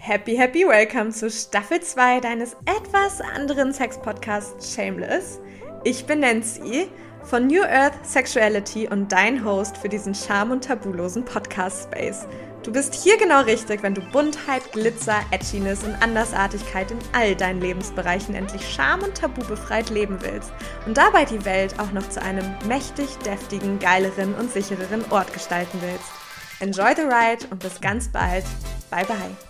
Happy, happy welcome zu Staffel 2 deines etwas anderen Sex-Podcasts Shameless. Ich bin Nancy von New Earth Sexuality und dein Host für diesen charm- und tabulosen Podcast-Space. Du bist hier genau richtig, wenn du Buntheit, Glitzer, Edginess und Andersartigkeit in all deinen Lebensbereichen endlich scham- und tabubefreit leben willst und dabei die Welt auch noch zu einem mächtig deftigen, geileren und sichereren Ort gestalten willst. Enjoy the ride und bis ganz bald. Bye bye.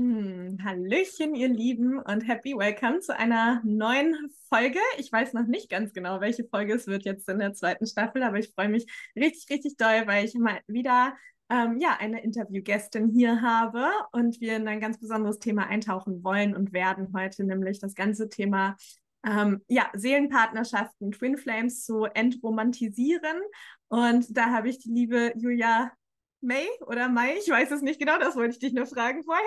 Hallöchen, ihr Lieben, und happy welcome zu einer neuen Folge. Ich weiß noch nicht ganz genau, welche Folge es wird jetzt in der zweiten Staffel, aber ich freue mich richtig, richtig doll, weil ich mal wieder ähm, ja, eine Interviewgästin hier habe und wir in ein ganz besonderes Thema eintauchen wollen und werden heute, nämlich das ganze Thema ähm, ja, Seelenpartnerschaften, Twin Flames zu entromantisieren. Und da habe ich die liebe Julia May oder Mai, ich weiß es nicht genau, das wollte ich dich nur fragen vorher.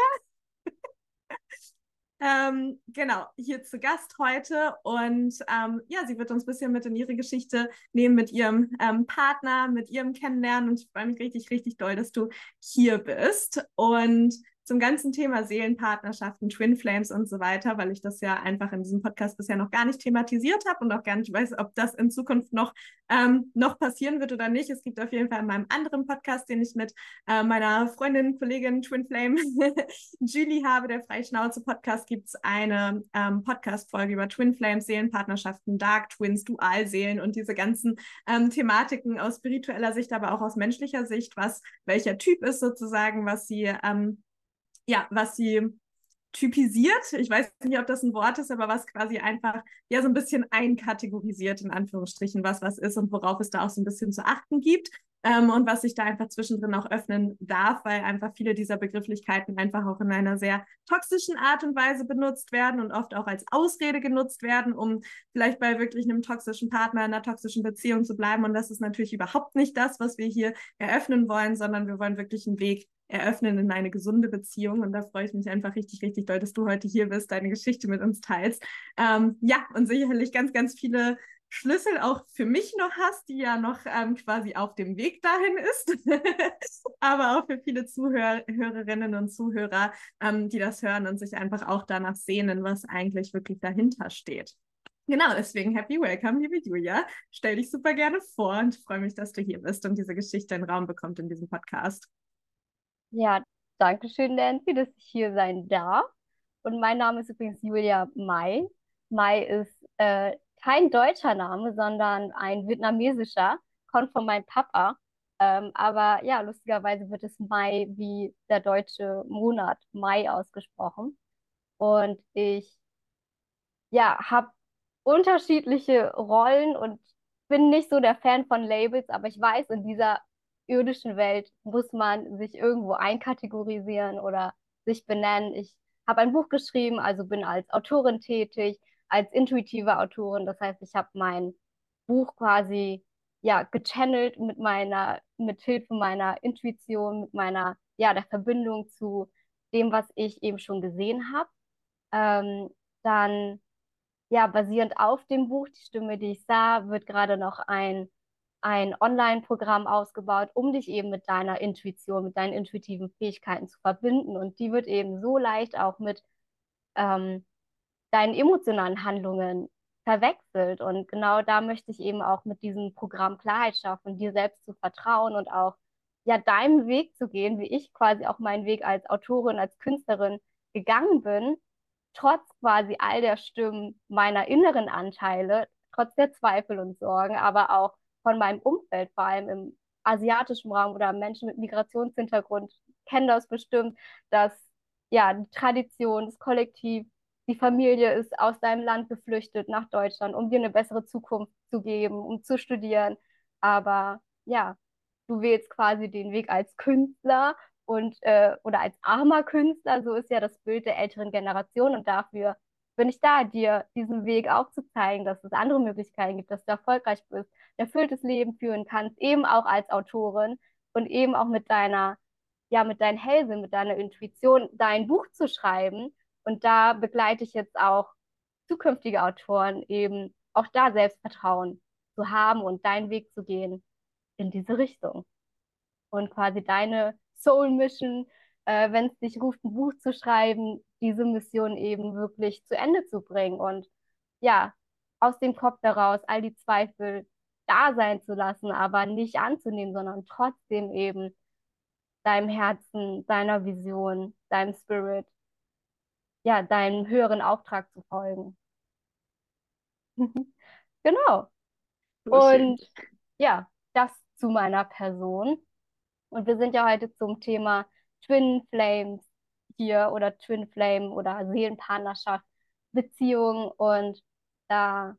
Ähm, genau, hier zu Gast heute und ähm, ja, sie wird uns ein bisschen mit in ihre Geschichte nehmen, mit ihrem ähm, Partner, mit ihrem Kennenlernen und ich freue mich richtig, richtig doll, dass du hier bist. Und zum ganzen Thema Seelenpartnerschaften, Twin Flames und so weiter, weil ich das ja einfach in diesem Podcast bisher noch gar nicht thematisiert habe und auch gar nicht weiß, ob das in Zukunft noch, ähm, noch passieren wird oder nicht. Es gibt auf jeden Fall in meinem anderen Podcast, den ich mit äh, meiner Freundin, Kollegin Twin Flame Julie habe, der Freischnauze Podcast, gibt es eine ähm, Podcast-Folge über Twin Flames, Seelenpartnerschaften, Dark Twins, Dualseelen und diese ganzen ähm, Thematiken aus spiritueller Sicht, aber auch aus menschlicher Sicht, was welcher Typ ist sozusagen, was sie ähm, ja, was sie typisiert. Ich weiß nicht, ob das ein Wort ist, aber was quasi einfach ja so ein bisschen einkategorisiert, in Anführungsstrichen, was was ist und worauf es da auch so ein bisschen zu achten gibt. Ähm, und was sich da einfach zwischendrin auch öffnen darf, weil einfach viele dieser Begrifflichkeiten einfach auch in einer sehr toxischen Art und Weise benutzt werden und oft auch als Ausrede genutzt werden, um vielleicht bei wirklich einem toxischen Partner, in einer toxischen Beziehung zu bleiben. Und das ist natürlich überhaupt nicht das, was wir hier eröffnen wollen, sondern wir wollen wirklich einen Weg eröffnen in eine gesunde Beziehung. Und da freue ich mich einfach richtig, richtig doll, dass du heute hier bist, deine Geschichte mit uns teilst. Ähm, ja, und sicherlich ganz, ganz viele Schlüssel auch für mich noch hast, die ja noch ähm, quasi auf dem Weg dahin ist, aber auch für viele Zuhörerinnen und Zuhörer, ähm, die das hören und sich einfach auch danach sehnen, was eigentlich wirklich dahinter steht. Genau, deswegen happy welcome, liebe Julia. Stell dich super gerne vor und freue mich, dass du hier bist und diese Geschichte einen Raum bekommt in diesem Podcast. Ja, danke schön, Nancy, dass ich hier sein darf. Und mein Name ist übrigens Julia Mai. Mai ist äh, kein deutscher Name, sondern ein vietnamesischer, kommt von meinem Papa. Ähm, aber ja, lustigerweise wird es Mai wie der deutsche Monat Mai ausgesprochen. Und ich ja, habe unterschiedliche Rollen und bin nicht so der Fan von Labels, aber ich weiß, in dieser irdischen Welt muss man sich irgendwo einkategorisieren oder sich benennen. Ich habe ein Buch geschrieben, also bin als Autorin tätig, als intuitive Autorin. Das heißt, ich habe mein Buch quasi ja gechannelt mit meiner, mit Hilfe meiner Intuition, mit meiner, ja, der Verbindung zu dem, was ich eben schon gesehen habe. Ähm, dann, ja, basierend auf dem Buch, die Stimme, die ich sah, wird gerade noch ein ein Online-Programm ausgebaut, um dich eben mit deiner Intuition, mit deinen intuitiven Fähigkeiten zu verbinden. Und die wird eben so leicht auch mit ähm, deinen emotionalen Handlungen verwechselt. Und genau da möchte ich eben auch mit diesem Programm Klarheit schaffen, dir selbst zu vertrauen und auch ja deinen Weg zu gehen, wie ich quasi auch meinen Weg als Autorin, als Künstlerin gegangen bin, trotz quasi all der Stimmen meiner inneren Anteile, trotz der Zweifel und Sorgen, aber auch von meinem Umfeld, vor allem im asiatischen Raum oder Menschen mit Migrationshintergrund, kennen das bestimmt, dass ja die Tradition, das Kollektiv, die Familie ist aus deinem Land geflüchtet nach Deutschland, um dir eine bessere Zukunft zu geben, um zu studieren. Aber ja, du wählst quasi den Weg als Künstler und äh, oder als armer Künstler, so ist ja das Bild der älteren Generation und dafür bin ich da, dir diesen Weg aufzuzeigen, dass es andere Möglichkeiten gibt, dass du erfolgreich bist, erfülltes Leben führen kannst, eben auch als Autorin und eben auch mit deiner, ja, mit deinem Hellsinn, mit deiner Intuition dein Buch zu schreiben. Und da begleite ich jetzt auch zukünftige Autoren eben auch da Selbstvertrauen zu haben und deinen Weg zu gehen in diese Richtung. und quasi deine Soul Mission, äh, wenn es dich ruft, ein Buch zu schreiben, diese Mission eben wirklich zu Ende zu bringen und ja, aus dem Kopf heraus all die Zweifel da sein zu lassen, aber nicht anzunehmen, sondern trotzdem eben deinem Herzen, deiner Vision, deinem Spirit, ja, deinem höheren Auftrag zu folgen. genau. Und ja, das zu meiner Person. Und wir sind ja heute zum Thema Twin Flames hier oder Twin Flame oder Seelenpartnerschaft, Beziehung. Und da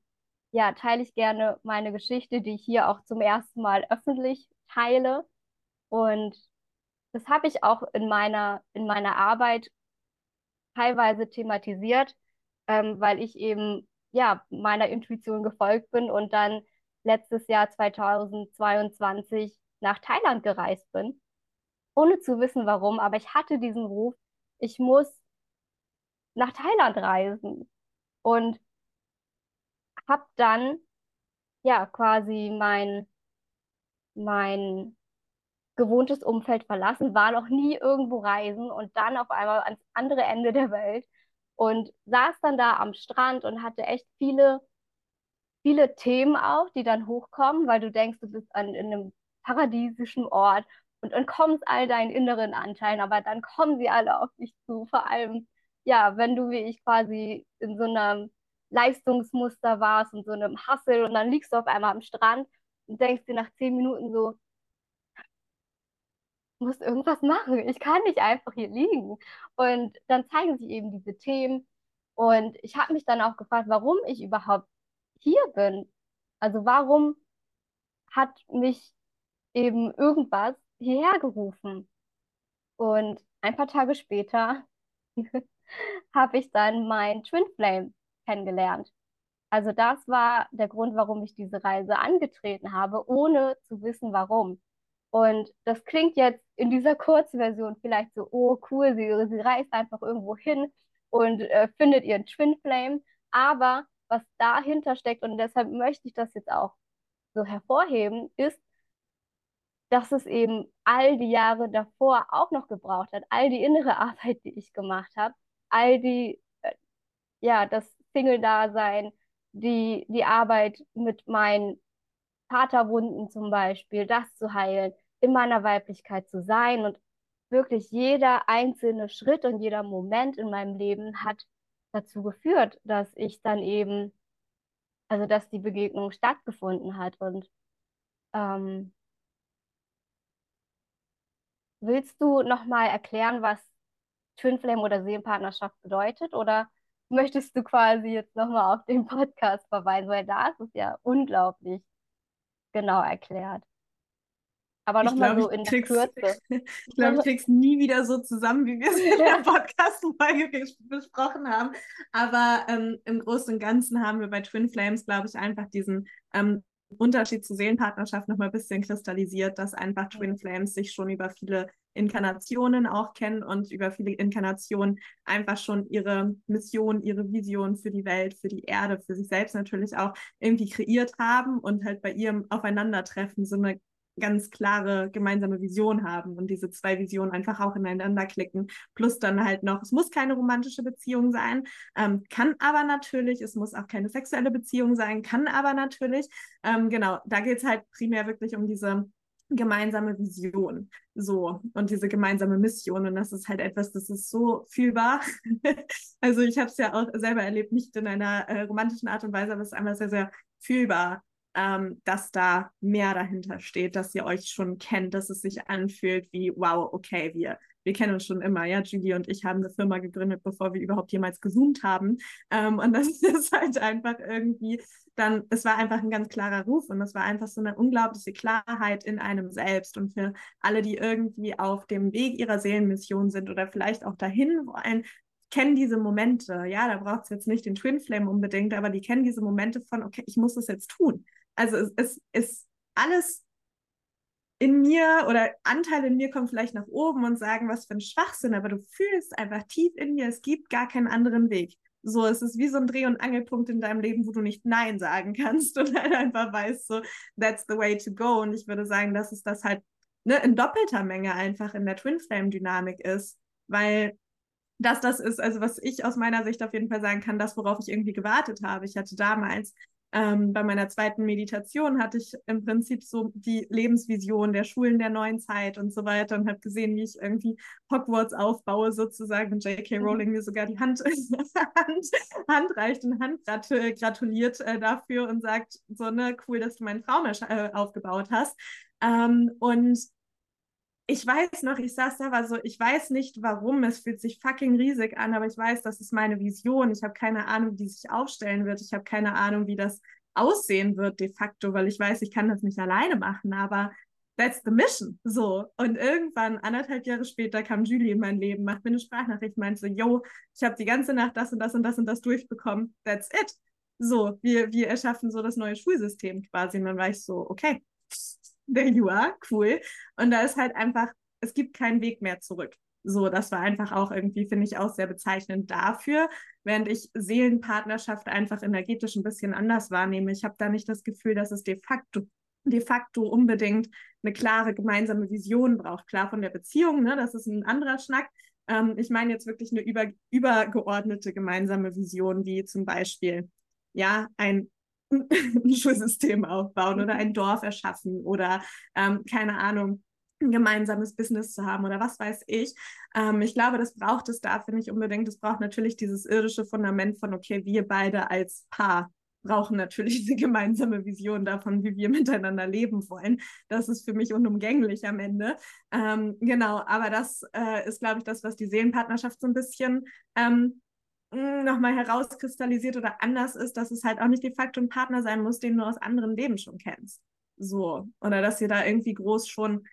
ja, teile ich gerne meine Geschichte, die ich hier auch zum ersten Mal öffentlich teile. Und das habe ich auch in meiner, in meiner Arbeit teilweise thematisiert, ähm, weil ich eben ja meiner Intuition gefolgt bin und dann letztes Jahr 2022 nach Thailand gereist bin, ohne zu wissen warum, aber ich hatte diesen Ruf, ich muss nach Thailand reisen und habe dann ja quasi mein mein gewohntes Umfeld verlassen, war noch nie irgendwo reisen und dann auf einmal ans andere Ende der Welt und saß dann da am Strand und hatte echt viele, viele Themen auch, die dann hochkommen, weil du denkst, du bist an, in einem paradiesischen Ort und entkommst all deinen inneren Anteilen, aber dann kommen sie alle auf dich zu, vor allem, ja, wenn du wie ich quasi in so einem Leistungsmuster warst und so einem Hustle und dann liegst du auf einmal am Strand und denkst dir nach zehn Minuten so, muss irgendwas machen. Ich kann nicht einfach hier liegen. Und dann zeigen sich eben diese Themen. Und ich habe mich dann auch gefragt, warum ich überhaupt hier bin. Also warum hat mich eben irgendwas hierher gerufen? Und ein paar Tage später habe ich dann mein Twin Flame kennengelernt. Also das war der Grund, warum ich diese Reise angetreten habe, ohne zu wissen, warum. Und das klingt jetzt in dieser Kurzversion vielleicht so, oh cool, sie, sie reist einfach irgendwo hin und äh, findet ihren Twin Flame. Aber was dahinter steckt, und deshalb möchte ich das jetzt auch so hervorheben, ist, dass es eben all die Jahre davor auch noch gebraucht hat, all die innere Arbeit, die ich gemacht habe, all die, äh, ja, das Single-Dasein, die, die Arbeit mit meinen Vaterwunden zum Beispiel, das zu heilen, in meiner Weiblichkeit zu sein. Und wirklich jeder einzelne Schritt und jeder Moment in meinem Leben hat dazu geführt, dass ich dann eben, also dass die Begegnung stattgefunden hat. Und ähm, willst du nochmal erklären, was Twin Flame oder Seelenpartnerschaft bedeutet? Oder möchtest du quasi jetzt nochmal auf den Podcast verweisen? Weil da ist es ja unglaublich genau erklärt. Aber nochmal so in der Kürze. ich glaube, ich krieg's nie wieder so zusammen, wie wir es in der Podcast-Folge besprochen haben. Aber ähm, im Großen und Ganzen haben wir bei Twin Flames, glaube ich, einfach diesen ähm, Unterschied zur Seelenpartnerschaft nochmal ein bisschen kristallisiert, dass einfach Twin Flames sich schon über viele Inkarnationen auch kennen und über viele Inkarnationen einfach schon ihre Mission, ihre Vision für die Welt, für die Erde, für sich selbst natürlich auch irgendwie kreiert haben und halt bei ihrem Aufeinandertreffen so eine ganz klare gemeinsame Vision haben und diese zwei Visionen einfach auch ineinander klicken. Plus dann halt noch, es muss keine romantische Beziehung sein, ähm, kann aber natürlich, es muss auch keine sexuelle Beziehung sein, kann aber natürlich. Ähm, genau, da geht es halt primär wirklich um diese gemeinsame Vision so und diese gemeinsame Mission und das ist halt etwas, das ist so fühlbar. also ich habe es ja auch selber erlebt, nicht in einer äh, romantischen Art und Weise, aber es ist einfach sehr, sehr fühlbar ähm, dass da mehr dahinter steht, dass ihr euch schon kennt, dass es sich anfühlt wie, wow, okay, wir, wir kennen uns schon immer, ja, Julie und ich haben eine Firma gegründet, bevor wir überhaupt jemals gezoomt haben. Ähm, und das ist halt einfach irgendwie dann, es war einfach ein ganz klarer Ruf und es war einfach so eine unglaubliche Klarheit in einem selbst. Und für alle, die irgendwie auf dem Weg ihrer Seelenmission sind oder vielleicht auch dahin wollen, kennen diese Momente. Ja, da braucht es jetzt nicht den Twin Flame unbedingt, aber die kennen diese Momente von, okay, ich muss es jetzt tun also es, ist alles in mir oder Anteile in mir kommen vielleicht nach oben und sagen, was für ein Schwachsinn, aber du fühlst einfach tief in mir, es gibt gar keinen anderen Weg. So, es ist wie so ein Dreh- und Angelpunkt in deinem Leben, wo du nicht Nein sagen kannst und halt einfach weißt, so, that's the way to go. Und ich würde sagen, das ist das halt ne, in doppelter Menge einfach in der Twin Flame Dynamik ist, weil das das ist, also was ich aus meiner Sicht auf jeden Fall sagen kann, das, worauf ich irgendwie gewartet habe. Ich hatte damals ähm, bei meiner zweiten Meditation hatte ich im Prinzip so die Lebensvision der Schulen der neuen Zeit und so weiter und habe gesehen, wie ich irgendwie Hogwarts aufbaue sozusagen und J.K. Mhm. Rowling mir sogar die Hand, Hand, Hand reicht und Hand gratuliert äh, dafür und sagt, so ne, cool, dass du meinen Traum äh, aufgebaut hast. Ähm, und ich weiß noch, ich saß da, war so, ich weiß nicht warum, es fühlt sich fucking riesig an, aber ich weiß, das ist meine Vision. Ich habe keine Ahnung, wie die sich aufstellen wird. Ich habe keine Ahnung, wie das aussehen wird de facto, weil ich weiß, ich kann das nicht alleine machen, aber that's the mission. So. Und irgendwann, anderthalb Jahre später, kam Julie in mein Leben, macht mir eine Sprachnachricht, meinte so, yo, ich habe die ganze Nacht das und das und das und das durchbekommen. That's it. So, wir, wir erschaffen so das neue Schulsystem quasi. Und dann war ich so, okay, there you cool. Und da ist halt einfach, es gibt keinen Weg mehr zurück. So, das war einfach auch irgendwie, finde ich, auch sehr bezeichnend dafür, während ich Seelenpartnerschaft einfach energetisch ein bisschen anders wahrnehme. Ich habe da nicht das Gefühl, dass es de facto, de facto unbedingt eine klare gemeinsame Vision braucht. Klar von der Beziehung, ne, das ist ein anderer Schnack. Ähm, ich meine jetzt wirklich eine über, übergeordnete gemeinsame Vision, wie zum Beispiel, ja, ein ein Schulsystem aufbauen oder ein Dorf erschaffen oder ähm, keine Ahnung, ein gemeinsames Business zu haben oder was weiß ich. Ähm, ich glaube, das braucht es dafür nicht unbedingt. Es braucht natürlich dieses irdische Fundament von, okay, wir beide als Paar brauchen natürlich eine gemeinsame Vision davon, wie wir miteinander leben wollen. Das ist für mich unumgänglich am Ende. Ähm, genau, aber das äh, ist, glaube ich, das, was die Seelenpartnerschaft so ein bisschen ähm, nochmal herauskristallisiert oder anders ist, dass es halt auch nicht de facto ein Partner sein muss, den du aus anderen Leben schon kennst. So. Oder dass ihr da irgendwie groß schon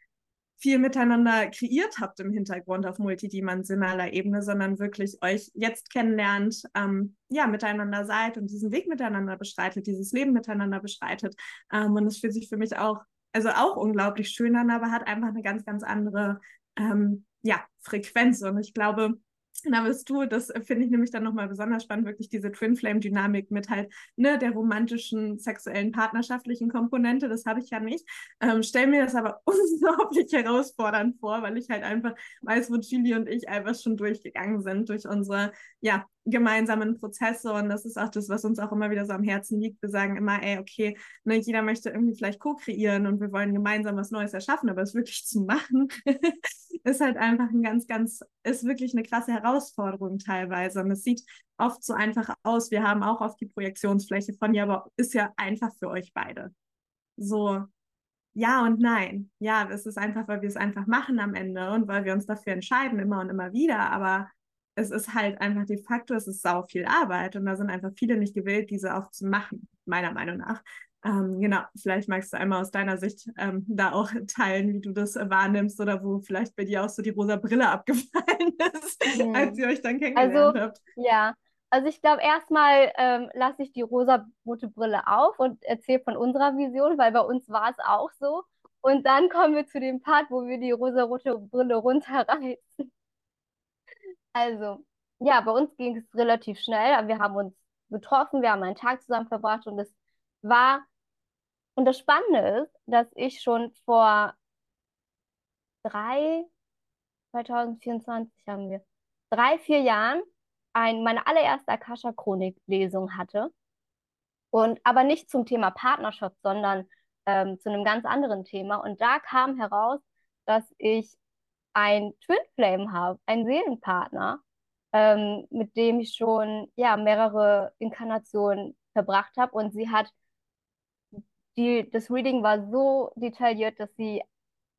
viel miteinander kreiert habt im Hintergrund auf multidimensionaler Ebene, sondern wirklich euch jetzt kennenlernt, ähm, ja, miteinander seid und diesen Weg miteinander bestreitet, dieses Leben miteinander bestreitet. Ähm, und es fühlt sich für mich auch, also auch unglaublich schön an, aber hat einfach eine ganz, ganz andere, ähm, ja, Frequenz. Und ich glaube, da bist du, das finde ich nämlich dann nochmal besonders spannend, wirklich diese Twin Flame Dynamik mit halt ne, der romantischen, sexuellen, partnerschaftlichen Komponente. Das habe ich ja nicht. Ähm, Stell mir das aber unglaublich herausfordernd vor, weil ich halt einfach weiß, wo Julie und ich einfach schon durchgegangen sind durch unsere ja, gemeinsamen Prozesse und das ist auch das, was uns auch immer wieder so am Herzen liegt. Wir sagen immer, ey, okay, ne, jeder möchte irgendwie vielleicht co-kreieren und wir wollen gemeinsam was Neues erschaffen, aber es wirklich zu machen, ist halt einfach ein ganz, ganz, ist wirklich eine krasse Herausforderung teilweise und es sieht oft so einfach aus. Wir haben auch oft die Projektionsfläche von, ja, aber ist ja einfach für euch beide. So, ja und nein. Ja, es ist einfach, weil wir es einfach machen am Ende und weil wir uns dafür entscheiden, immer und immer wieder, aber es ist halt einfach de facto, es ist sau viel Arbeit und da sind einfach viele nicht gewillt, diese auch zu machen, meiner Meinung nach. Ähm, genau, vielleicht magst du einmal aus deiner Sicht ähm, da auch teilen, wie du das äh, wahrnimmst oder wo vielleicht bei dir auch so die rosa Brille abgefallen ist, mhm. als ihr euch dann kennengelernt also, habt. Ja, also ich glaube, erstmal ähm, lasse ich die rosa-rote Brille auf und erzähle von unserer Vision, weil bei uns war es auch so. Und dann kommen wir zu dem Part, wo wir die rosa-rote Brille runterreißen. Also, ja, bei uns ging es relativ schnell. Wir haben uns getroffen, wir haben einen Tag zusammen verbracht und es war, und das Spannende ist, dass ich schon vor drei, 2024 haben wir, drei, vier Jahren ein, meine allererste Akasha-Chronik-Lesung hatte. Und aber nicht zum Thema Partnerschaft, sondern ähm, zu einem ganz anderen Thema. Und da kam heraus, dass ich ein Twin Flame habe, einen Seelenpartner, ähm, mit dem ich schon ja, mehrere Inkarnationen verbracht habe. Und sie hat, die, das Reading war so detailliert, dass sie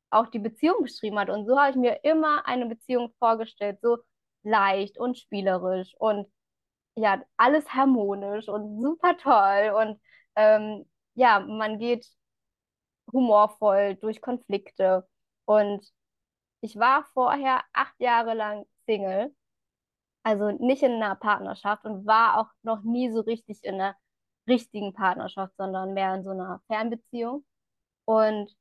auch die Beziehung beschrieben hat. Und so habe ich mir immer eine Beziehung vorgestellt, so leicht und spielerisch und ja, alles harmonisch und super toll. Und ähm, ja, man geht humorvoll durch Konflikte. Und ich war vorher acht Jahre lang Single, also nicht in einer Partnerschaft und war auch noch nie so richtig in einer richtigen Partnerschaft, sondern mehr in so einer Fernbeziehung. Und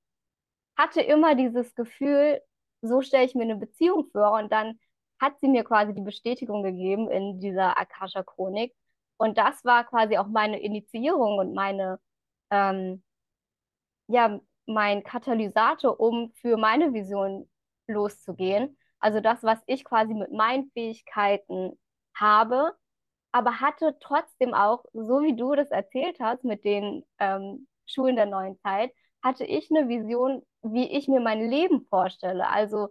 hatte immer dieses Gefühl, so stelle ich mir eine Beziehung vor. Und dann hat sie mir quasi die Bestätigung gegeben in dieser Akasha-Chronik. Und das war quasi auch meine Initiierung und meine, ähm, ja, mein Katalysator, um für meine Vision loszugehen. Also das, was ich quasi mit meinen Fähigkeiten habe, aber hatte trotzdem auch, so wie du das erzählt hast mit den ähm, Schulen der neuen Zeit, hatte ich eine Vision, wie ich mir mein Leben vorstelle. Also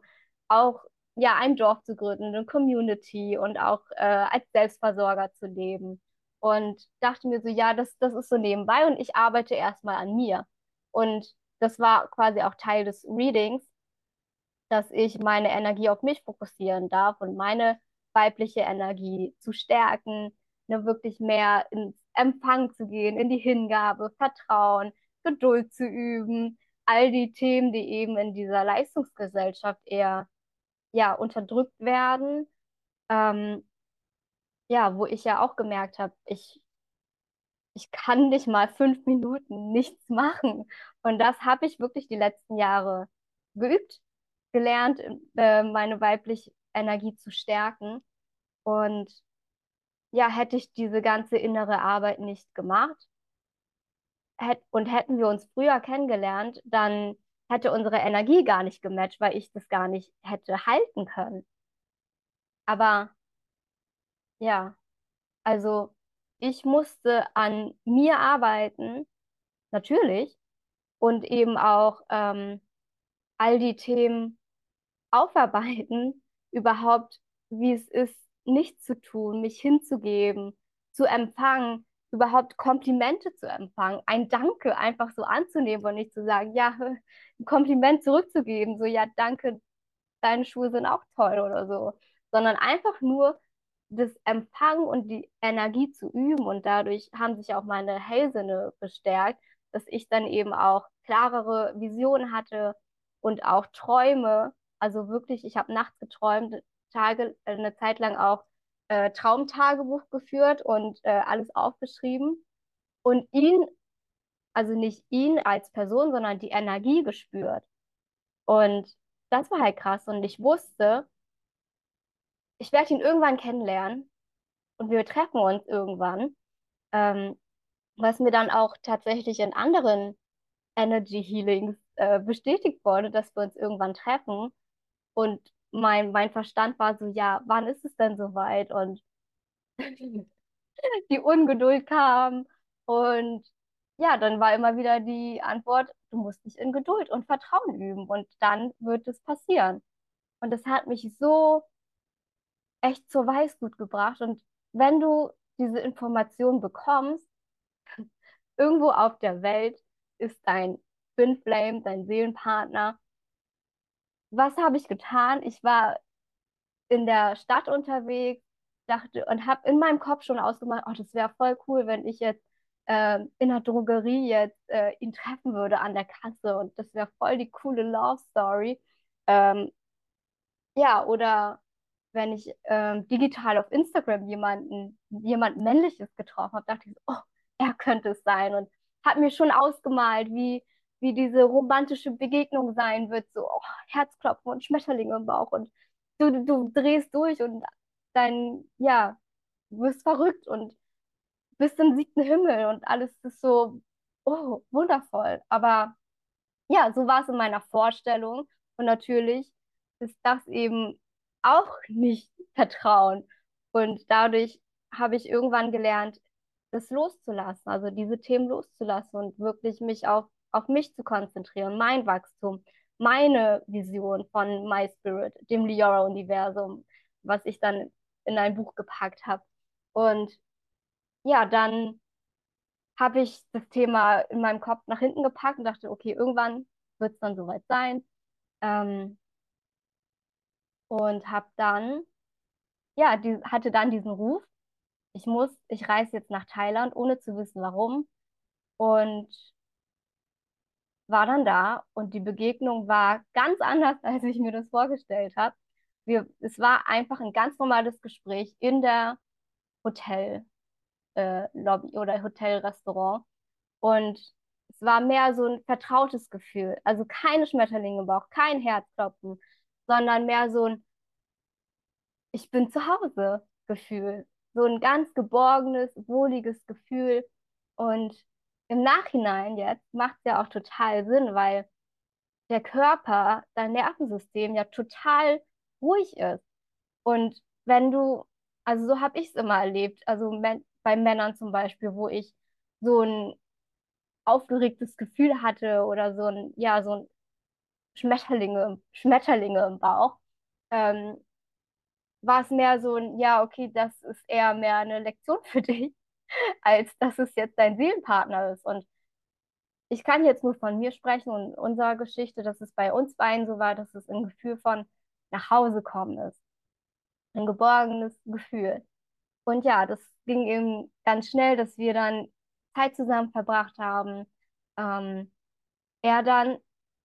auch ja ein Dorf zu gründen, eine Community und auch äh, als Selbstversorger zu leben. Und dachte mir so, ja, das, das ist so nebenbei und ich arbeite erstmal an mir. Und das war quasi auch Teil des Readings, dass ich meine Energie auf mich fokussieren darf und meine weibliche Energie zu stärken, ne, wirklich mehr ins Empfang zu gehen, in die Hingabe, Vertrauen, Geduld zu üben, all die Themen, die eben in dieser Leistungsgesellschaft eher ja, unterdrückt werden. Ähm, ja, wo ich ja auch gemerkt habe, ich, ich kann nicht mal fünf Minuten nichts machen. Und das habe ich wirklich die letzten Jahre geübt, gelernt, äh, meine weibliche Energie zu stärken. Und ja, hätte ich diese ganze innere Arbeit nicht gemacht hätt, und hätten wir uns früher kennengelernt, dann hätte unsere Energie gar nicht gematcht, weil ich das gar nicht hätte halten können. Aber ja, also ich musste an mir arbeiten, natürlich, und eben auch ähm, all die Themen aufarbeiten, überhaupt, wie es ist, nichts zu tun, mich hinzugeben, zu empfangen, überhaupt Komplimente zu empfangen, ein Danke einfach so anzunehmen und nicht zu sagen, ja, ein Kompliment zurückzugeben, so, ja, danke, deine Schuhe sind auch toll oder so, sondern einfach nur das Empfangen und die Energie zu üben und dadurch haben sich auch meine Hellsinne bestärkt, dass ich dann eben auch klarere Visionen hatte und auch Träume, also wirklich, ich habe nachts geträumt, Tage, eine Zeit lang auch äh, Traumtagebuch geführt und äh, alles aufgeschrieben und ihn, also nicht ihn als Person, sondern die Energie gespürt. Und das war halt krass und ich wusste, ich werde ihn irgendwann kennenlernen und wir treffen uns irgendwann. Ähm, was mir dann auch tatsächlich in anderen Energy Healings äh, bestätigt wurde, dass wir uns irgendwann treffen. Und mein, mein Verstand war so, ja, wann ist es denn soweit? Und die Ungeduld kam. Und ja, dann war immer wieder die Antwort, du musst dich in Geduld und Vertrauen üben und dann wird es passieren. Und das hat mich so echt zur Weißglut gebracht. Und wenn du diese Information bekommst, irgendwo auf der Welt ist dein Twin Flame, dein Seelenpartner. Was habe ich getan? Ich war in der Stadt unterwegs, dachte und habe in meinem Kopf schon ausgemacht, oh, das wäre voll cool, wenn ich jetzt äh, in der Drogerie jetzt äh, ihn treffen würde an der Kasse und das wäre voll die coole Love Story. Ähm, ja, oder wenn ich ähm, digital auf Instagram jemanden, jemand Männliches getroffen habe, dachte ich oh, er könnte es sein und habe mir schon ausgemalt, wie, wie diese romantische Begegnung sein wird, so oh, Herzklopfen und Schmetterlinge im Bauch und du, du drehst durch und dein, ja, du wirst verrückt und bist im siebten Himmel und alles ist so, oh, wundervoll. Aber ja, so war es in meiner Vorstellung und natürlich ist das eben auch nicht Vertrauen. Und dadurch habe ich irgendwann gelernt, das loszulassen, also diese Themen loszulassen und wirklich mich auf, auf mich zu konzentrieren, mein Wachstum, meine Vision von My Spirit, dem Liora-Universum, was ich dann in ein Buch gepackt habe. Und ja, dann habe ich das Thema in meinem Kopf nach hinten gepackt und dachte, okay, irgendwann wird es dann soweit sein. Ähm, und habe dann, ja, die, hatte dann diesen Ruf, ich muss, ich reise jetzt nach Thailand, ohne zu wissen warum. Und war dann da und die Begegnung war ganz anders, als ich mir das vorgestellt habe. Wir, es war einfach ein ganz normales Gespräch in der Hotellobby äh, oder Hotelrestaurant. Und es war mehr so ein vertrautes Gefühl. Also keine Schmetterlinge im Bauch, kein Herzklopfen, sondern mehr so ein Ich bin zu Hause Gefühl. So ein ganz geborgenes, wohliges Gefühl. Und im Nachhinein jetzt macht es ja auch total Sinn, weil der Körper, dein Nervensystem ja total ruhig ist. Und wenn du, also so habe ich es immer erlebt, also bei Männern zum Beispiel, wo ich so ein aufgeregtes Gefühl hatte oder so ein, ja, so ein Schmetterlinge, Schmetterlinge im Bauch, ähm, war es mehr so ein, ja, okay, das ist eher mehr eine Lektion für dich, als dass es jetzt dein Seelenpartner ist. Und ich kann jetzt nur von mir sprechen und unserer Geschichte, dass es bei uns beiden so war, dass es ein Gefühl von nach Hause kommen ist. Ein geborgenes Gefühl. Und ja, das ging eben ganz schnell, dass wir dann Zeit zusammen verbracht haben. Ähm, er dann,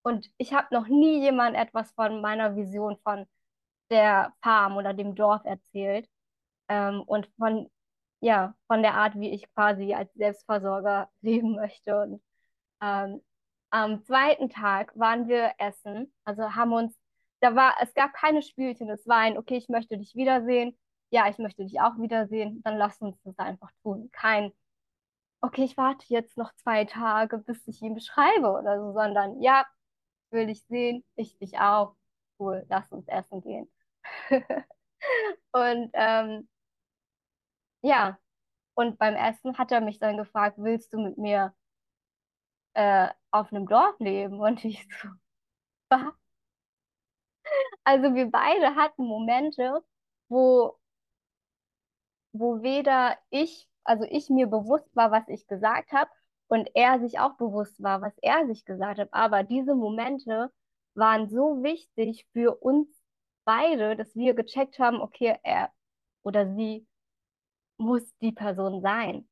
und ich habe noch nie jemand etwas von meiner Vision von der Farm oder dem Dorf erzählt. Ähm, und von, ja, von der Art, wie ich quasi als Selbstversorger leben möchte. Und ähm, am zweiten Tag waren wir essen, also haben uns, da war, es gab keine Spielchen, es war ein, okay, ich möchte dich wiedersehen, ja, ich möchte dich auch wiedersehen, dann lass uns das einfach tun. Kein, okay, ich warte jetzt noch zwei Tage, bis ich ihn beschreibe oder so, sondern ja, will dich sehen, ich dich auch, cool, lass uns essen gehen. und ähm, ja, und beim Essen hat er mich dann gefragt, willst du mit mir äh, auf einem Dorf leben? Und ich so, was? Also wir beide hatten Momente, wo, wo weder ich, also ich mir bewusst war, was ich gesagt habe, und er sich auch bewusst war, was er sich gesagt hat. Aber diese Momente waren so wichtig für uns beide, dass wir gecheckt haben, okay, er oder sie muss die Person sein.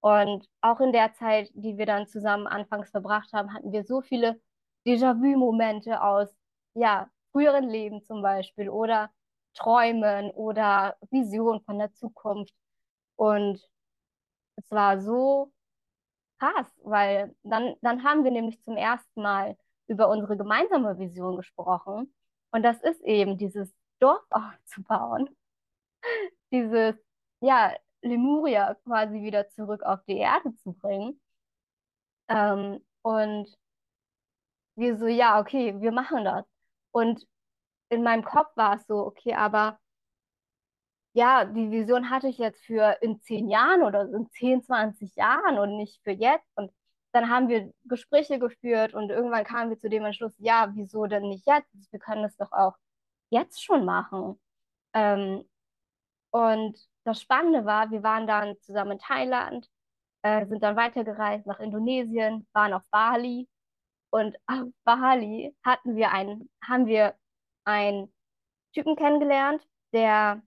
Und auch in der Zeit, die wir dann zusammen anfangs verbracht haben, hatten wir so viele Déjà-vu-Momente aus, ja, früheren Leben zum Beispiel oder Träumen oder Visionen von der Zukunft. Und es war so krass, weil dann, dann haben wir nämlich zum ersten Mal über unsere gemeinsame Vision gesprochen. Und das ist eben dieses Dorf aufzubauen, dieses, ja, Lemuria quasi wieder zurück auf die Erde zu bringen. Ähm, und wir so, ja, okay, wir machen das. Und in meinem Kopf war es so, okay, aber ja, die Vision hatte ich jetzt für in zehn Jahren oder in 10, 20 Jahren und nicht für jetzt. Und dann haben wir Gespräche geführt und irgendwann kamen wir zu dem Entschluss, ja, wieso denn nicht jetzt? Wir können das doch auch jetzt schon machen. Ähm, und das Spannende war, wir waren dann zusammen in Thailand, äh, sind dann weitergereist nach Indonesien, waren auf Bali und auf Bali hatten wir einen, haben wir einen Typen kennengelernt, der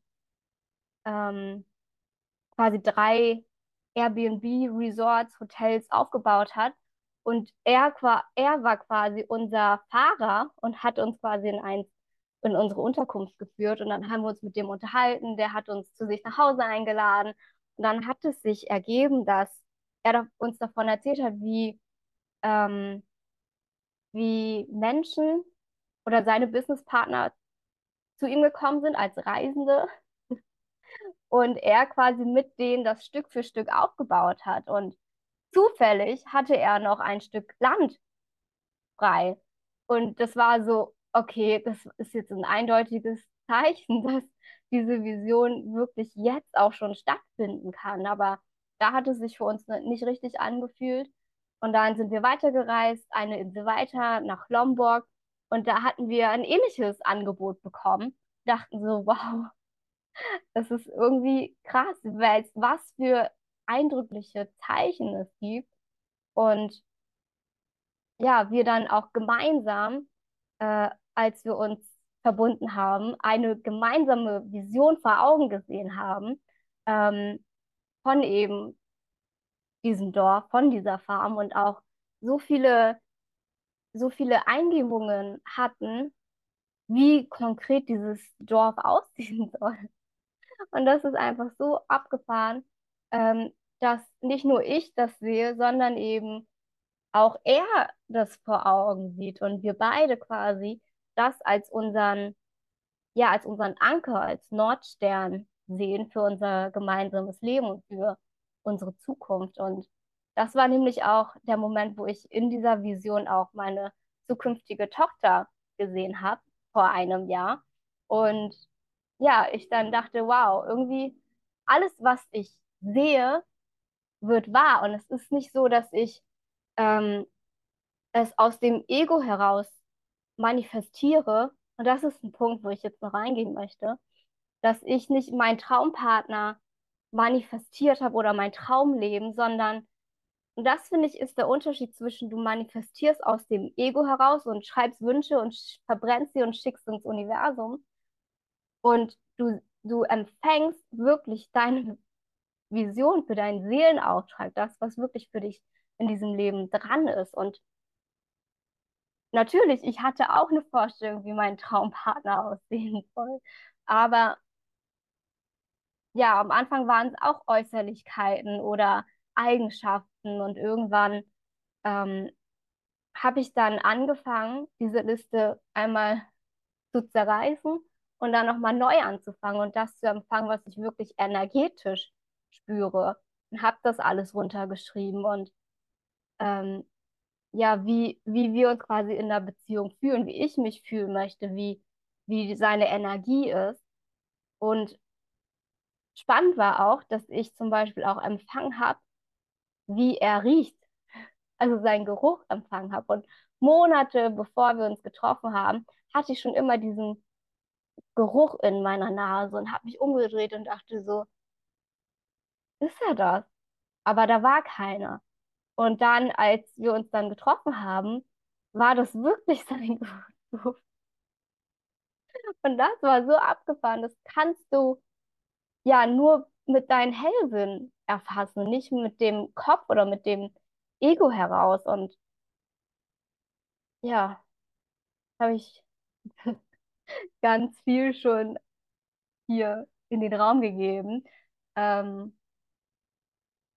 ähm, quasi drei Airbnb-Resorts, Hotels aufgebaut hat. Und er, er war quasi unser Fahrer und hat uns quasi in eins in unsere Unterkunft geführt und dann haben wir uns mit dem unterhalten. Der hat uns zu sich nach Hause eingeladen und dann hat es sich ergeben, dass er uns davon erzählt hat, wie, ähm, wie Menschen oder seine Businesspartner zu ihm gekommen sind als Reisende und er quasi mit denen das Stück für Stück aufgebaut hat. Und zufällig hatte er noch ein Stück Land frei. Und das war so, okay, das ist jetzt ein eindeutiges Zeichen, dass diese Vision wirklich jetzt auch schon stattfinden kann. Aber da hat es sich für uns nicht richtig angefühlt. Und dann sind wir weitergereist, eine Insel weiter nach Lombok. Und da hatten wir ein ähnliches Angebot bekommen. Dachten so, wow, das ist irgendwie krass, was für eindrückliche Zeichen es gibt. Und ja, wir dann auch gemeinsam äh, als wir uns verbunden haben, eine gemeinsame Vision vor Augen gesehen haben ähm, von eben diesem Dorf, von dieser Farm und auch so viele, so viele Eingebungen hatten, wie konkret dieses Dorf aussehen soll. Und das ist einfach so abgefahren, ähm, dass nicht nur ich das sehe, sondern eben auch er das vor Augen sieht und wir beide quasi das als unseren, ja, als unseren Anker, als Nordstern sehen für unser gemeinsames Leben und für unsere Zukunft. Und das war nämlich auch der Moment, wo ich in dieser Vision auch meine zukünftige Tochter gesehen habe, vor einem Jahr. Und ja, ich dann dachte, wow, irgendwie alles, was ich sehe, wird wahr. Und es ist nicht so, dass ich ähm, es aus dem Ego heraus manifestiere. Und das ist ein Punkt, wo ich jetzt noch reingehen möchte, dass ich nicht meinen Traumpartner manifestiert habe oder mein Traumleben, sondern und das finde ich ist der Unterschied zwischen du manifestierst aus dem Ego heraus und schreibst Wünsche und verbrennst sie und schickst ins Universum und du, du empfängst wirklich deine Vision für deinen Seelenauftrag, das, was wirklich für dich in diesem Leben dran ist. Und natürlich, ich hatte auch eine Vorstellung, wie mein Traumpartner aussehen soll. Aber ja, am Anfang waren es auch Äußerlichkeiten oder Eigenschaften und irgendwann ähm, habe ich dann angefangen, diese Liste einmal zu zerreißen und dann nochmal neu anzufangen und das zu empfangen, was ich wirklich energetisch spüre. Und habe das alles runtergeschrieben und ähm, ja, wie, wie wir uns quasi in der Beziehung fühlen, wie ich mich fühlen möchte, wie, wie seine Energie ist. Und spannend war auch, dass ich zum Beispiel auch empfangen habe, wie er riecht, also seinen Geruch empfangen habe. Und Monate bevor wir uns getroffen haben, hatte ich schon immer diesen Geruch in meiner Nase und habe mich umgedreht und dachte so, ist er das? Aber da war keiner. Und dann, als wir uns dann getroffen haben, war das wirklich sein Geruch. Und das war so abgefahren, das kannst du ja nur mit deinen Hellsinn erfassen, nicht mit dem Kopf oder mit dem Ego heraus. Und ja, habe ich ganz viel schon hier in den Raum gegeben. Ähm,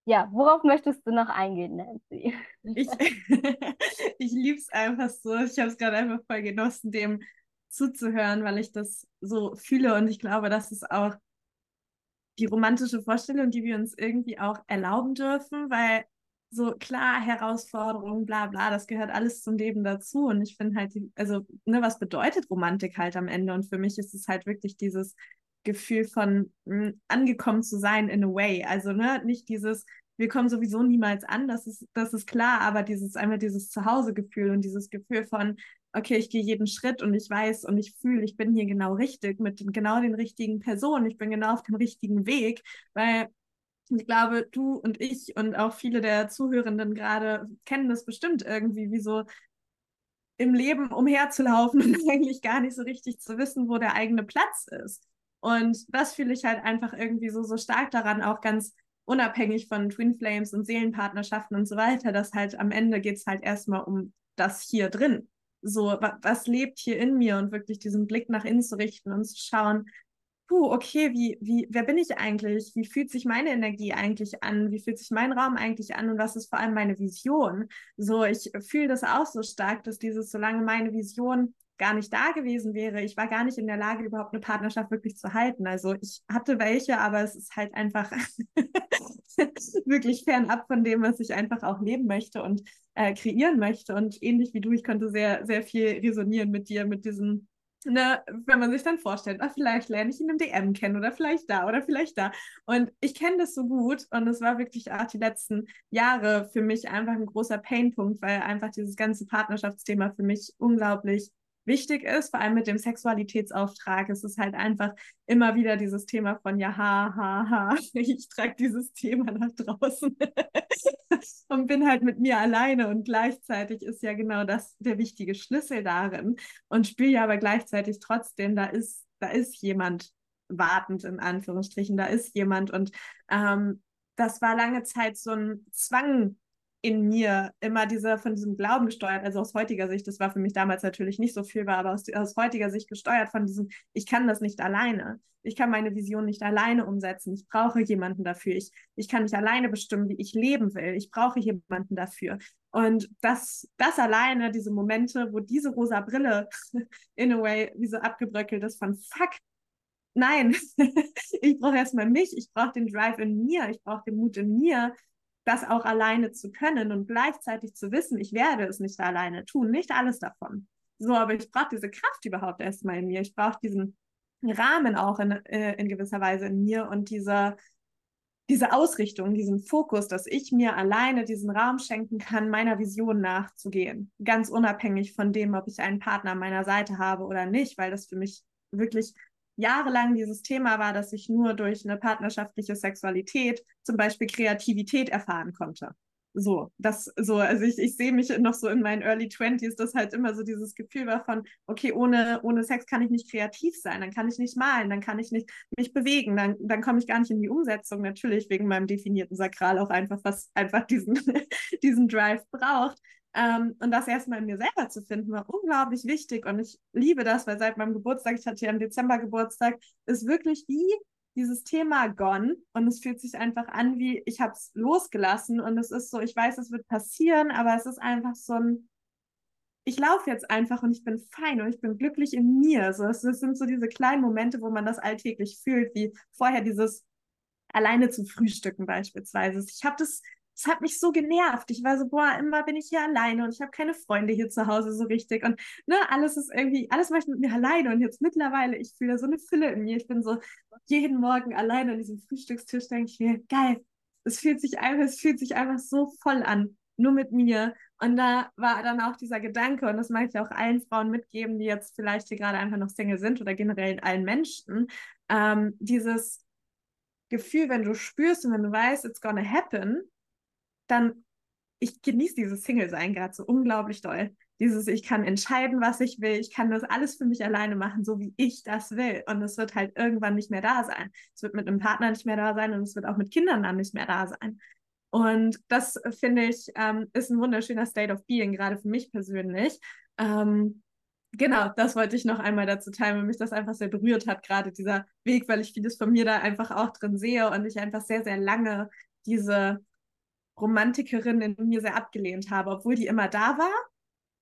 ja, worauf möchtest du noch eingehen, Nancy? Ich, ich liebe es einfach so. Ich habe es gerade einfach voll genossen, dem zuzuhören, weil ich das so fühle und ich glaube, das ist auch die romantische Vorstellung, die wir uns irgendwie auch erlauben dürfen, weil so klar, Herausforderungen, bla bla, das gehört alles zum Leben dazu. Und ich finde halt, also, ne, was bedeutet Romantik halt am Ende? Und für mich ist es halt wirklich dieses Gefühl von mh, hm, angekommen zu sein in a way. Also, ne, nicht dieses, wir kommen sowieso niemals an, das ist, das ist klar, aber dieses einmal dieses Zuhausegefühl und dieses Gefühl von, okay, ich gehe jeden Schritt und ich weiß und ich fühle, ich bin hier genau richtig mit den, genau den richtigen Personen, ich bin genau auf dem richtigen Weg, weil ich glaube, du und ich und auch viele der Zuhörenden gerade kennen das bestimmt irgendwie, wie so im Leben umherzulaufen und eigentlich gar nicht so richtig zu wissen, wo der eigene Platz ist. Und das fühle ich halt einfach irgendwie so, so stark daran, auch ganz unabhängig von Twin Flames und Seelenpartnerschaften und so weiter, dass halt am Ende geht es halt erstmal um das hier drin so, was lebt hier in mir und wirklich diesen Blick nach innen zu richten und zu schauen, puh, okay, wie, wie, wer bin ich eigentlich? Wie fühlt sich meine Energie eigentlich an? Wie fühlt sich mein Raum eigentlich an? Und was ist vor allem meine Vision? So, ich fühle das auch so stark, dass dieses, solange meine Vision gar nicht da gewesen wäre, ich war gar nicht in der Lage, überhaupt eine Partnerschaft wirklich zu halten. Also ich hatte welche, aber es ist halt einfach wirklich fernab von dem, was ich einfach auch leben möchte und äh, kreieren möchte. Und ähnlich wie du, ich konnte sehr, sehr viel resonieren mit dir, mit diesem Ne, wenn man sich dann vorstellt, ah, vielleicht lerne ich ihn im DM kennen oder vielleicht da oder vielleicht da. Und ich kenne das so gut und es war wirklich auch die letzten Jahre für mich einfach ein großer Painpunkt, weil einfach dieses ganze Partnerschaftsthema für mich unglaublich wichtig ist, vor allem mit dem Sexualitätsauftrag. Es ist halt einfach immer wieder dieses Thema von ja, ha, ha, ha, ich trage dieses Thema nach draußen und bin halt mit mir alleine und gleichzeitig ist ja genau das der wichtige Schlüssel darin und spüre ja aber gleichzeitig trotzdem, da ist, da ist jemand wartend in Anführungsstrichen, da ist jemand und ähm, das war lange Zeit so ein Zwang in mir immer dieser von diesem Glauben gesteuert, also aus heutiger Sicht, das war für mich damals natürlich nicht so viel, war aber aus, aus heutiger Sicht gesteuert von diesem, ich kann das nicht alleine. Ich kann meine Vision nicht alleine umsetzen. Ich brauche jemanden dafür. Ich, ich kann nicht alleine bestimmen, wie ich leben will. Ich brauche jemanden dafür. Und das, das alleine, diese Momente, wo diese rosa Brille in a way wie so abgebröckelt ist von fuck, nein, ich brauche erstmal mich, ich brauche den Drive in mir, ich brauche den Mut in mir, das auch alleine zu können und gleichzeitig zu wissen, ich werde es nicht alleine tun, nicht alles davon. So, aber ich brauche diese Kraft überhaupt erstmal in mir. Ich brauche diesen Rahmen auch in, äh, in gewisser Weise in mir und diese, diese Ausrichtung, diesen Fokus, dass ich mir alleine diesen Raum schenken kann, meiner Vision nachzugehen. Ganz unabhängig von dem, ob ich einen Partner an meiner Seite habe oder nicht, weil das für mich wirklich jahrelang dieses Thema war, dass ich nur durch eine partnerschaftliche Sexualität zum Beispiel Kreativität erfahren konnte. So, das so, also ich, ich sehe mich noch so in meinen Early Twenties, dass halt immer so dieses Gefühl war von, okay, ohne, ohne Sex kann ich nicht kreativ sein, dann kann ich nicht malen, dann kann ich nicht mich bewegen, dann, dann komme ich gar nicht in die Umsetzung, natürlich wegen meinem definierten Sakral auch einfach, was einfach diesen, diesen Drive braucht. Ähm, und das erstmal in mir selber zu finden, war unglaublich wichtig. Und ich liebe das, weil seit meinem Geburtstag, ich hatte ja im Dezember Geburtstag, ist wirklich wie dieses Thema gone. Und es fühlt sich einfach an, wie ich habe es losgelassen. Und es ist so, ich weiß, es wird passieren, aber es ist einfach so ein, ich laufe jetzt einfach und ich bin fein und ich bin glücklich in mir. So, es, es sind so diese kleinen Momente, wo man das alltäglich fühlt, wie vorher dieses alleine zu frühstücken beispielsweise. Ich habe das es hat mich so genervt. Ich war so, boah, immer bin ich hier alleine und ich habe keine Freunde hier zu Hause so richtig. Und ne, alles ist irgendwie, alles mache ich mit mir alleine. Und jetzt mittlerweile, ich fühle so eine Fülle in mir. Ich bin so jeden Morgen alleine an diesem Frühstückstisch, denke ich mir, geil, es fühlt sich einfach, es fühlt sich einfach so voll an, nur mit mir. Und da war dann auch dieser Gedanke, und das mag ich auch allen Frauen mitgeben, die jetzt vielleicht hier gerade einfach noch Single sind oder generell allen Menschen, ähm, dieses Gefühl, wenn du spürst und wenn du weißt, it's gonna happen, dann, ich genieße dieses Single-Sein gerade so unglaublich doll. Dieses, ich kann entscheiden, was ich will, ich kann das alles für mich alleine machen, so wie ich das will. Und es wird halt irgendwann nicht mehr da sein. Es wird mit einem Partner nicht mehr da sein und es wird auch mit Kindern dann nicht mehr da sein. Und das finde ich, ähm, ist ein wunderschöner State of Being, gerade für mich persönlich. Ähm, genau, das wollte ich noch einmal dazu teilen, weil mich das einfach sehr berührt hat, gerade dieser Weg, weil ich vieles von mir da einfach auch drin sehe und ich einfach sehr, sehr lange diese Romantikerin in mir sehr abgelehnt habe, obwohl die immer da war.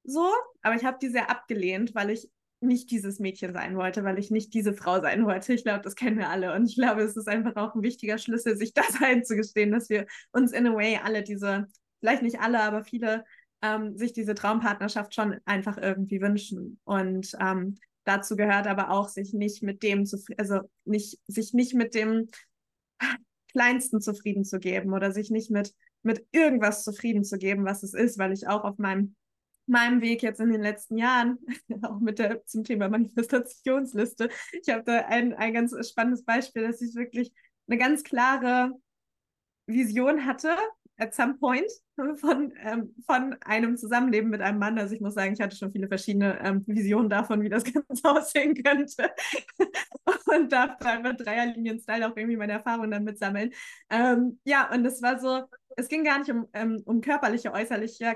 So, aber ich habe die sehr abgelehnt, weil ich nicht dieses Mädchen sein wollte, weil ich nicht diese Frau sein wollte. Ich glaube, das kennen wir alle. Und ich glaube, es ist einfach auch ein wichtiger Schlüssel, sich das einzugestehen, dass wir uns in a way alle diese, vielleicht nicht alle, aber viele ähm, sich diese Traumpartnerschaft schon einfach irgendwie wünschen. Und ähm, dazu gehört aber auch, sich nicht mit dem zu, also nicht, sich nicht mit dem Kleinsten zufrieden zu geben oder sich nicht mit mit irgendwas zufrieden zu geben, was es ist, weil ich auch auf meinem meinem Weg jetzt in den letzten Jahren, auch mit der zum Thema Manifestationsliste. Ich habe da ein, ein ganz spannendes Beispiel, dass ich wirklich eine ganz klare Vision hatte, at some point, von, ähm, von einem Zusammenleben mit einem Mann. Also ich muss sagen, ich hatte schon viele verschiedene ähm, Visionen davon, wie das Ganze aussehen könnte. und darf da einfach Dreierlinien-Style auch irgendwie meine Erfahrungen damit sammeln. Ähm, ja, und es war so, es ging gar nicht um, ähm, um körperliche, äußerliche,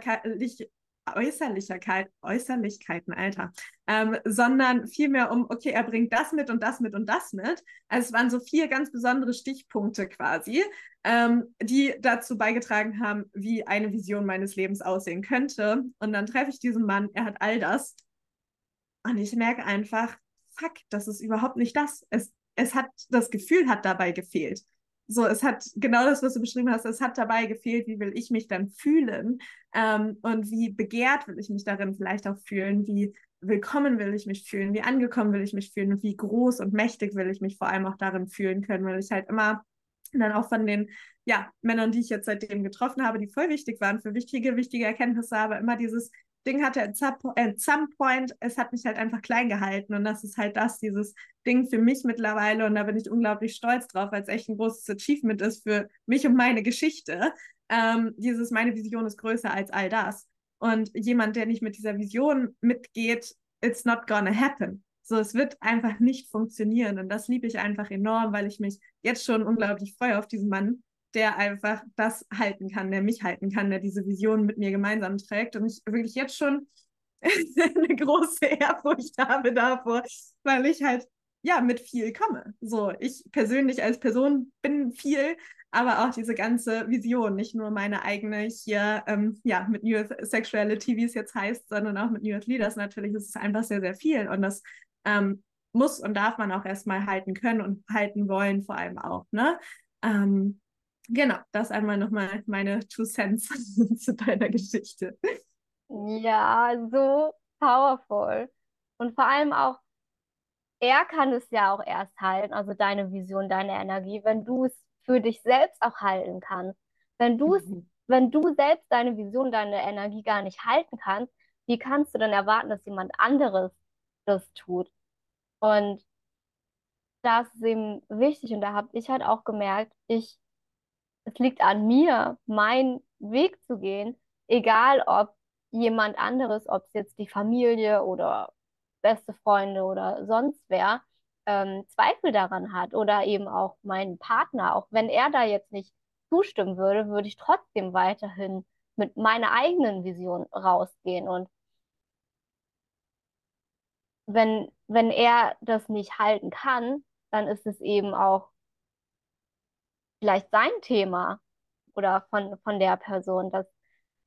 Äußerlichkeit, Äußerlichkeiten, Alter, ähm, sondern vielmehr um, okay, er bringt das mit und das mit und das mit. Also es waren so vier ganz besondere Stichpunkte quasi, ähm, die dazu beigetragen haben, wie eine Vision meines Lebens aussehen könnte. Und dann treffe ich diesen Mann, er hat all das. Und ich merke einfach, fuck, das ist überhaupt nicht das. Es, es hat, das Gefühl hat dabei gefehlt. So, es hat genau das, was du beschrieben hast, es hat dabei gefehlt, wie will ich mich dann fühlen ähm, und wie begehrt will ich mich darin vielleicht auch fühlen, wie willkommen will ich mich fühlen, wie angekommen will ich mich fühlen und wie groß und mächtig will ich mich vor allem auch darin fühlen können, weil ich halt immer dann auch von den ja, Männern, die ich jetzt seitdem getroffen habe, die voll wichtig waren für wichtige, wichtige Erkenntnisse, aber immer dieses Ding hatte at some point, es hat mich halt einfach klein gehalten und das ist halt das, dieses Ding für mich mittlerweile und da bin ich unglaublich stolz drauf, weil es echt ein großes Achievement ist für mich und meine Geschichte. Ähm, dieses, meine Vision ist größer als all das. Und jemand, der nicht mit dieser Vision mitgeht, it's not gonna happen. So, es wird einfach nicht funktionieren und das liebe ich einfach enorm, weil ich mich jetzt schon unglaublich freue auf diesen Mann, der einfach das halten kann, der mich halten kann, der diese Vision mit mir gemeinsam trägt. Und ich wirklich jetzt schon eine große Ehrfurcht habe davor, weil ich halt ja mit viel komme. So, ich persönlich als Person bin viel, aber auch diese ganze Vision, nicht nur meine eigene hier, ähm, ja, mit New Earth Sexuality, wie es jetzt heißt, sondern auch mit New Earth Leaders natürlich, ist es einfach sehr, sehr viel. Und das ähm, muss und darf man auch erstmal halten können und halten wollen, vor allem auch. Ne? Ähm, genau, das einmal nochmal meine Two Cents zu deiner Geschichte. Ja, so powerful. Und vor allem auch, er kann es ja auch erst halten, also deine Vision, deine Energie, wenn du es für dich selbst auch halten kannst. Wenn du es, mhm. wenn du selbst deine Vision, deine Energie gar nicht halten kannst, wie kannst du dann erwarten, dass jemand anderes das tut? Und das ist eben wichtig und da habe ich halt auch gemerkt, ich, es liegt an mir, meinen Weg zu gehen, egal ob jemand anderes, ob es jetzt die Familie oder beste Freunde oder sonst wer, ähm, Zweifel daran hat oder eben auch mein Partner, auch wenn er da jetzt nicht zustimmen würde, würde ich trotzdem weiterhin mit meiner eigenen Vision rausgehen. Und wenn, wenn er das nicht halten kann, dann ist es eben auch vielleicht sein Thema oder von, von der Person, dass,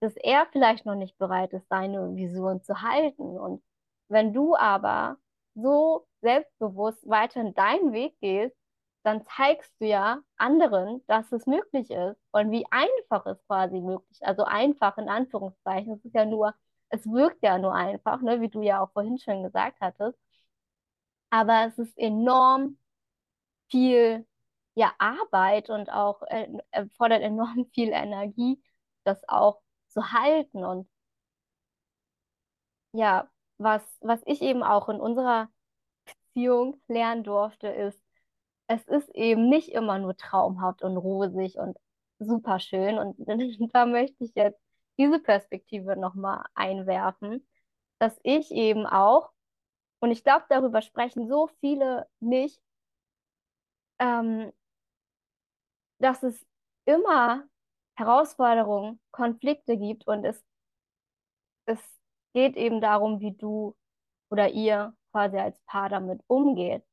dass er vielleicht noch nicht bereit ist, seine Vision zu halten. Und wenn du aber so selbstbewusst weiterhin deinen Weg gehst, dann zeigst du ja anderen, dass es möglich ist und wie einfach es quasi möglich ist. Also einfach in Anführungszeichen. Es ist ja nur, es wirkt ja nur einfach, ne, wie du ja auch vorhin schon gesagt hattest. Aber es ist enorm viel ja, Arbeit und auch äh, erfordert enorm viel Energie, das auch zu halten. Und ja, was, was ich eben auch in unserer Beziehung lernen durfte, ist, es ist eben nicht immer nur traumhaft und rosig und super schön. Und da möchte ich jetzt diese Perspektive nochmal einwerfen, dass ich eben auch, und ich glaube, darüber sprechen so viele nicht, ähm, dass es immer Herausforderungen, Konflikte gibt und es, es geht eben darum, wie du oder ihr quasi als Paar damit umgeht.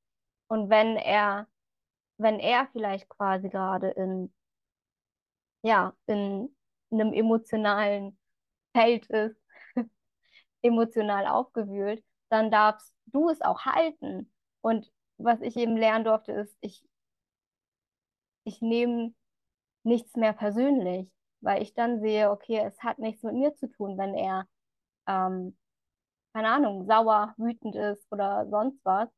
Und wenn er, wenn er vielleicht quasi gerade in, ja, in einem emotionalen Feld ist, emotional aufgewühlt, dann darfst du es auch halten. Und was ich eben lernen durfte, ist, ich, ich nehme nichts mehr persönlich, weil ich dann sehe, okay, es hat nichts mit mir zu tun, wenn er, ähm, keine Ahnung, sauer, wütend ist oder sonst was.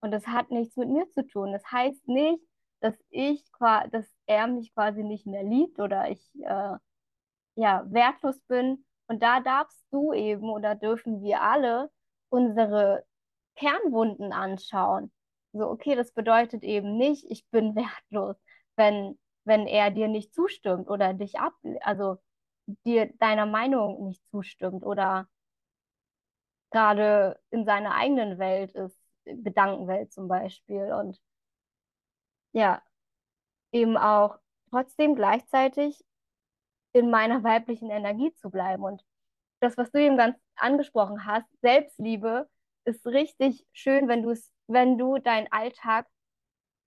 Und das hat nichts mit mir zu tun. Das heißt nicht, dass ich dass er mich quasi nicht mehr liebt oder ich äh, ja wertlos bin. Und da darfst du eben oder dürfen wir alle unsere Kernwunden anschauen. So, okay, das bedeutet eben nicht, ich bin wertlos, wenn, wenn er dir nicht zustimmt oder dich ab, also dir deiner Meinung nicht zustimmt oder gerade in seiner eigenen Welt ist, Gedankenwelt zum Beispiel. Und ja, eben auch trotzdem gleichzeitig in meiner weiblichen Energie zu bleiben. Und das, was du eben ganz angesprochen hast, Selbstliebe, ist richtig schön, wenn du es, wenn du deinen Alltag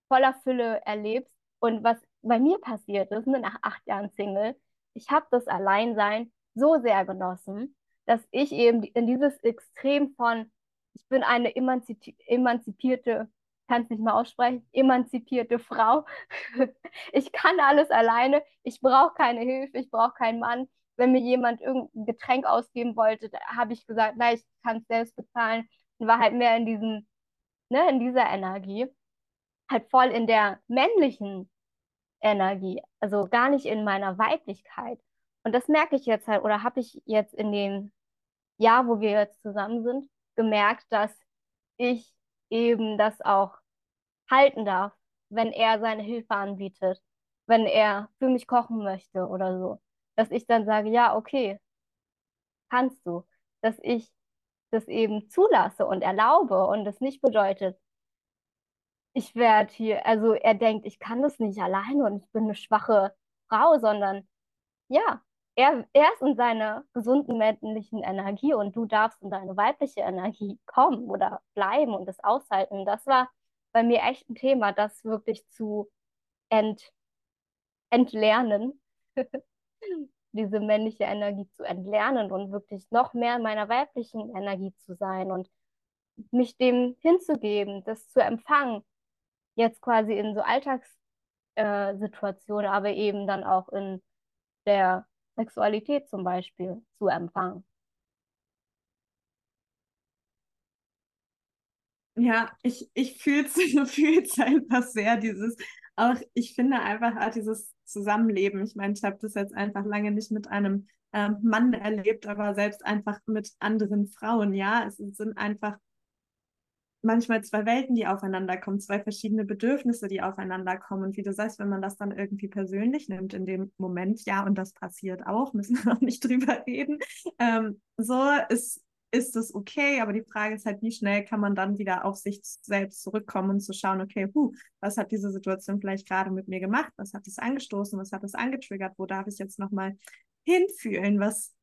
voller Fülle erlebst. Und was bei mir passiert ist, ne, nach acht Jahren Single, ich habe das Alleinsein so sehr genossen, dass ich eben in dieses Extrem von, ich bin eine emanzipierte kann es nicht mal aussprechen, emanzipierte Frau. ich kann alles alleine, ich brauche keine Hilfe, ich brauche keinen Mann. Wenn mir jemand irgendein Getränk ausgeben wollte, habe ich gesagt, nein, ich kann es selbst bezahlen und war halt mehr in diesem, ne, in dieser Energie, halt voll in der männlichen Energie, also gar nicht in meiner Weiblichkeit. Und das merke ich jetzt halt, oder habe ich jetzt in dem Jahr, wo wir jetzt zusammen sind, gemerkt, dass ich eben das auch halten darf, wenn er seine Hilfe anbietet, wenn er für mich kochen möchte oder so. Dass ich dann sage, ja, okay, kannst du. Dass ich das eben zulasse und erlaube und es nicht bedeutet, ich werde hier, also er denkt, ich kann das nicht alleine und ich bin eine schwache Frau, sondern ja, er, er ist in seiner gesunden männlichen Energie und du darfst in deine weibliche Energie kommen oder bleiben und das aushalten. Das war bei mir echt ein Thema, das wirklich zu ent, entlernen, diese männliche Energie zu entlernen und wirklich noch mehr in meiner weiblichen Energie zu sein und mich dem hinzugeben, das zu empfangen, jetzt quasi in so Alltags Alltagssituation, aber eben dann auch in der Sexualität zum Beispiel zu empfangen. Ja, ich, ich fühle es einfach sehr, dieses, auch ich finde einfach auch dieses Zusammenleben. Ich meine, ich habe das jetzt einfach lange nicht mit einem ähm, Mann erlebt, aber selbst einfach mit anderen Frauen, ja. Es sind einfach manchmal zwei Welten, die aufeinander kommen, zwei verschiedene Bedürfnisse, die aufeinander kommen. Und wie du sagst, wenn man das dann irgendwie persönlich nimmt in dem Moment, ja, und das passiert auch, müssen wir auch nicht drüber reden, ähm, so ist, ist es okay, aber die Frage ist halt, wie schnell kann man dann wieder auf sich selbst zurückkommen und zu schauen, okay, huh, was hat diese Situation vielleicht gerade mit mir gemacht? Was hat es angestoßen? Was hat es angetriggert? Wo darf ich jetzt nochmal hinfühlen? Was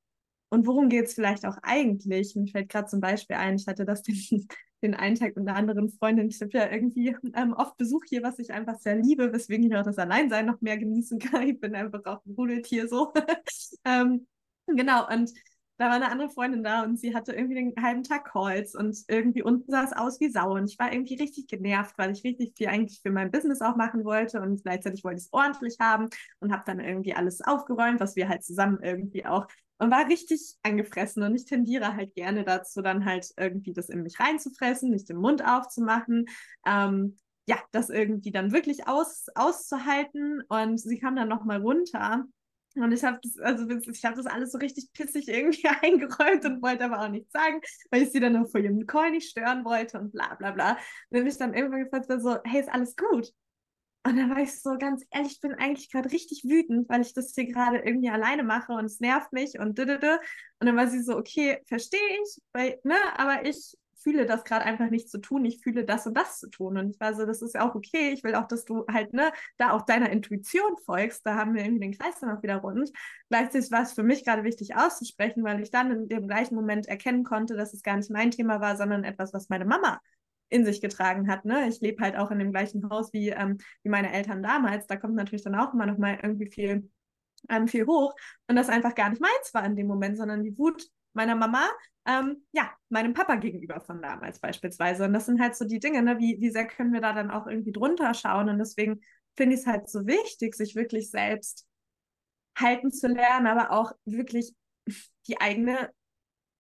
und worum geht es vielleicht auch eigentlich? Mir fällt gerade zum Beispiel ein, ich hatte das den, den einen Tag mit einer anderen Freundin. Ich habe ja irgendwie ähm, oft Besuch hier, was ich einfach sehr liebe, weswegen ich auch das Alleinsein noch mehr genießen kann. Ich bin einfach auch ein Rudeltier so. ähm, genau, und da war eine andere Freundin da und sie hatte irgendwie den halben Tag Calls und irgendwie unten sah es aus wie Sau und ich war irgendwie richtig genervt, weil ich richtig viel eigentlich für mein Business auch machen wollte und gleichzeitig wollte ich es ordentlich haben und habe dann irgendwie alles aufgeräumt, was wir halt zusammen irgendwie auch und war richtig angefressen und ich tendiere halt gerne dazu, dann halt irgendwie das in mich reinzufressen, nicht den Mund aufzumachen. Ähm, ja, das irgendwie dann wirklich aus, auszuhalten. Und sie kam dann nochmal runter. Und ich habe das, also ich habe das alles so richtig pissig irgendwie eingeräumt und wollte aber auch nichts sagen, weil ich sie dann noch vor ihrem Call nicht stören wollte und bla bla bla. Und dann ich dann irgendwann gefragt, so, hey, ist alles gut? Und dann war ich so ganz ehrlich, ich bin eigentlich gerade richtig wütend, weil ich das hier gerade irgendwie alleine mache und es nervt mich und dödödö. Und dann war sie so, okay, verstehe ich, weil, ne, aber ich fühle das gerade einfach nicht zu tun, ich fühle das und das zu tun. Und ich war so, das ist ja auch okay. Ich will auch, dass du halt, ne, da auch deiner Intuition folgst. Da haben wir irgendwie den Kreis dann auch wieder rund. Gleichzeitig war es für mich gerade wichtig auszusprechen, weil ich dann in dem gleichen Moment erkennen konnte, dass es gar nicht mein Thema war, sondern etwas, was meine Mama in sich getragen hat. Ne? Ich lebe halt auch in dem gleichen Haus wie, ähm, wie meine Eltern damals. Da kommt natürlich dann auch immer noch mal irgendwie viel, ähm, viel hoch. Und das einfach gar nicht meins war in dem Moment, sondern die Wut meiner Mama, ähm, ja, meinem Papa gegenüber von damals beispielsweise. Und das sind halt so die Dinge, ne? wie, wie sehr können wir da dann auch irgendwie drunter schauen. Und deswegen finde ich es halt so wichtig, sich wirklich selbst halten zu lernen, aber auch wirklich die eigene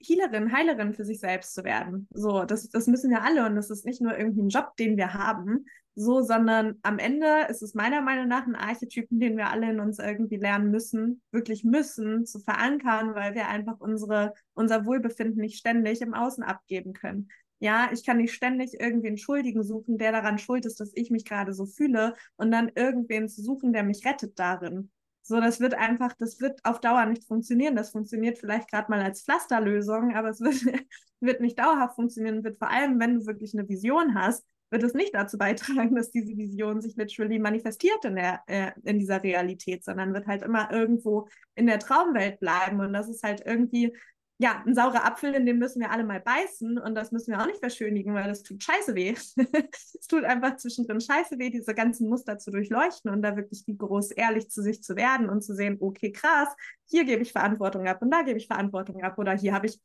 Healerin, Heilerin für sich selbst zu werden. So, das, das müssen wir alle und das ist nicht nur irgendwie ein Job, den wir haben, so, sondern am Ende ist es meiner Meinung nach ein Archetypen, den wir alle in uns irgendwie lernen müssen, wirklich müssen, zu verankern, weil wir einfach unsere, unser Wohlbefinden nicht ständig im Außen abgeben können. Ja, ich kann nicht ständig irgendwie einen Schuldigen suchen, der daran schuld ist, dass ich mich gerade so fühle und dann irgendwen zu suchen, der mich rettet darin. So, das wird einfach, das wird auf Dauer nicht funktionieren. Das funktioniert vielleicht gerade mal als Pflasterlösung, aber es wird, wird nicht dauerhaft funktionieren und wird vor allem, wenn du wirklich eine Vision hast, wird es nicht dazu beitragen, dass diese Vision sich literally manifestiert in, der, äh, in dieser Realität, sondern wird halt immer irgendwo in der Traumwelt bleiben. Und das ist halt irgendwie ja, ein saurer Apfel, in dem müssen wir alle mal beißen und das müssen wir auch nicht verschönigen, weil das tut scheiße weh. es tut einfach zwischendrin scheiße weh, diese ganzen Muster zu durchleuchten und da wirklich groß ehrlich zu sich zu werden und zu sehen, okay, krass, hier gebe ich Verantwortung ab und da gebe ich Verantwortung ab oder hier habe ich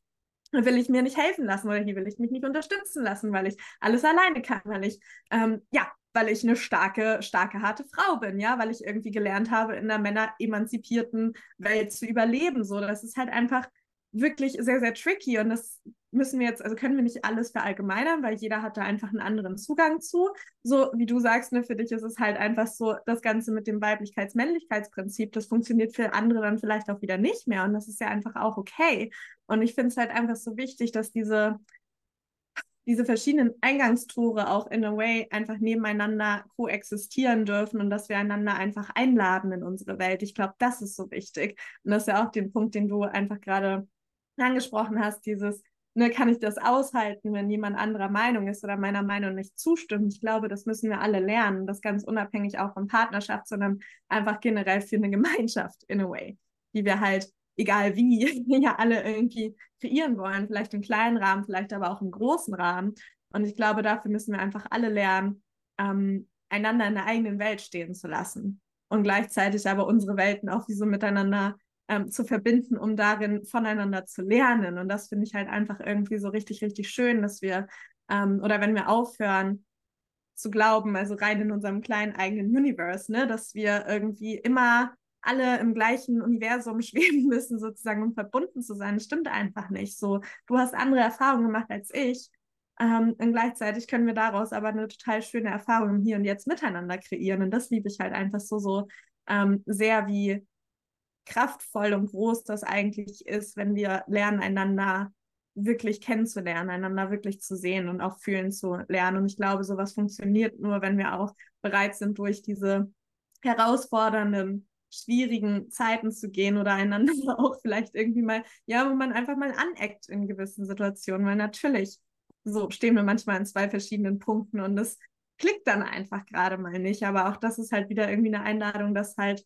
will ich mir nicht helfen lassen oder hier will ich mich nicht unterstützen lassen, weil ich alles alleine kann, weil ich ähm, ja, weil ich eine starke, starke, harte Frau bin, ja, weil ich irgendwie gelernt habe, in einer männeremanzipierten Welt zu überleben. So, das ist halt einfach wirklich sehr, sehr tricky und das müssen wir jetzt, also können wir nicht alles verallgemeinern, weil jeder hat da einfach einen anderen Zugang zu. So wie du sagst, ne, für dich ist es halt einfach so, das Ganze mit dem Weiblichkeits-Männlichkeitsprinzip, das funktioniert für andere dann vielleicht auch wieder nicht mehr und das ist ja einfach auch okay. Und ich finde es halt einfach so wichtig, dass diese, diese verschiedenen Eingangstore auch in a way einfach nebeneinander koexistieren dürfen und dass wir einander einfach einladen in unsere Welt. Ich glaube, das ist so wichtig. Und das ist ja auch den Punkt, den du einfach gerade angesprochen hast, dieses, ne, kann ich das aushalten, wenn jemand anderer Meinung ist oder meiner Meinung nicht zustimmt? Ich glaube, das müssen wir alle lernen, das ganz unabhängig auch von Partnerschaft, sondern einfach generell für eine Gemeinschaft in a way, die wir halt, egal wie, ja alle irgendwie kreieren wollen, vielleicht im kleinen Rahmen, vielleicht aber auch im großen Rahmen. Und ich glaube, dafür müssen wir einfach alle lernen, ähm, einander in der eigenen Welt stehen zu lassen und gleichzeitig aber unsere Welten auch wie so miteinander ähm, zu verbinden, um darin voneinander zu lernen. Und das finde ich halt einfach irgendwie so richtig, richtig schön, dass wir, ähm, oder wenn wir aufhören, zu glauben, also rein in unserem kleinen eigenen Universe, ne, dass wir irgendwie immer alle im gleichen Universum schweben müssen, sozusagen, um verbunden zu sein. Das stimmt einfach nicht. So, du hast andere Erfahrungen gemacht als ich. Ähm, und gleichzeitig können wir daraus aber eine total schöne Erfahrung im Hier und Jetzt miteinander kreieren. Und das liebe ich halt einfach so, so ähm, sehr, wie kraftvoll und groß das eigentlich ist, wenn wir lernen, einander wirklich kennenzulernen, einander wirklich zu sehen und auch fühlen zu lernen. Und ich glaube, sowas funktioniert nur, wenn wir auch bereit sind, durch diese herausfordernden, schwierigen Zeiten zu gehen oder einander auch vielleicht irgendwie mal, ja, wo man einfach mal aneckt in gewissen Situationen, weil natürlich so stehen wir manchmal an zwei verschiedenen Punkten und das klickt dann einfach gerade mal nicht. Aber auch das ist halt wieder irgendwie eine Einladung, das halt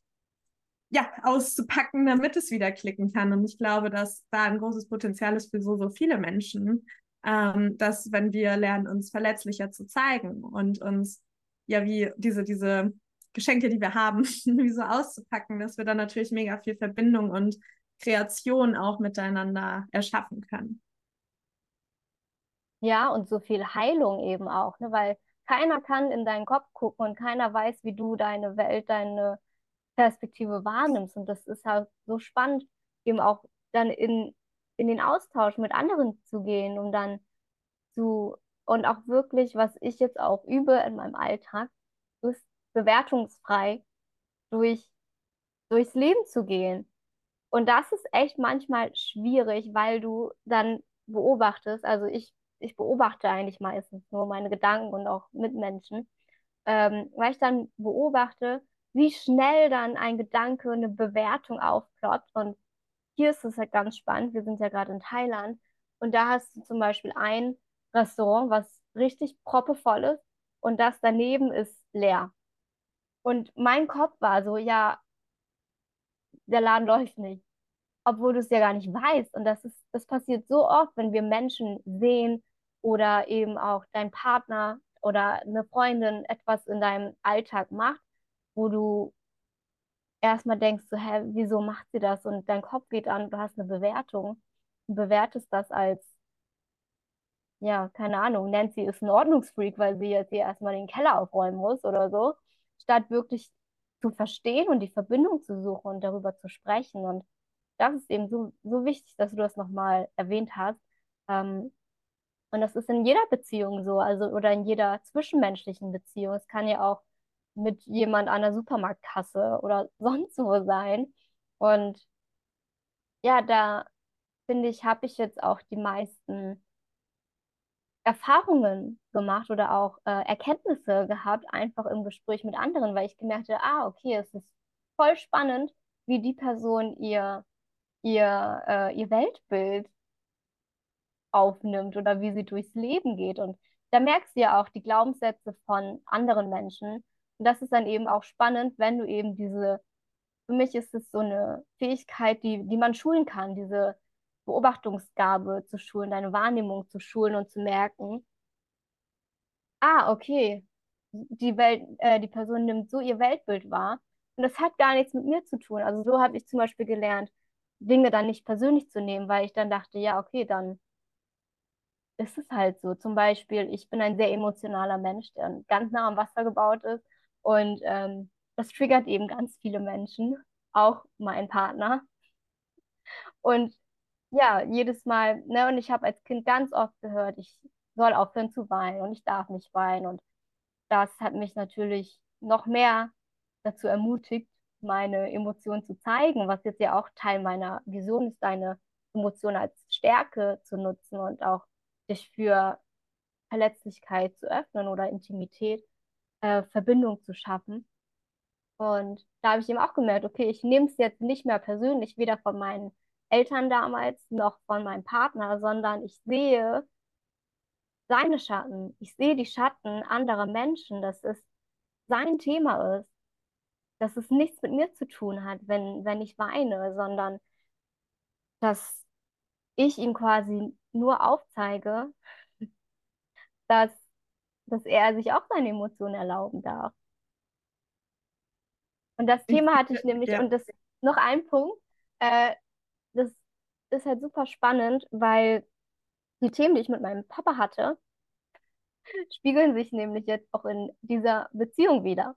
ja, auszupacken, damit es wieder klicken kann. Und ich glaube, dass da ein großes Potenzial ist für so, so viele Menschen, ähm, dass wenn wir lernen, uns verletzlicher zu zeigen und uns ja wie diese, diese Geschenke, die wir haben, wie so auszupacken, dass wir dann natürlich mega viel Verbindung und Kreation auch miteinander erschaffen können. Ja, und so viel Heilung eben auch, ne? weil keiner kann in deinen Kopf gucken und keiner weiß, wie du deine Welt, deine Perspektive wahrnimmst. Und das ist halt so spannend, eben auch dann in, in den Austausch mit anderen zu gehen, um dann zu, und auch wirklich, was ich jetzt auch übe in meinem Alltag, ist bewertungsfrei durch, durchs Leben zu gehen. Und das ist echt manchmal schwierig, weil du dann beobachtest, also ich, ich beobachte eigentlich meistens nur meine Gedanken und auch Mitmenschen, ähm, weil ich dann beobachte, wie schnell dann ein Gedanke, eine Bewertung aufploppt. Und hier ist es halt ganz spannend. Wir sind ja gerade in Thailand und da hast du zum Beispiel ein Restaurant, was richtig proppevoll ist und das daneben ist leer. Und mein Kopf war so, ja, der Laden läuft nicht, obwohl du es ja gar nicht weißt. Und das ist, das passiert so oft, wenn wir Menschen sehen oder eben auch dein Partner oder eine Freundin etwas in deinem Alltag macht wo du erstmal denkst, so, hä, wieso macht sie das? Und dein Kopf geht an, du hast eine Bewertung und bewertest das als, ja, keine Ahnung, Nancy ist ein Ordnungsfreak, weil sie jetzt hier erstmal den Keller aufräumen muss oder so, statt wirklich zu verstehen und die Verbindung zu suchen und darüber zu sprechen. Und das ist eben so, so wichtig, dass du das nochmal erwähnt hast. Ähm, und das ist in jeder Beziehung so, also oder in jeder zwischenmenschlichen Beziehung. Es kann ja auch mit jemand an der Supermarktkasse oder sonst wo sein. Und ja, da finde ich, habe ich jetzt auch die meisten Erfahrungen gemacht oder auch äh, Erkenntnisse gehabt, einfach im Gespräch mit anderen, weil ich gemerkt habe, ah, okay, es ist voll spannend, wie die Person ihr, ihr, äh, ihr Weltbild aufnimmt oder wie sie durchs Leben geht. Und da merkst du ja auch die Glaubenssätze von anderen Menschen und das ist dann eben auch spannend, wenn du eben diese, für mich ist es so eine Fähigkeit, die, die man schulen kann, diese Beobachtungsgabe zu schulen, deine Wahrnehmung zu schulen und zu merken, ah, okay, die Welt, äh, die Person nimmt so ihr Weltbild wahr. Und das hat gar nichts mit mir zu tun. Also so habe ich zum Beispiel gelernt, Dinge dann nicht persönlich zu nehmen, weil ich dann dachte, ja, okay, dann ist es halt so. Zum Beispiel, ich bin ein sehr emotionaler Mensch, der ganz nah am Wasser gebaut ist. Und ähm, das triggert eben ganz viele Menschen, auch mein Partner. Und ja, jedes Mal, ne, und ich habe als Kind ganz oft gehört, ich soll aufhören zu weinen und ich darf nicht weinen. Und das hat mich natürlich noch mehr dazu ermutigt, meine Emotionen zu zeigen, was jetzt ja auch Teil meiner Vision ist, deine Emotionen als Stärke zu nutzen und auch dich für Verletzlichkeit zu öffnen oder Intimität äh, Verbindung zu schaffen. Und da habe ich eben auch gemerkt, okay, ich nehme es jetzt nicht mehr persönlich, weder von meinen Eltern damals noch von meinem Partner, sondern ich sehe seine Schatten. Ich sehe die Schatten anderer Menschen, dass es sein Thema ist, dass es nichts mit mir zu tun hat, wenn, wenn ich weine, sondern dass ich ihm quasi nur aufzeige, dass dass er sich auch seine Emotionen erlauben darf. Und das Thema hatte ich nämlich, ja. und das noch ein Punkt, äh, das ist halt super spannend, weil die Themen, die ich mit meinem Papa hatte, spiegeln sich nämlich jetzt auch in dieser Beziehung wieder.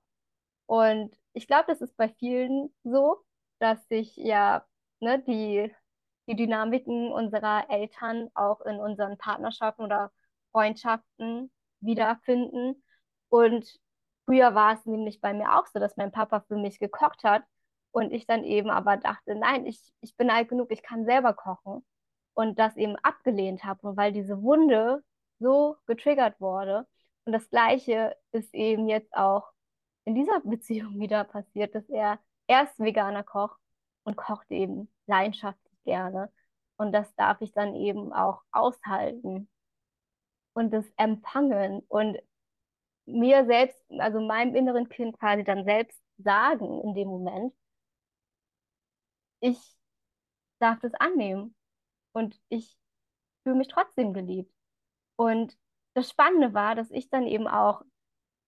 Und ich glaube, das ist bei vielen so, dass sich ja ne, die, die Dynamiken unserer Eltern auch in unseren Partnerschaften oder Freundschaften wiederfinden. Und früher war es nämlich bei mir auch so, dass mein Papa für mich gekocht hat und ich dann eben aber dachte, nein, ich, ich bin alt genug, ich kann selber kochen. Und das eben abgelehnt habe. Weil diese Wunde so getriggert wurde. Und das Gleiche ist eben jetzt auch in dieser Beziehung wieder passiert, dass er erst veganer Koch und kocht eben leidenschaftlich gerne. Und das darf ich dann eben auch aushalten und das empfangen und mir selbst, also meinem inneren Kind quasi dann selbst sagen in dem Moment, ich darf das annehmen und ich fühle mich trotzdem geliebt. Und das Spannende war, dass ich dann eben auch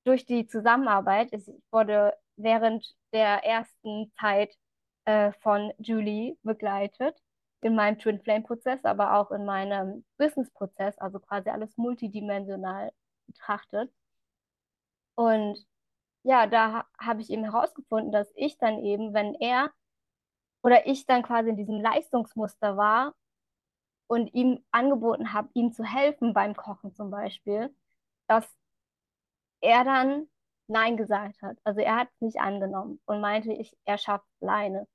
durch die Zusammenarbeit, ich wurde während der ersten Zeit äh, von Julie begleitet, in meinem Twin Flame Prozess, aber auch in meinem Business Prozess, also quasi alles multidimensional betrachtet. Und ja, da habe ich eben herausgefunden, dass ich dann eben, wenn er oder ich dann quasi in diesem Leistungsmuster war und ihm angeboten habe, ihm zu helfen beim Kochen zum Beispiel, dass er dann Nein gesagt hat. Also er hat es nicht angenommen und meinte, ich, er schafft es alleine.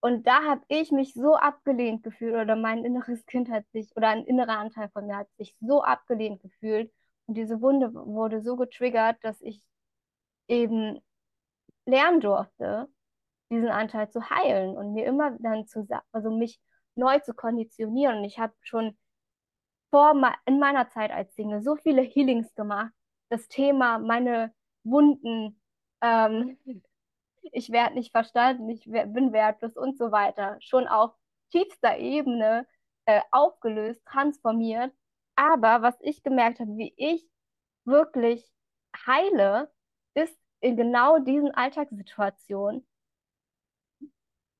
Und da habe ich mich so abgelehnt gefühlt oder mein inneres Kind hat sich oder ein innerer Anteil von mir hat sich so abgelehnt gefühlt und diese Wunde wurde so getriggert, dass ich eben lernen durfte, diesen Anteil zu heilen und mir immer dann zu also mich neu zu konditionieren. Und ich habe schon vor in meiner Zeit als Single so viele Healings gemacht. Das Thema meine Wunden, ähm, ich werde nicht verstanden, ich bin wertlos und so weiter, schon auf tiefster Ebene äh, aufgelöst, transformiert. Aber was ich gemerkt habe, wie ich wirklich heile, ist in genau diesen Alltagssituationen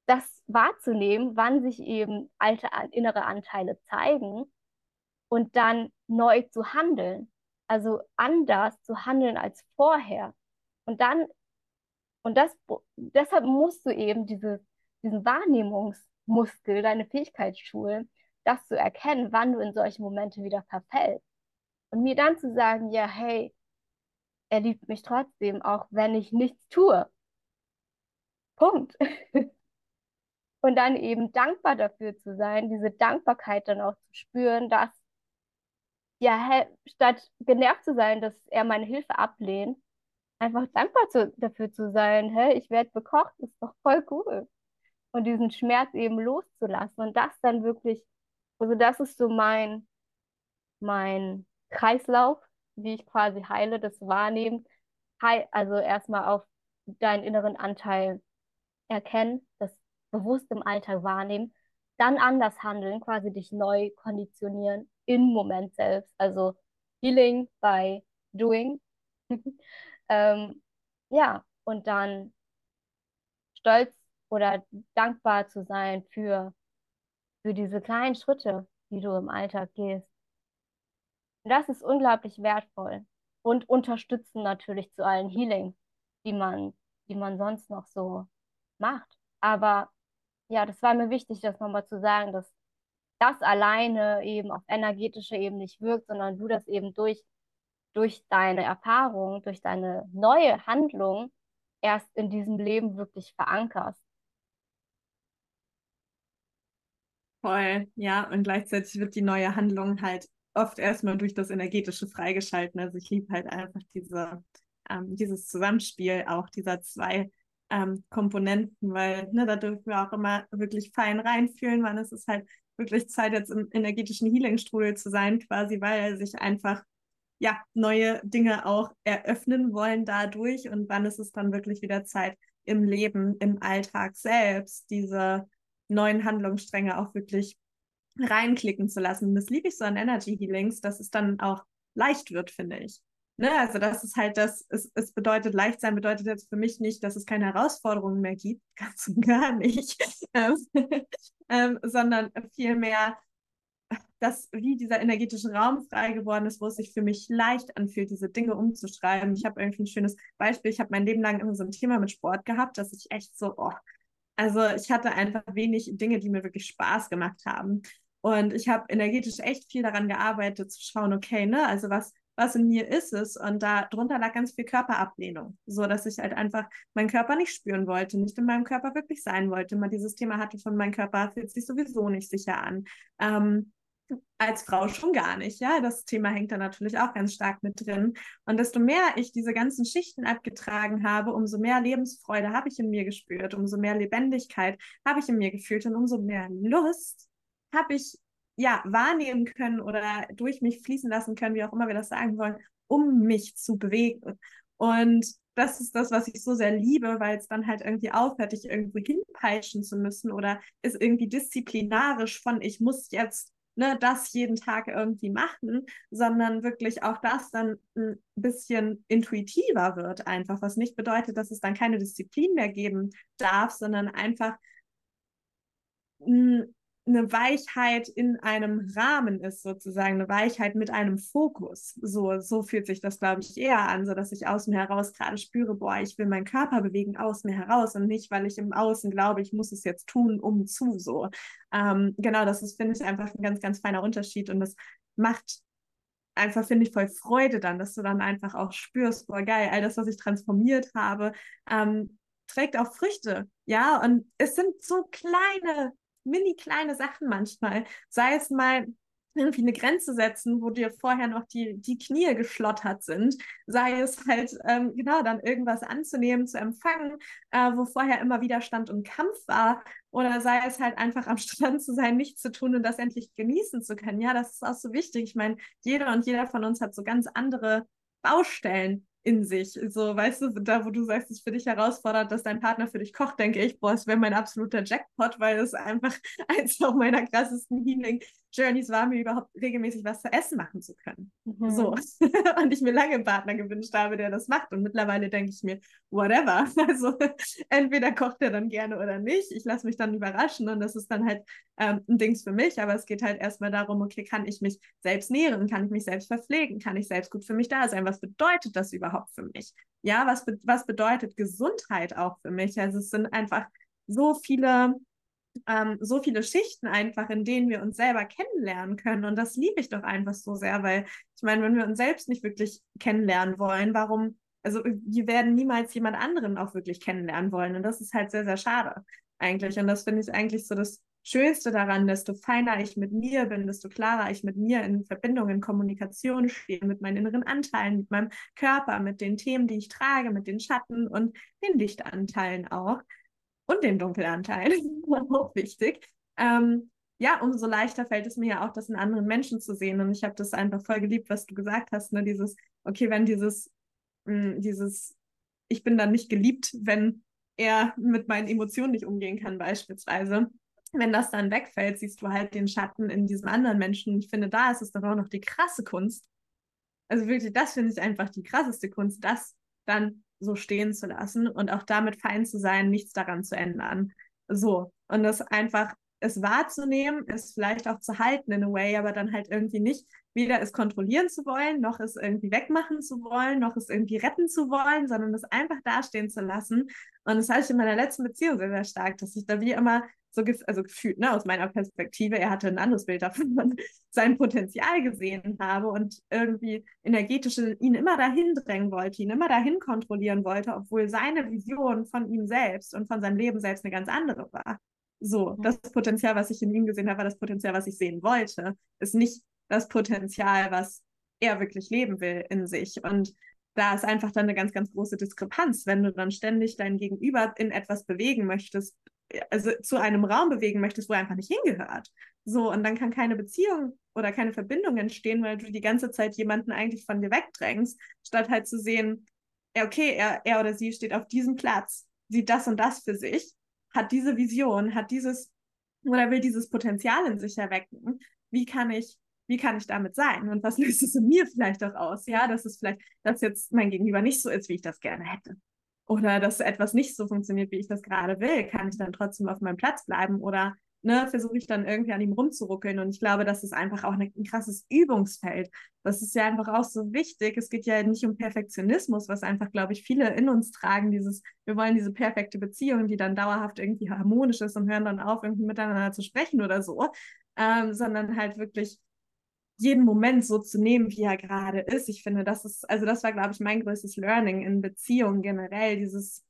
das wahrzunehmen, wann sich eben alte innere Anteile zeigen und dann neu zu handeln. Also anders zu handeln als vorher. Und dann und das, deshalb musst du eben diese, diesen Wahrnehmungsmuskel, deine Fähigkeit schulen, das zu erkennen, wann du in solche Momente wieder verfällst. Und mir dann zu sagen, ja, hey, er liebt mich trotzdem, auch wenn ich nichts tue. Punkt. Und dann eben dankbar dafür zu sein, diese Dankbarkeit dann auch zu spüren, dass, ja, hey, statt genervt zu sein, dass er meine Hilfe ablehnt, einfach dankbar zu, dafür zu sein, hey, ich werde bekocht, ist doch voll cool. Und diesen Schmerz eben loszulassen und das dann wirklich, also das ist so mein, mein Kreislauf, wie ich quasi heile, das Wahrnehmen, also erstmal auf deinen inneren Anteil erkennen, das bewusst im Alltag wahrnehmen, dann anders handeln, quasi dich neu konditionieren im Moment selbst. Also Healing by Doing. Ähm, ja, und dann stolz oder dankbar zu sein für, für diese kleinen Schritte, die du im Alltag gehst. Das ist unglaublich wertvoll und unterstützen natürlich zu allen Healing, die man, die man sonst noch so macht. Aber ja, das war mir wichtig, das nochmal zu sagen, dass das alleine eben auf energetischer Ebene nicht wirkt, sondern du das eben durch durch deine Erfahrung, durch deine neue Handlung erst in diesem Leben wirklich verankerst. Voll, ja, und gleichzeitig wird die neue Handlung halt oft erstmal durch das Energetische freigeschalten. Also ich liebe halt einfach diese, ähm, dieses Zusammenspiel auch dieser zwei ähm, Komponenten, weil ne, da dürfen wir auch immer wirklich fein reinfühlen, wann es ist halt wirklich Zeit, jetzt im energetischen Healing-Strudel zu sein, quasi, weil er sich einfach ja, neue Dinge auch eröffnen wollen dadurch und wann ist es dann wirklich wieder Zeit im Leben, im Alltag selbst, diese neuen Handlungsstränge auch wirklich reinklicken zu lassen. Das liebe ich so an Energy Healings, dass es dann auch leicht wird, finde ich. Ne? Also das ist halt das, es, es bedeutet, leicht sein bedeutet jetzt für mich nicht, dass es keine Herausforderungen mehr gibt, ganz und gar nicht, ähm, ähm, sondern vielmehr dass wie dieser energetische Raum frei geworden ist, wo es sich für mich leicht anfühlt, diese Dinge umzuschreiben. Ich habe irgendwie ein schönes Beispiel. Ich habe mein Leben lang immer so ein Thema mit Sport gehabt, dass ich echt so, oh, also ich hatte einfach wenig Dinge, die mir wirklich Spaß gemacht haben. Und ich habe energetisch echt viel daran gearbeitet, zu schauen, okay, ne, also was, was in mir ist es? Und da drunter lag ganz viel Körperablehnung, so dass ich halt einfach meinen Körper nicht spüren wollte, nicht in meinem Körper wirklich sein wollte. Mal dieses Thema hatte von meinem Körper fühlt sich sowieso nicht sicher an. Ähm, als Frau schon gar nicht, ja. Das Thema hängt da natürlich auch ganz stark mit drin. Und desto mehr ich diese ganzen Schichten abgetragen habe, umso mehr Lebensfreude habe ich in mir gespürt, umso mehr Lebendigkeit habe ich in mir gefühlt und umso mehr Lust habe ich ja wahrnehmen können oder durch mich fließen lassen können, wie auch immer wir das sagen wollen, um mich zu bewegen. Und das ist das, was ich so sehr liebe, weil es dann halt irgendwie aufhört, dich irgendwo hinpeitschen zu müssen oder ist irgendwie disziplinarisch von, ich muss jetzt ne, das jeden Tag irgendwie machen, sondern wirklich auch das dann ein bisschen intuitiver wird einfach, was nicht bedeutet, dass es dann keine Disziplin mehr geben darf, sondern einfach eine Weichheit in einem Rahmen ist, sozusagen, eine Weichheit mit einem Fokus. So, so fühlt sich das, glaube ich, eher an, so dass ich aus mir heraus gerade spüre, boah, ich will meinen Körper bewegen aus mir heraus und nicht, weil ich im Außen glaube, ich muss es jetzt tun, um zu so. Ähm, genau, das ist, finde ich, einfach ein ganz, ganz feiner Unterschied und das macht einfach, finde ich, voll Freude dann, dass du dann einfach auch spürst, boah, geil, all das, was ich transformiert habe, ähm, trägt auch Früchte, ja, und es sind so kleine mini kleine Sachen manchmal. Sei es mal irgendwie eine Grenze setzen, wo dir vorher noch die, die Knie geschlottert sind, sei es halt, ähm, genau, dann irgendwas anzunehmen, zu empfangen, äh, wo vorher immer Widerstand und Kampf war, oder sei es halt einfach am Strand zu sein, nichts zu tun und das endlich genießen zu können. Ja, das ist auch so wichtig. Ich meine, jeder und jeder von uns hat so ganz andere Baustellen in sich. So, weißt du, da wo du sagst, es ist für dich herausfordernd, dass dein Partner für dich kocht, denke ich, boah, es wäre mein absoluter Jackpot, weil es einfach eins auch meiner krassesten Healing Journeys war, mir überhaupt regelmäßig was zu essen machen zu können. Mhm. So. und ich mir lange einen Partner gewünscht habe, der das macht. Und mittlerweile denke ich mir, whatever. Also entweder kocht er dann gerne oder nicht. Ich lasse mich dann überraschen und das ist dann halt ähm, ein Dings für mich. Aber es geht halt erstmal darum, okay, kann ich mich selbst nähren? Kann ich mich selbst verpflegen? Kann ich selbst gut für mich da sein? Was bedeutet das überhaupt für mich? Ja, was, be was bedeutet Gesundheit auch für mich? Also es sind einfach so viele ähm, so viele Schichten einfach, in denen wir uns selber kennenlernen können. Und das liebe ich doch einfach so sehr, weil ich meine, wenn wir uns selbst nicht wirklich kennenlernen wollen, warum, also wir werden niemals jemand anderen auch wirklich kennenlernen wollen. Und das ist halt sehr, sehr schade eigentlich. Und das finde ich eigentlich so das Schönste daran, desto feiner ich mit mir bin, desto klarer ich mit mir in Verbindung, in Kommunikation stehe, mit meinen inneren Anteilen, mit meinem Körper, mit den Themen, die ich trage, mit den Schatten und den Lichtanteilen auch und den Dunkelanteil, auch wichtig. Ähm, ja, umso leichter fällt es mir ja auch, das in anderen Menschen zu sehen. Und ich habe das einfach voll geliebt, was du gesagt hast, ne? Dieses, okay, wenn dieses, mh, hm, dieses, ich bin dann nicht geliebt, wenn er mit meinen Emotionen nicht umgehen kann, beispielsweise. Wenn das dann wegfällt, siehst du halt den Schatten in diesem anderen Menschen. Ich finde, da ist es dann auch noch die krasse Kunst. Also wirklich, das finde ich einfach die krasseste Kunst, das dann so stehen zu lassen und auch damit fein zu sein, nichts daran zu ändern. So. Und das einfach, es wahrzunehmen, es vielleicht auch zu halten in a way, aber dann halt irgendwie nicht weder es kontrollieren zu wollen, noch es irgendwie wegmachen zu wollen, noch es irgendwie retten zu wollen, sondern es einfach dastehen zu lassen. Und das hatte ich in meiner letzten Beziehung sehr, sehr stark, dass ich da wie immer so also gefühlt, ne, aus meiner Perspektive, er hatte ein anderes Bild davon, sein Potenzial gesehen habe und irgendwie energetisch ihn immer dahin drängen wollte, ihn immer dahin kontrollieren wollte, obwohl seine Vision von ihm selbst und von seinem Leben selbst eine ganz andere war. So, das Potenzial, was ich in ihm gesehen habe, war das Potenzial, was ich sehen wollte, ist nicht das Potenzial, was er wirklich leben will in sich. Und da ist einfach dann eine ganz, ganz große Diskrepanz, wenn du dann ständig dein Gegenüber in etwas bewegen möchtest, also zu einem Raum bewegen möchtest, wo er einfach nicht hingehört. So, und dann kann keine Beziehung oder keine Verbindung entstehen, weil du die ganze Zeit jemanden eigentlich von dir wegdrängst, statt halt zu sehen, okay, er, er oder sie steht auf diesem Platz, sieht das und das für sich, hat diese Vision, hat dieses oder will dieses Potenzial in sich erwecken. Wie kann ich, wie kann ich damit sein? Und was löst es in mir vielleicht auch aus? Ja, dass es vielleicht, dass jetzt mein Gegenüber nicht so ist, wie ich das gerne hätte oder dass etwas nicht so funktioniert, wie ich das gerade will, kann ich dann trotzdem auf meinem Platz bleiben oder ne, versuche ich dann irgendwie an ihm rumzuruckeln. Und ich glaube, das ist einfach auch ein krasses Übungsfeld. Das ist ja einfach auch so wichtig. Es geht ja nicht um Perfektionismus, was einfach, glaube ich, viele in uns tragen. Dieses, wir wollen diese perfekte Beziehung, die dann dauerhaft irgendwie harmonisch ist und hören dann auf, irgendwie miteinander zu sprechen oder so, ähm, sondern halt wirklich jeden Moment so zu nehmen, wie er gerade ist. Ich finde, das ist, also das war, glaube ich, mein größtes Learning in Beziehungen generell, dieses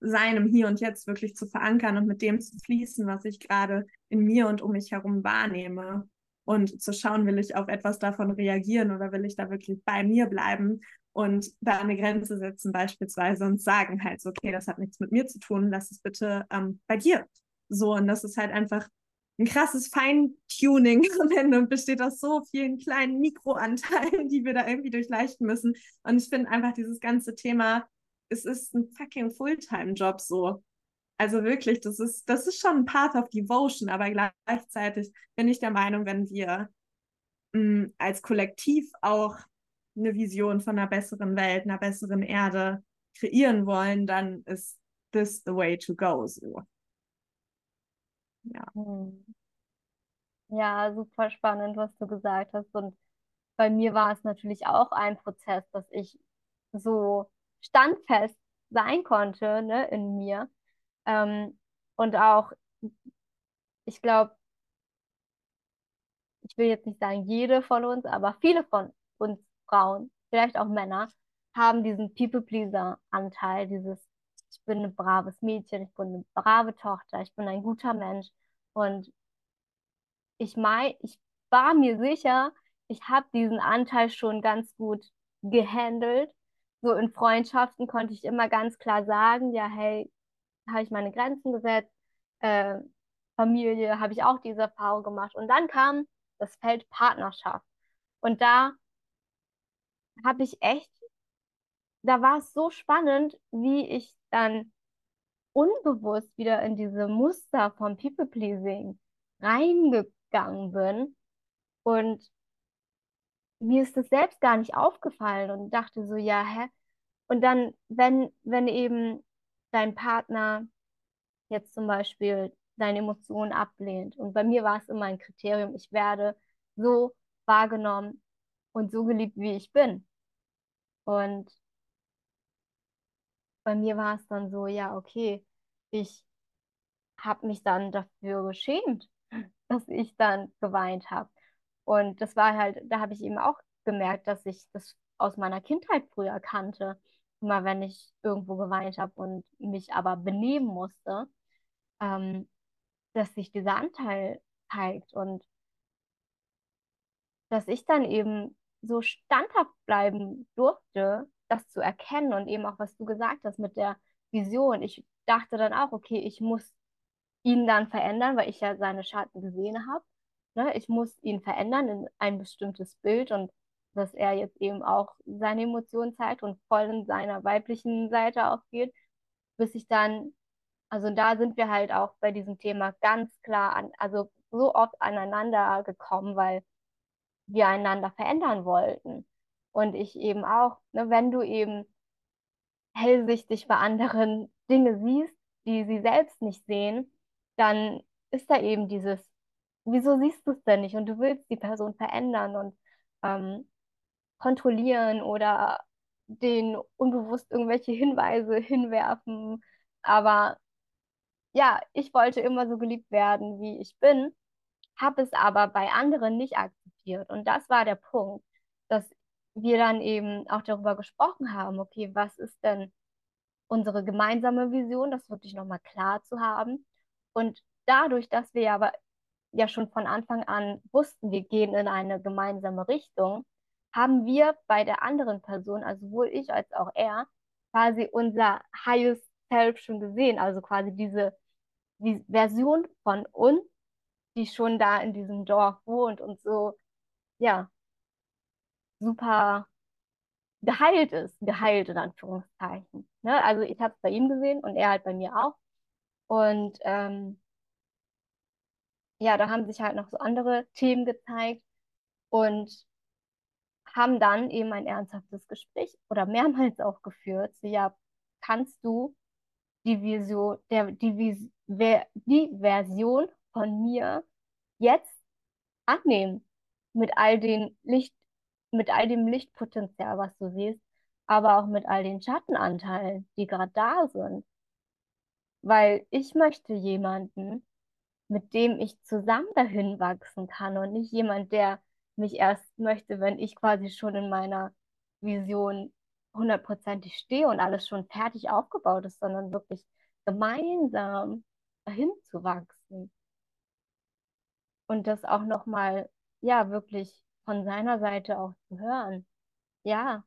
seinem Hier und Jetzt wirklich zu verankern und mit dem zu fließen, was ich gerade in mir und um mich herum wahrnehme. Und zu schauen, will ich auf etwas davon reagieren oder will ich da wirklich bei mir bleiben und da eine Grenze setzen beispielsweise und sagen halt so, okay, das hat nichts mit mir zu tun, lass es bitte ähm, bei dir. So, und das ist halt einfach ein krasses Feintuning am Ende und besteht aus so vielen kleinen Mikroanteilen, die wir da irgendwie durchleuchten müssen. Und ich finde einfach dieses ganze Thema es ist ein fucking Fulltime-Job so. Also wirklich, das ist, das ist schon ein Part of Devotion, aber gleichzeitig bin ich der Meinung, wenn wir mh, mm, als Kollektiv auch eine Vision von einer besseren Welt, einer besseren Erde kreieren wollen, dann ist this the way to go. So. Ja. Hm. Ja, super spannend, was du gesagt hast. Und bei mir war es natürlich auch ein Prozess, dass ich so standfest sein konnte, ne, in mir. Ähm, und auch, ich glaube, ich will jetzt nicht sagen jede von uns, aber viele von uns Frauen, vielleicht auch Männer, haben diesen People-Pleaser-Anteil, dieses, ich bin ein braves Mädchen, ich bin eine brave Tochter, ich bin ein guter Mensch. Und ich meine, ich war mir sicher, ich habe diesen Anteil schon ganz gut gehandelt so in Freundschaften konnte ich immer ganz klar sagen, ja, hey, habe ich meine Grenzen gesetzt, äh, Familie habe ich auch diese Erfahrung gemacht. Und dann kam das Feld Partnerschaft. Und da habe ich echt, da war es so spannend, wie ich dann unbewusst wieder in diese Muster vom People-Pleasing reingegangen bin. Und mir ist das selbst gar nicht aufgefallen und dachte so, ja, hä? Und dann, wenn, wenn eben dein Partner jetzt zum Beispiel deine Emotionen ablehnt, und bei mir war es immer ein Kriterium, ich werde so wahrgenommen und so geliebt, wie ich bin. Und bei mir war es dann so, ja, okay, ich habe mich dann dafür geschämt, dass ich dann geweint habe. Und das war halt, da habe ich eben auch gemerkt, dass ich das aus meiner Kindheit früher kannte. Immer wenn ich irgendwo geweint habe und mich aber benehmen musste, ähm, dass sich dieser Anteil zeigt und dass ich dann eben so standhaft bleiben durfte, das zu erkennen und eben auch, was du gesagt hast mit der Vision. Ich dachte dann auch, okay, ich muss ihn dann verändern, weil ich ja seine Schatten gesehen habe ne, ich muss ihn verändern in ein bestimmtes Bild und dass er jetzt eben auch seine Emotionen zeigt und voll in seiner weiblichen Seite aufgeht, bis ich dann, also da sind wir halt auch bei diesem Thema ganz klar an, also so oft aneinander gekommen, weil wir einander verändern wollten. Und ich eben auch, ne, wenn du eben hellsichtig bei anderen Dinge siehst, die sie selbst nicht sehen, dann ist da eben dieses wieso siehst du es denn nicht und du willst die Person verändern und ähm, kontrollieren oder den unbewusst irgendwelche Hinweise hinwerfen. Aber ja, ich wollte immer so geliebt werden, wie ich bin, habe es aber bei anderen nicht akzeptiert. Und das war der Punkt, dass wir dann eben auch darüber gesprochen haben, okay, was ist denn unsere gemeinsame Vision, das wirklich nochmal klar zu haben. Und dadurch, dass wir aber ja schon von Anfang an wussten, wir gehen in eine gemeinsame Richtung, haben wir bei der anderen Person, also sowohl ich als auch er, quasi unser highest self schon gesehen, also quasi diese die Version von uns, die schon da in diesem Dorf wohnt und so, ja, super geheilt ist, geheilt in Anführungszeichen. Ne? Also ich habe es bei ihm gesehen und er halt bei mir auch. Und ähm, ja, da haben sich halt noch so andere Themen gezeigt und haben dann eben ein ernsthaftes Gespräch oder mehrmals auch geführt. So, ja, kannst du die Vision, der, die, Vis, die Version von mir jetzt annehmen. Mit all den Licht, mit all dem Lichtpotenzial, was du siehst, aber auch mit all den Schattenanteilen, die gerade da sind. Weil ich möchte jemanden, mit dem ich zusammen dahin wachsen kann und nicht jemand, der mich erst möchte, wenn ich quasi schon in meiner Vision hundertprozentig stehe und alles schon fertig aufgebaut ist, sondern wirklich gemeinsam dahin zu wachsen. Und das auch nochmal, ja, wirklich von seiner Seite auch zu hören. Ja,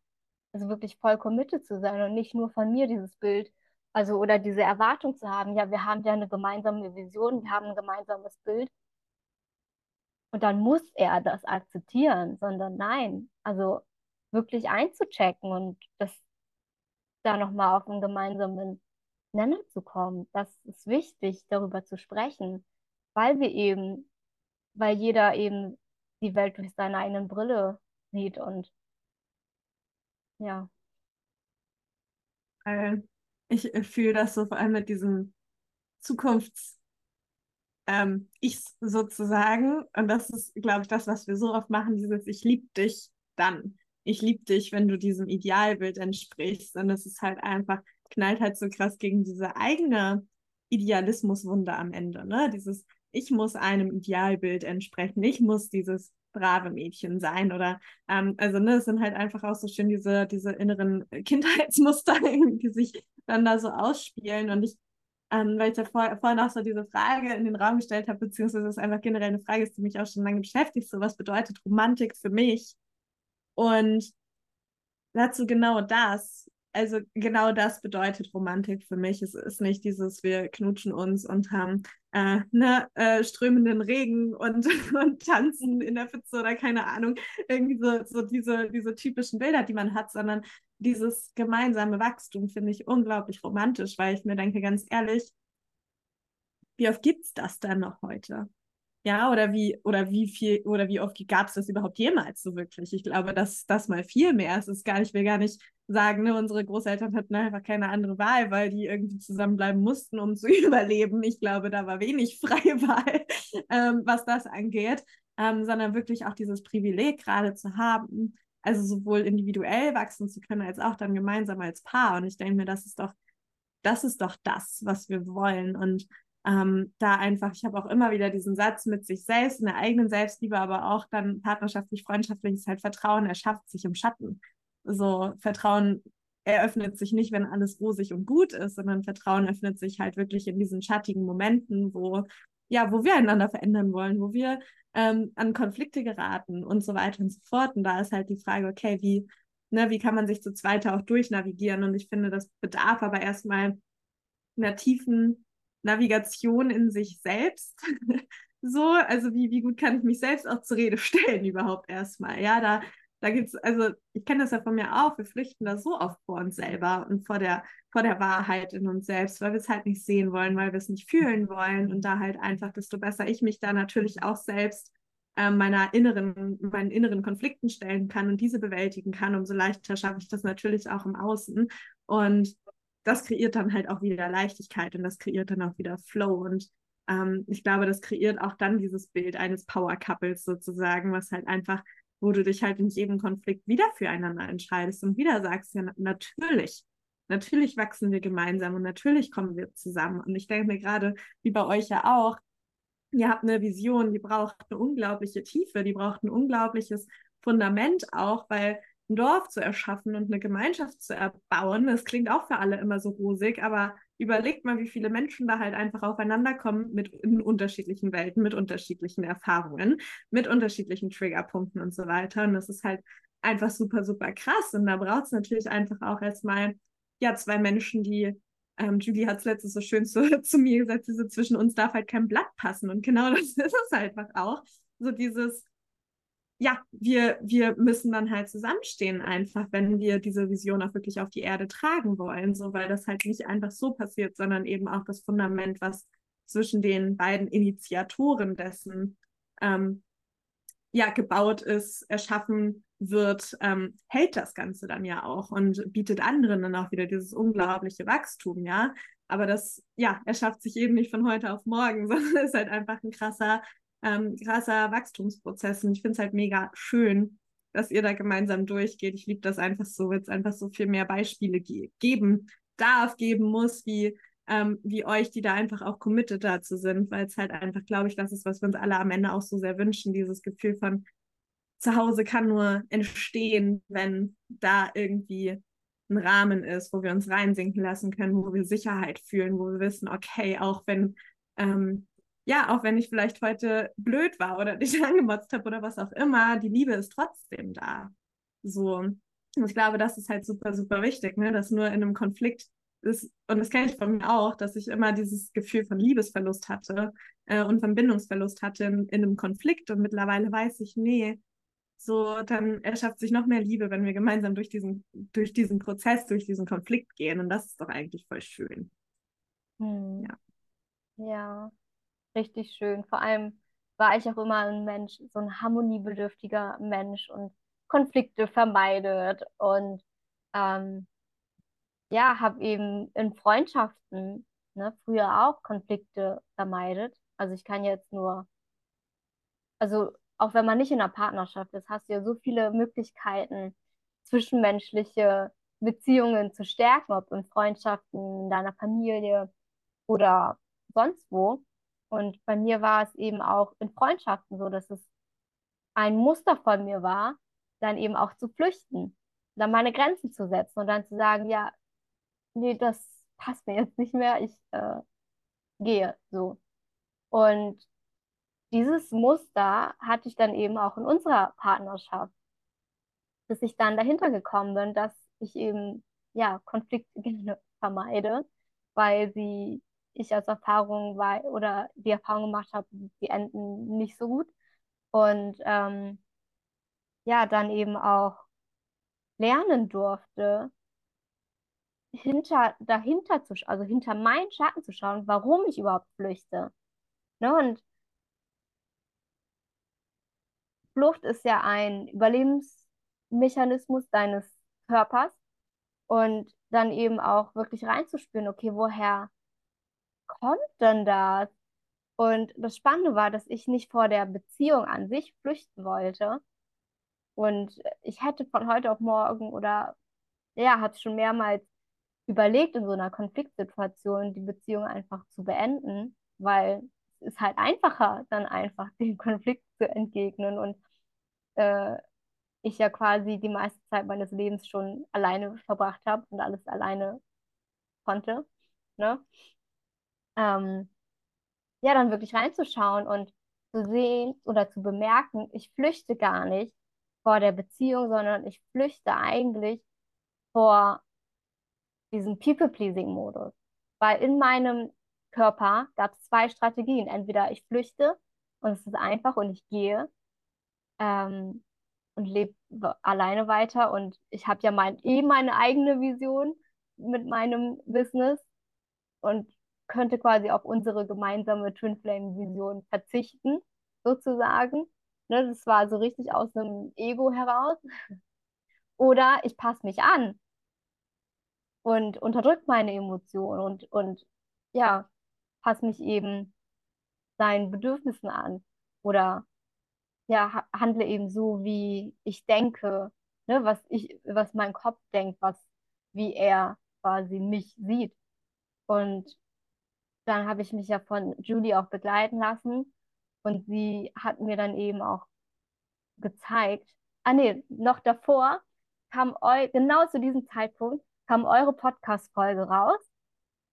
also wirklich voll committed zu sein und nicht nur von mir dieses Bild, also oder diese Erwartung zu haben, ja, wir haben ja eine gemeinsame Vision, wir haben ein gemeinsames Bild. Und dann muss er das akzeptieren, sondern nein, also wirklich einzuchecken und das da nochmal auf einen gemeinsamen Nenner zu kommen. Das ist wichtig, darüber zu sprechen, weil wir eben, weil jeder eben die Welt durch seine eigenen Brille sieht und ja. Ich fühle das so vor allem mit diesem Zukunfts- ähm, Ich sozusagen. Und das ist, glaube ich, das, was wir so oft machen, dieses Ich liebe dich dann. Ich liebe dich, wenn du diesem Idealbild entsprichst. Und es ist halt einfach, knallt halt so krass gegen diese eigene Idealismuswunde am Ende. Ne? Dieses, ich muss einem Idealbild entsprechen. Ich muss dieses brave Mädchen sein oder ähm, also ne, es sind halt einfach auch so schön diese diese inneren Kindheitsmuster, die sich dann da so ausspielen und ich ähm, weil ich ja vor, vorhin auch so diese Frage in den Raum gestellt habe, beziehungsweise es einfach generell eine Frage ist, die mich auch schon lange beschäftigt, so was bedeutet Romantik für mich? Und dazu genau das, also genau das bedeutet Romantik für mich. Es ist nicht dieses, wir knutschen uns und haben äh, ne, äh, strömenden Regen und, und tanzen in der Pfütze oder keine Ahnung, irgendwie so, so diese, diese typischen Bilder, die man hat, sondern dieses gemeinsame Wachstum finde ich unglaublich romantisch, weil ich mir denke, ganz ehrlich, wie oft gibt es das dann noch heute? Ja, oder wie, oder wie viel, oder wie oft gab es das überhaupt jemals so wirklich? Ich glaube, dass das mal viel mehr. Es ist gar nicht, ich will gar nicht sagen, ne, unsere Großeltern hatten einfach keine andere Wahl, weil die irgendwie zusammenbleiben mussten, um zu überleben. Ich glaube, da war wenig freie Wahl, ähm, was das angeht, ähm, sondern wirklich auch dieses Privileg gerade zu haben, also sowohl individuell wachsen zu können, als auch dann gemeinsam als Paar. Und ich denke mir, das ist doch, das ist doch das, was wir wollen. Und ähm, da einfach, ich habe auch immer wieder diesen Satz mit sich selbst, in der eigenen Selbstliebe, aber auch dann partnerschaftlich, freundschaftlich ist halt Vertrauen, erschafft sich im Schatten. So Vertrauen eröffnet sich nicht, wenn alles rosig und gut ist, sondern Vertrauen öffnet sich halt wirklich in diesen schattigen Momenten, wo ja, wo wir einander verändern wollen, wo wir ähm, an Konflikte geraten und so weiter und so fort. Und da ist halt die Frage, okay, wie, ne, wie kann man sich zu zweit auch durchnavigieren? Und ich finde, das bedarf aber erstmal einer tiefen Navigation in sich selbst. so, also wie, wie gut kann ich mich selbst auch zur Rede stellen überhaupt erstmal? Ja, da da gibt es, also ich kenne das ja von mir auch, wir flüchten da so oft vor uns selber und vor der, vor der Wahrheit in uns selbst, weil wir es halt nicht sehen wollen, weil wir es nicht fühlen wollen und da halt einfach, desto besser ich mich da natürlich auch selbst äh, meiner inneren, meinen inneren Konflikten stellen kann und diese bewältigen kann, umso leichter schaffe ich das natürlich auch im Außen. Und das kreiert dann halt auch wieder Leichtigkeit und das kreiert dann auch wieder Flow. Und ähm, ich glaube, das kreiert auch dann dieses Bild eines Power Couples sozusagen, was halt einfach wo du dich halt in jedem Konflikt wieder füreinander entscheidest und wieder sagst, ja, natürlich, natürlich wachsen wir gemeinsam und natürlich kommen wir zusammen. Und ich denke mir gerade, wie bei euch ja auch, ihr habt eine Vision, die braucht eine unglaubliche Tiefe, die braucht ein unglaubliches Fundament auch, weil ein Dorf zu erschaffen und eine Gemeinschaft zu erbauen, das klingt auch für alle immer so rosig, aber überlegt mal, wie viele Menschen da halt einfach aufeinander kommen mit in unterschiedlichen Welten, mit unterschiedlichen Erfahrungen, mit unterschiedlichen Triggerpunkten und so weiter. Und das ist halt einfach super, super krass. Und da braucht es natürlich einfach auch erstmal, ja, zwei Menschen, die, ähm, Julie hat es letztes so schön zu, zu mir gesagt, so zwischen uns darf halt kein Blatt passen. Und genau das ist es einfach auch. So dieses, ja, wir, wir müssen dann halt zusammenstehen einfach, wenn wir diese Vision auch wirklich auf die Erde tragen wollen, so weil das halt nicht einfach so passiert, sondern eben auch das Fundament, was zwischen den beiden Initiatoren dessen ähm, ja gebaut ist, erschaffen wird, ähm, hält das Ganze dann ja auch und bietet anderen dann auch wieder dieses unglaubliche Wachstum, ja. Aber das, ja, erschafft sich eben nicht von heute auf morgen, sondern ist halt einfach ein krasser, ähm, krasser Wachstumsprozess. Und ich finde es halt mega schön, dass ihr da gemeinsam durchgeht. Ich liebe das einfach so, wenn es einfach so viel mehr Beispiele ge geben darf, geben muss, wie, ähm, wie euch, die da einfach auch committed dazu sind, weil es halt einfach, glaube ich, das ist, was wir uns alle am Ende auch so sehr wünschen, dieses Gefühl von zu Hause kann nur entstehen, wenn da irgendwie ein Rahmen ist, wo wir uns reinsinken lassen können, wo wir Sicherheit fühlen, wo wir wissen, okay, auch wenn ähm, ja, auch wenn ich vielleicht heute blöd war oder dich angemotzt habe oder was auch immer, die Liebe ist trotzdem da. So. Und ich glaube, das ist halt super, super wichtig, ne? dass nur in einem Konflikt ist, und das kenne ich von mir auch, dass ich immer dieses Gefühl von Liebesverlust hatte äh, und von Bindungsverlust hatte in, in einem Konflikt. Und mittlerweile weiß ich, nee, so, dann erschafft sich noch mehr Liebe, wenn wir gemeinsam durch diesen, durch diesen Prozess, durch diesen Konflikt gehen. Und das ist doch eigentlich voll schön. Hm. Ja. Ja, richtig schön. Vor allem war ich auch immer ein Mensch, so ein harmoniebedürftiger Mensch und Konflikte vermeidet und ähm, ja, habe eben in Freundschaften ne, früher auch Konflikte vermeidet. Also ich kann jetzt nur, also auch wenn man nicht in einer Partnerschaft ist, hast du ja so viele Möglichkeiten, zwischenmenschliche Beziehungen zu stärken, ob in Freundschaften, in deiner Familie oder sonst wo. Und bei mir war es eben auch in Freundschaften so, dass es ein Muster von mir war, dann eben auch zu flüchten, dann meine Grenzen zu setzen und dann zu sagen, ja, nee, das passt mir jetzt nicht mehr, ich äh, gehe so. Und dieses Muster hatte ich dann eben auch in unserer Partnerschaft, bis ich dann dahinter gekommen bin, dass ich eben ja Konflikte vermeide, weil sie ich als Erfahrung war oder die Erfahrung gemacht habe, die enden nicht so gut. Und ähm, ja, dann eben auch lernen durfte, hinter, dahinter zu, also hinter meinen Schatten zu schauen, warum ich überhaupt flüchte. Ne? Und Flucht ist ja ein Überlebensmechanismus deines Körpers und dann eben auch wirklich reinzuspüren, okay, woher kommt denn das? Und das Spannende war, dass ich nicht vor der Beziehung an sich flüchten wollte. Und ich hätte von heute auf morgen oder ja, habe schon mehrmals überlegt, in so einer Konfliktsituation die Beziehung einfach zu beenden, weil es ist halt einfacher, dann einfach dem Konflikt zu entgegnen. Und äh, ich ja quasi die meiste Zeit meines Lebens schon alleine verbracht habe und alles alleine konnte. Ne? Ähm, ja, dann wirklich reinzuschauen und zu sehen oder zu bemerken, ich flüchte gar nicht vor der Beziehung, sondern ich flüchte eigentlich vor diesem People-Pleasing-Modus. Weil in meinem Körper gab es zwei Strategien. Entweder ich flüchte und es ist einfach und ich gehe ähm, und lebe alleine weiter und ich habe ja mein, eh meine eigene Vision mit meinem Business und könnte quasi auf unsere gemeinsame Twin Flame Vision verzichten, sozusagen. Ne, das war so richtig aus einem Ego heraus. Oder ich passe mich an und unterdrücke meine Emotionen und, und ja, passe mich eben seinen Bedürfnissen an. Oder ja, handle eben so, wie ich denke, ne, was ich, was mein Kopf denkt, was, wie er quasi mich sieht. Und dann habe ich mich ja von Julie auch begleiten lassen und sie hat mir dann eben auch gezeigt, ah nee, noch davor kam eu genau zu diesem Zeitpunkt kam eure Podcast-Folge raus,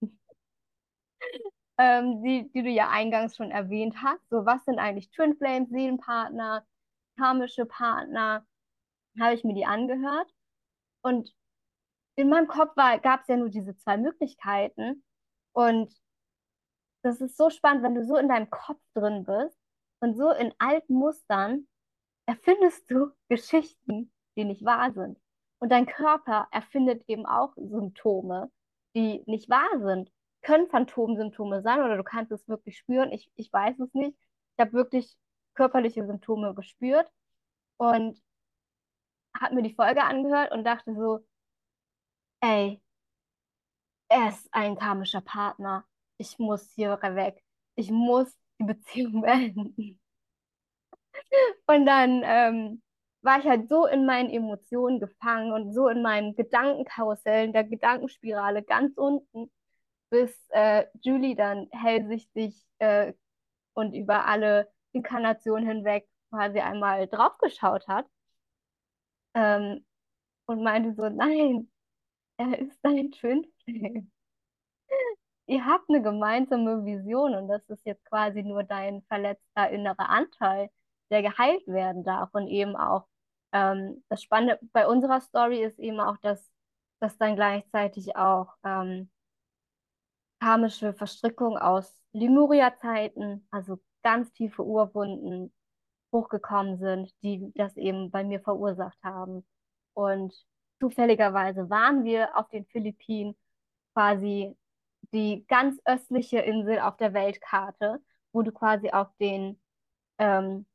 ähm, die, die du ja eingangs schon erwähnt hast. So, was sind eigentlich Twin Flames, Seelenpartner, karmische Partner? Habe ich mir die angehört und in meinem Kopf gab es ja nur diese zwei Möglichkeiten und das ist so spannend, wenn du so in deinem Kopf drin bist und so in alten Mustern erfindest du Geschichten, die nicht wahr sind. Und dein Körper erfindet eben auch Symptome, die nicht wahr sind. Können Phantomsymptome sein oder du kannst es wirklich spüren. Ich, ich weiß es nicht. Ich habe wirklich körperliche Symptome gespürt und habe mir die Folge angehört und dachte so, ey, er ist ein karmischer Partner. Ich muss hier weg. Ich muss die Beziehung beenden. Und dann ähm, war ich halt so in meinen Emotionen gefangen und so in meinem Gedankenkarussell, in der Gedankenspirale ganz unten, bis äh, Julie dann hellsichtig äh, und über alle Inkarnationen hinweg quasi einmal draufgeschaut hat ähm, und meinte so, nein, er ist dein Twin Flame. Ihr habt eine gemeinsame Vision und das ist jetzt quasi nur dein verletzter innerer Anteil, der geheilt werden darf und eben auch ähm, das Spannende bei unserer Story ist eben auch, dass, dass dann gleichzeitig auch ähm, karmische Verstrickung aus Lemuria-Zeiten, also ganz tiefe Urwunden, hochgekommen sind, die das eben bei mir verursacht haben. Und zufälligerweise waren wir auf den Philippinen quasi die ganz östliche Insel auf der Weltkarte, wo du quasi auf den, ähm,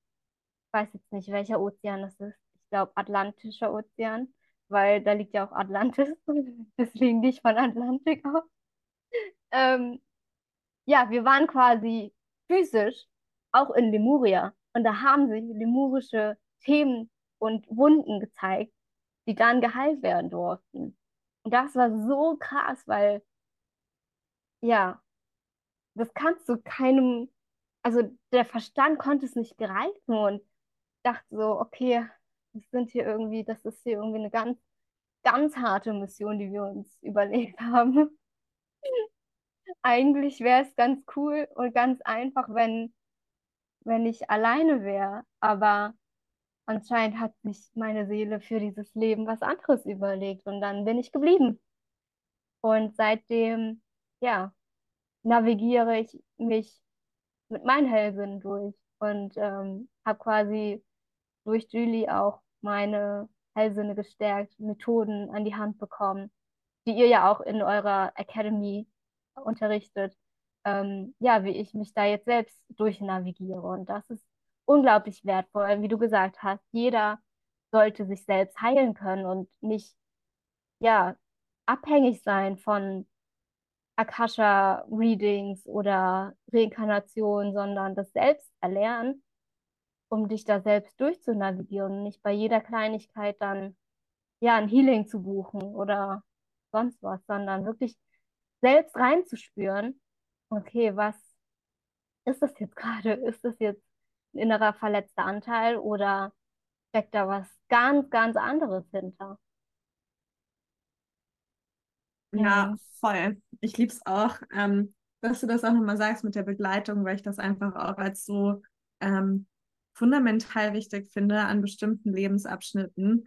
ich weiß jetzt nicht, welcher Ozean das ist, ich glaube Atlantischer Ozean, weil da liegt ja auch Atlantis, deswegen nicht von Atlantik aus. Ähm, ja, wir waren quasi physisch auch in Lemuria und da haben sich lemurische Themen und Wunden gezeigt, die dann geheilt werden durften. Und das war so krass, weil, ja, das kannst du keinem, also der Verstand konnte es nicht greifen und dachte so, okay, das sind hier irgendwie, das ist hier irgendwie eine ganz, ganz harte Mission, die wir uns überlegt haben. Eigentlich wäre es ganz cool und ganz einfach, wenn, wenn ich alleine wäre, aber anscheinend hat sich meine Seele für dieses Leben was anderes überlegt und dann bin ich geblieben. Und seitdem, ja, navigiere ich mich mit meinen Hellsinnen durch und ähm, habe quasi durch Julie auch meine Hellsinne gestärkt, Methoden an die Hand bekommen, die ihr ja auch in eurer Academy unterrichtet. Ähm, ja, wie ich mich da jetzt selbst durchnavigiere. Und das ist unglaublich wertvoll. Wie du gesagt hast, jeder sollte sich selbst heilen können und nicht, ja, abhängig sein von Akasha-Readings oder Reinkarnation, sondern das selbst erlernen um dich da selbst durchzunavigieren und nicht bei jeder Kleinigkeit dann ja ein Healing zu buchen oder sonst was, sondern wirklich selbst reinzuspüren, okay, was ist das jetzt gerade? Ist das jetzt ein innerer verletzter Anteil oder steckt da was ganz, ganz anderes hinter? Ja, voll. Ich liebe es auch, ähm, dass du das auch nochmal sagst mit der Begleitung, weil ich das einfach auch als so ähm, fundamental wichtig finde, an bestimmten Lebensabschnitten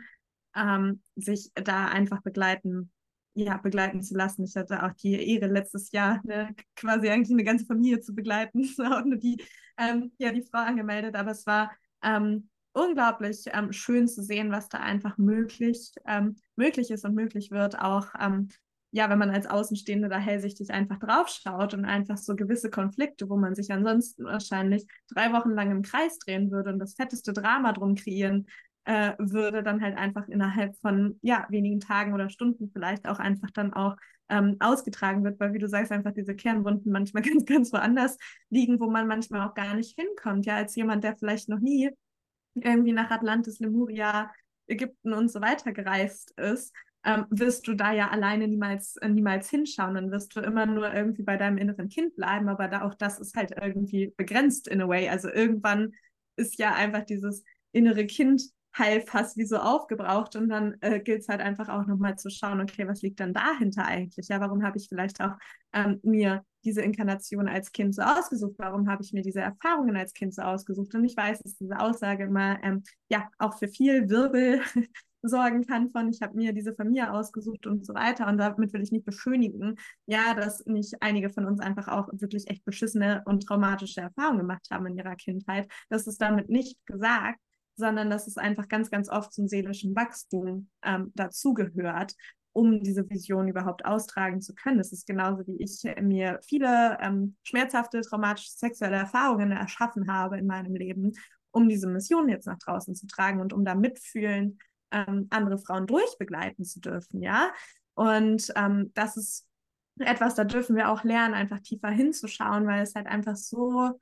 ähm, sich da einfach begleiten, ja, begleiten zu lassen. Ich hatte auch die Ehre, letztes Jahr ne, quasi eigentlich eine ganze Familie zu begleiten, auch nur die, ähm, ja, die Frau angemeldet, aber es war ähm, unglaublich ähm, schön zu sehen, was da einfach möglich, ähm, möglich ist und möglich wird, auch ähm, ja, wenn man als Außenstehende da hellsichtig einfach draufschaut und einfach so gewisse Konflikte, wo man sich ansonsten wahrscheinlich drei Wochen lang im Kreis drehen würde und das fetteste Drama drum kreieren äh, würde, dann halt einfach innerhalb von ja, wenigen Tagen oder Stunden vielleicht auch einfach dann auch ähm, ausgetragen wird, weil wie du sagst, einfach diese Kernwunden manchmal ganz, ganz woanders liegen, wo man manchmal auch gar nicht hinkommt. Ja, als jemand, der vielleicht noch nie irgendwie nach Atlantis, Lemuria, Ägypten und so weiter gereist ist, ähm, wirst du da ja alleine niemals, äh, niemals hinschauen. Dann wirst du immer nur irgendwie bei deinem inneren Kind bleiben, aber da, auch das ist halt irgendwie begrenzt in a way. Also irgendwann ist ja einfach dieses innere Kind Heilfass wie so aufgebraucht und dann äh, gilt es halt einfach auch nochmal zu schauen, okay, was liegt dann dahinter eigentlich? Ja, warum habe ich vielleicht auch ähm, mir diese Inkarnation als Kind so ausgesucht? Warum habe ich mir diese Erfahrungen als Kind so ausgesucht? Und ich weiß, dass diese Aussage immer ähm, ja auch für viel Wirbel sorgen kann von, ich habe mir diese Familie ausgesucht und so weiter. Und damit will ich nicht beschönigen, ja, dass nicht einige von uns einfach auch wirklich echt beschissene und traumatische Erfahrungen gemacht haben in ihrer Kindheit. Das ist damit nicht gesagt, sondern dass es einfach ganz, ganz oft zum seelischen Wachstum ähm, dazugehört, um diese Vision überhaupt austragen zu können. Es ist genauso, wie ich mir viele ähm, schmerzhafte, traumatische sexuelle Erfahrungen erschaffen habe in meinem Leben, um diese Mission jetzt nach draußen zu tragen und um da mitfühlen ähm, andere Frauen durchbegleiten zu dürfen, ja. Und ähm, das ist etwas, da dürfen wir auch lernen, einfach tiefer hinzuschauen, weil es halt einfach so,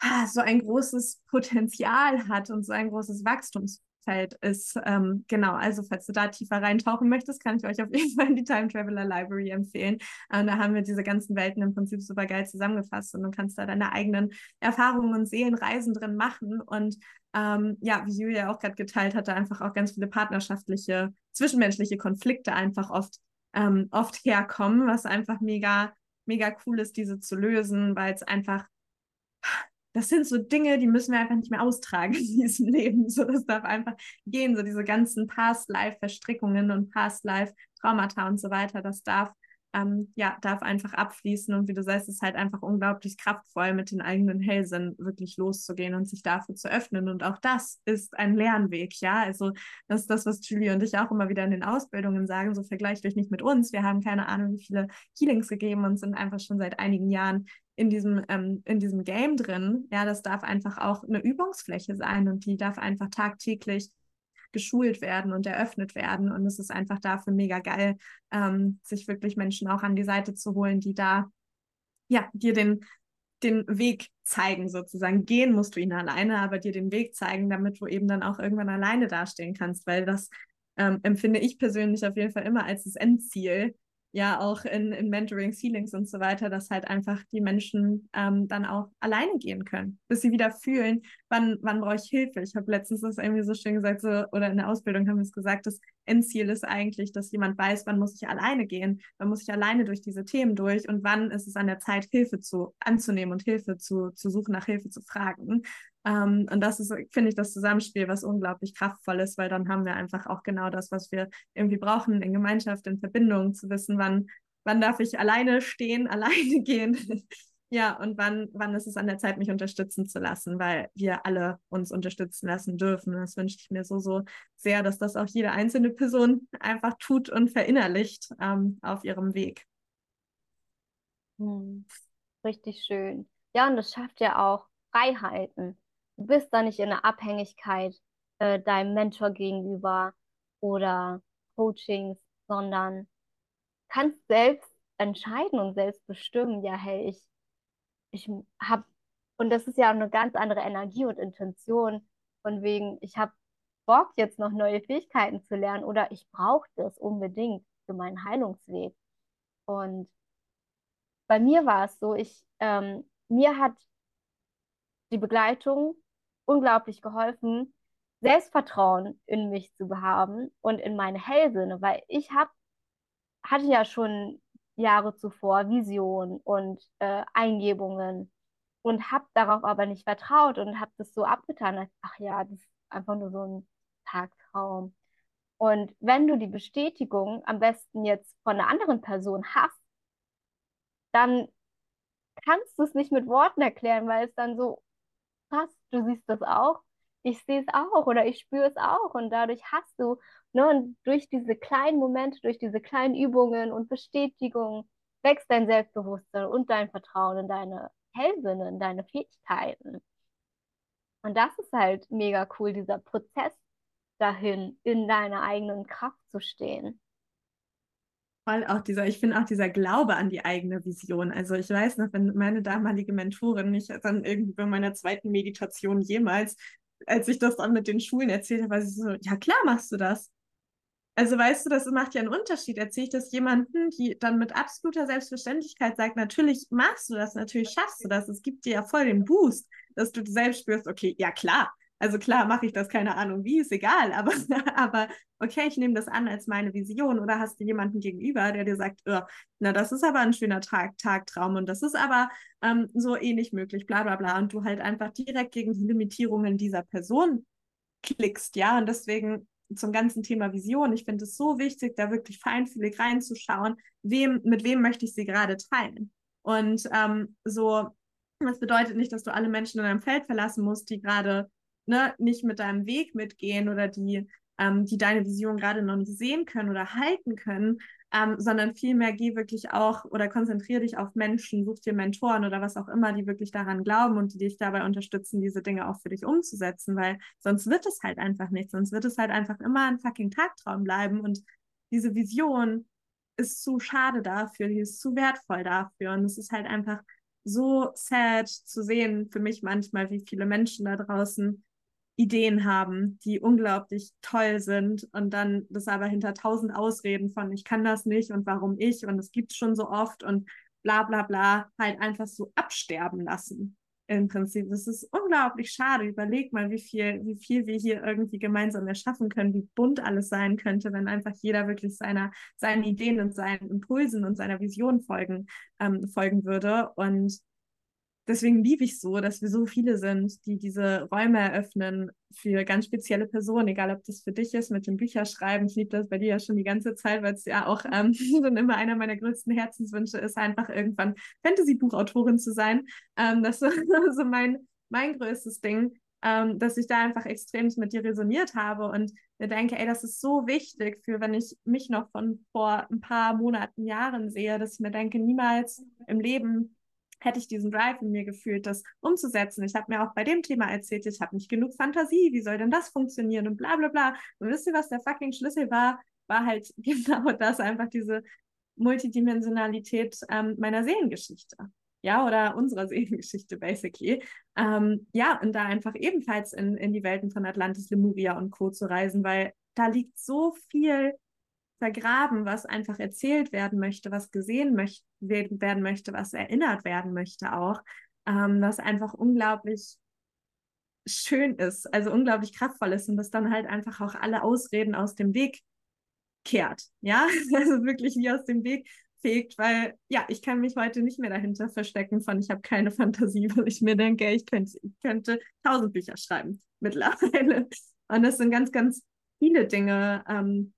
ah, so ein großes Potenzial hat und so ein großes Wachstums Feld ist. Ähm, genau, also falls du da tiefer reintauchen möchtest, kann ich euch auf jeden Fall die Time Traveler Library empfehlen. Ähm, da haben wir diese ganzen Welten im Prinzip super geil zusammengefasst und du kannst da deine eigenen Erfahrungen und Seelenreisen drin machen. Und ähm, ja, wie Julia auch gerade geteilt hatte, einfach auch ganz viele partnerschaftliche, zwischenmenschliche Konflikte einfach oft, ähm, oft herkommen, was einfach mega, mega cool ist, diese zu lösen, weil es einfach das sind so Dinge, die müssen wir einfach nicht mehr austragen in diesem Leben. So, das darf einfach gehen. So diese ganzen Past-Life-Verstrickungen und Past-Life-Traumata und so weiter, das darf ähm, ja, darf einfach abfließen. Und wie du sagst, ist halt einfach unglaublich kraftvoll, mit den eigenen Hellsinn wirklich loszugehen und sich dafür zu öffnen. Und auch das ist ein Lernweg, ja. Also das ist das, was Julie und ich auch immer wieder in den Ausbildungen sagen. So vergleicht euch nicht mit uns. Wir haben keine Ahnung, wie viele Healings gegeben und sind einfach schon seit einigen Jahren in diesem, ähm, in diesem Game drin. Ja, das darf einfach auch eine Übungsfläche sein und die darf einfach tagtäglich geschult werden und eröffnet werden. Und es ist einfach dafür mega geil, ähm, sich wirklich Menschen auch an die Seite zu holen, die da ja dir den den Weg zeigen sozusagen. Gehen musst du ihn alleine, aber dir den Weg zeigen, damit du eben dann auch irgendwann alleine dastehen kannst, weil das ähm, empfinde ich persönlich auf jeden Fall immer als das Endziel, ja auch in, in Mentoring, Healings und so weiter, dass halt einfach die Menschen ähm, dann auch alleine gehen können, bis sie wieder fühlen, wann, wann brauche ich Hilfe. Ich habe letztens das irgendwie so schön gesagt, so, oder in der Ausbildung haben wir es gesagt, das Endziel ist eigentlich, dass jemand weiß, wann muss ich alleine gehen, wann muss ich alleine durch diese Themen durch und wann ist es an der Zeit, Hilfe zu anzunehmen und Hilfe zu, zu suchen, nach Hilfe zu fragen. Ähm, und das ist, finde ich, das Zusammenspiel, was unglaublich kraftvoll ist, weil dann haben wir einfach auch genau das, was wir irgendwie brauchen, in Gemeinschaft, in Verbindung, zu wissen, wann, wann darf ich alleine stehen, alleine gehen. ja, und wann, wann ist es an der Zeit, mich unterstützen zu lassen, weil wir alle uns unterstützen lassen dürfen. Das wünsche ich mir so, so sehr, dass das auch jede einzelne Person einfach tut und verinnerlicht ähm, auf ihrem Weg. Hm. Richtig schön. Ja, und das schafft ja auch Freiheiten du bist da nicht in der Abhängigkeit äh, deinem Mentor gegenüber oder Coachings, sondern kannst selbst entscheiden und selbst bestimmen, ja, hey, ich, ich habe, und das ist ja eine ganz andere Energie und Intention, von wegen, ich habe Bock, jetzt noch neue Fähigkeiten zu lernen oder ich brauche das unbedingt für meinen Heilungsweg. Und bei mir war es so, ich, ähm, mir hat die Begleitung unglaublich geholfen, Selbstvertrauen in mich zu haben und in meine Hellsinne, weil ich hab, hatte ja schon Jahre zuvor Visionen und äh, Eingebungen und habe darauf aber nicht vertraut und habe das so abgetan, als ach ja, das ist einfach nur so ein Tagtraum. Und wenn du die Bestätigung am besten jetzt von einer anderen Person hast, dann kannst du es nicht mit Worten erklären, weil es dann so du siehst das auch, ich sehe es auch oder ich spüre es auch und dadurch hast du, ne, und durch diese kleinen Momente, durch diese kleinen Übungen und Bestätigungen wächst dein Selbstbewusstsein und dein Vertrauen in deine Hellsinne, in deine Fähigkeiten. Und das ist halt mega cool, dieser Prozess dahin, in deiner eigenen Kraft zu stehen voll auch dieser, ich finde auch dieser Glaube an die eigene Vision. Also ich weiß noch, wenn meine damalige Mentorin mich dann irgendwie bei meiner zweiten Meditation jemals, als ich das dann mit den Schulen erzählt habe, war sie so, ja klar machst du das. Also weißt du, das macht ja einen Unterschied. Erzähle ich das jemandem, die dann mit absoluter Selbstverständlichkeit sagt, natürlich machst du das, natürlich schaffst du das. Es gibt dir ja voll den Boost, dass du selbst spürst, okay, ja klar, also klar mache ich das, keine Ahnung wie, ist egal, aber, aber okay, ich nehme das an als meine Vision oder hast du jemanden gegenüber, der dir sagt, oh, na, das ist aber ein schöner Tag, Tagtraum und das ist aber ähm, so ähnlich möglich, bla bla bla. Und du halt einfach direkt gegen die Limitierungen dieser Person klickst, ja. Und deswegen zum ganzen Thema Vision, ich finde es so wichtig, da wirklich feinfühlig reinzuschauen, wem, mit wem möchte ich sie gerade teilen. Und ähm, so, das bedeutet nicht, dass du alle Menschen in deinem Feld verlassen musst, die gerade ne, nicht mit deinem Weg mitgehen oder die, ähm, die deine Vision gerade noch nicht sehen können oder halten können, ähm, sondern vielmehr geh wirklich auch oder konzentriere dich auf Menschen, such dir Mentoren oder was auch immer, die wirklich daran glauben und die dich dabei unterstützen, diese Dinge auch für dich umzusetzen, weil sonst wird es halt einfach nicht, sonst wird es halt einfach immer ein fucking Tagtraum bleiben und diese Vision ist zu schade dafür, die ist zu wertvoll dafür. Und es ist halt einfach so sad zu sehen für mich manchmal, wie viele Menschen da draußen Ideen haben, die unglaublich toll sind und dann das aber hinter tausend Ausreden von ich kann das nicht und warum ich und es gibt schon so oft und bla bla bla halt einfach so absterben lassen im Prinzip. Das ist unglaublich schade. Überleg mal, wie viel, wie viel wir hier irgendwie gemeinsam erschaffen können, wie bunt alles sein könnte, wenn einfach jeder wirklich seiner, seinen Ideen und seinen Impulsen und seiner Vision folgen, ähm, folgen würde. Und deswegen liebe ich so, dass wir so viele sind, die diese Räume eröffnen für ganz spezielle Personen, egal ob das für dich ist mit dem Bücherschreiben. Ich liebe das bei dir ja schon die ganze Zeit, weil es ja auch ähm, schon immer einer meiner größten Herzenswünsche ist, einfach irgendwann Fantasy-Buchautorin zu sein. Ähm, das ist so mein, mein größtes Ding, ähm, dass ich da einfach extrem mit dir resoniert habe und mir denke, ey, das ist so wichtig für, wenn ich mich noch von vor ein paar Monaten, Jahren sehe, dass ich mir denke, niemals im Leben hätte ich diesen Drive in mir gefühlt, das umzusetzen. Ich habe mir auch bei dem Thema erzählt, ich habe nicht genug Fantasie, wie soll denn das funktionieren und bla bla bla. Und wisst ihr, was der fucking Schlüssel war? War halt genau das, einfach diese Multidimensionalität ähm, meiner Seelengeschichte. Ja, oder unserer Seelengeschichte, basically. Ähm, ja, und da einfach ebenfalls in, in die Welten von Atlantis, Lemuria und Co. zu reisen, weil da liegt so viel vergraben, was einfach erzählt werden möchte, was gesehen möcht werden möchte, was erinnert werden möchte auch, ähm, was einfach unglaublich schön ist, also unglaublich kraftvoll ist und das dann halt einfach auch alle Ausreden aus dem Weg kehrt, ja, also wirklich wie aus dem Weg fegt, weil ja, ich kann mich heute nicht mehr dahinter verstecken von, ich habe keine Fantasie, weil ich mir denke, ich könnte, ich könnte tausend Bücher schreiben mittlerweile. Und das sind ganz, ganz viele Dinge, ähm,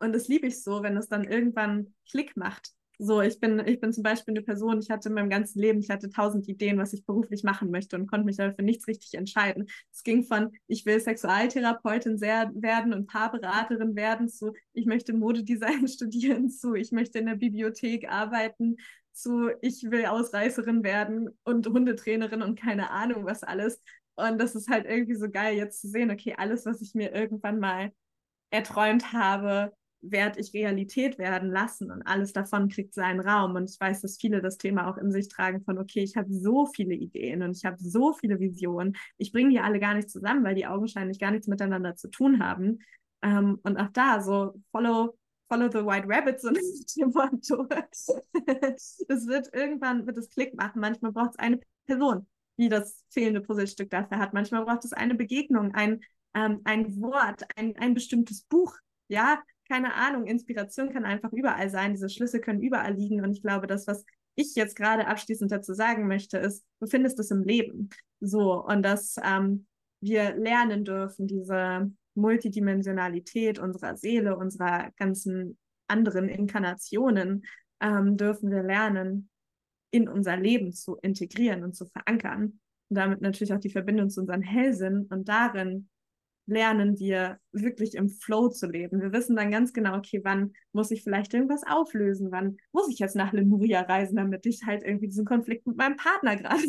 und das liebe ich so, wenn es dann irgendwann Klick macht. So, ich bin, ich bin zum Beispiel eine Person, ich hatte in meinem ganzen Leben, ich hatte tausend Ideen, was ich beruflich machen möchte und konnte mich aber für nichts richtig entscheiden. Es ging von, ich will Sexualtherapeutin sehr, werden und Paarberaterin werden, zu, ich möchte Modedesign studieren, zu, ich möchte in der Bibliothek arbeiten, zu, ich will Ausreißerin werden und Hundetrainerin und keine Ahnung was alles. Und das ist halt irgendwie so geil, jetzt zu sehen, okay, alles, was ich mir irgendwann mal erträumt habe, werde ich Realität werden lassen und alles davon kriegt seinen Raum. Und ich weiß, dass viele das Thema auch in sich tragen von, okay, ich habe so viele Ideen und ich habe so viele Visionen. Ich bringe die alle gar nicht zusammen, weil die augenscheinlich gar nichts miteinander zu tun haben. Ähm, und auch da so follow, follow the white rabbits und dem Motto. Es wird irgendwann, wird es Klick machen. Manchmal braucht es eine Person, die das fehlende Puzzlestück dafür hat. Manchmal braucht es eine Begegnung, ein, ähm, ein Wort, ein, ein bestimmtes Buch, ja, keine Ahnung, Inspiration kann einfach überall sein, diese Schlüsse können überall liegen und ich glaube, das, was ich jetzt gerade abschließend dazu sagen möchte, ist, du findest es im Leben. So, und dass ähm, wir lernen dürfen, diese Multidimensionalität unserer Seele, unserer ganzen anderen Inkarnationen, ähm, dürfen wir lernen, in unser Leben zu integrieren und zu verankern. Und damit natürlich auch die Verbindung zu unseren Hellsinn und darin lernen wir wirklich im Flow zu leben. Wir wissen dann ganz genau, okay, wann muss ich vielleicht irgendwas auflösen, wann muss ich jetzt nach Lemuria reisen, damit ich halt irgendwie diesen Konflikt mit meinem Partner gerade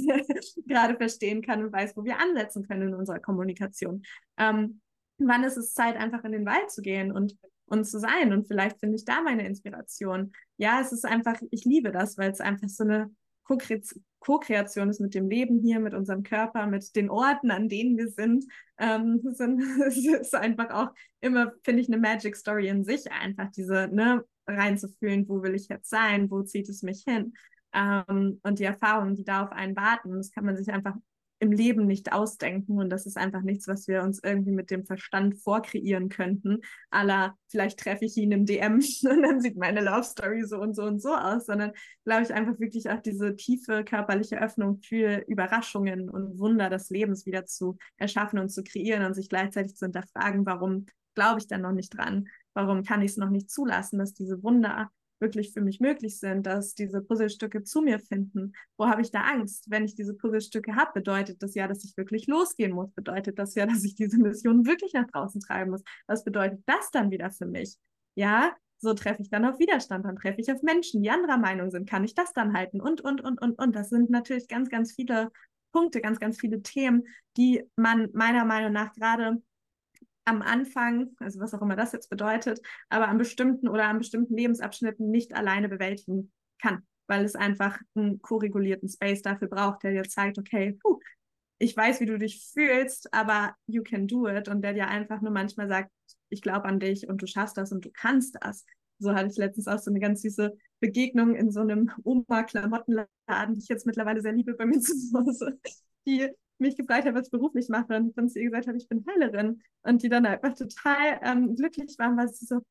gerade verstehen kann und weiß, wo wir ansetzen können in unserer Kommunikation. Ähm, wann ist es Zeit, einfach in den Wald zu gehen und und zu sein und vielleicht finde ich da meine Inspiration. Ja, es ist einfach, ich liebe das, weil es einfach so eine Co-Kreation ist mit dem Leben hier, mit unserem Körper, mit den Orten, an denen wir sind. Ähm, sind ist einfach auch immer, finde ich, eine Magic Story in sich, einfach diese, ne, reinzufühlen, wo will ich jetzt sein, wo zieht es mich hin. Ähm, und die Erfahrungen, die da auf einen warten, das kann man sich einfach im Leben nicht ausdenken und das ist einfach nichts, was wir uns irgendwie mit dem Verstand vorkreieren könnten. Aller, vielleicht treffe ich ihn im DM und dann sieht meine Love Story so und so und so aus, sondern glaube ich einfach wirklich auch diese tiefe körperliche Öffnung für Überraschungen und Wunder des Lebens wieder zu erschaffen und zu kreieren und sich gleichzeitig zu hinterfragen, warum glaube ich denn noch nicht dran? Warum kann ich es noch nicht zulassen, dass diese Wunder wirklich für mich möglich sind, dass diese Puzzlestücke zu mir finden. Wo habe ich da Angst? Wenn ich diese Puzzlestücke habe, bedeutet das ja, dass ich wirklich losgehen muss, bedeutet das ja, dass ich diese Mission wirklich nach draußen treiben muss. Was bedeutet das dann wieder für mich? Ja, so treffe ich dann auf Widerstand, dann treffe ich auf Menschen, die anderer Meinung sind. Kann ich das dann halten? Und, und, und, und, und. Das sind natürlich ganz, ganz viele Punkte, ganz, ganz viele Themen, die man meiner Meinung nach gerade am Anfang, also was auch immer das jetzt bedeutet, aber an bestimmten oder an bestimmten Lebensabschnitten nicht alleine bewältigen kann, weil es einfach einen koregulierten Space dafür braucht, der dir zeigt, okay, puh, ich weiß, wie du dich fühlst, aber you can do it und der dir einfach nur manchmal sagt, ich glaube an dich und du schaffst das und du kannst das. So hatte ich letztens auch so eine ganz süße Begegnung in so einem Oma-Klamottenladen, die ich jetzt mittlerweile sehr liebe bei mir zu Hause, die mich gefragt hat, was ich beruflich mache und dann zu ihr gesagt habe, ich bin Heilerin. Und die dann einfach total ähm, glücklich waren, weil sie so,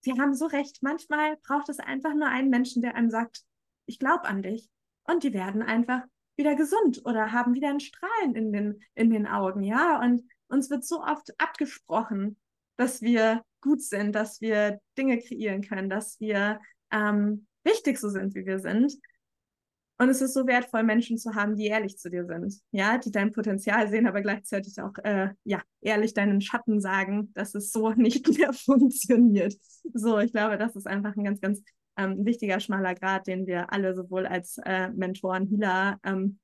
sie haben so recht, manchmal braucht es einfach nur einen Menschen, der einem sagt, ich glaube an dich und die werden einfach wieder gesund oder haben wieder ein Strahlen in den, in den Augen, ja, und uns wird so oft abgesprochen, dass wir gut sind, dass wir Dinge kreieren können, dass wir ähm, wichtig so sind, wie wir sind. Und es ist so wertvoll, Menschen zu haben, die ehrlich zu dir sind, ja, die dein Potenzial sehen, aber gleichzeitig auch, äh, ja, ehrlich deinen Schatten sagen, dass es so nicht mehr funktioniert. So, ich glaube, das ist einfach ein ganz, ganz ähm, wichtiger schmaler Grad, den wir alle sowohl als äh, Mentoren, Healer, ähm,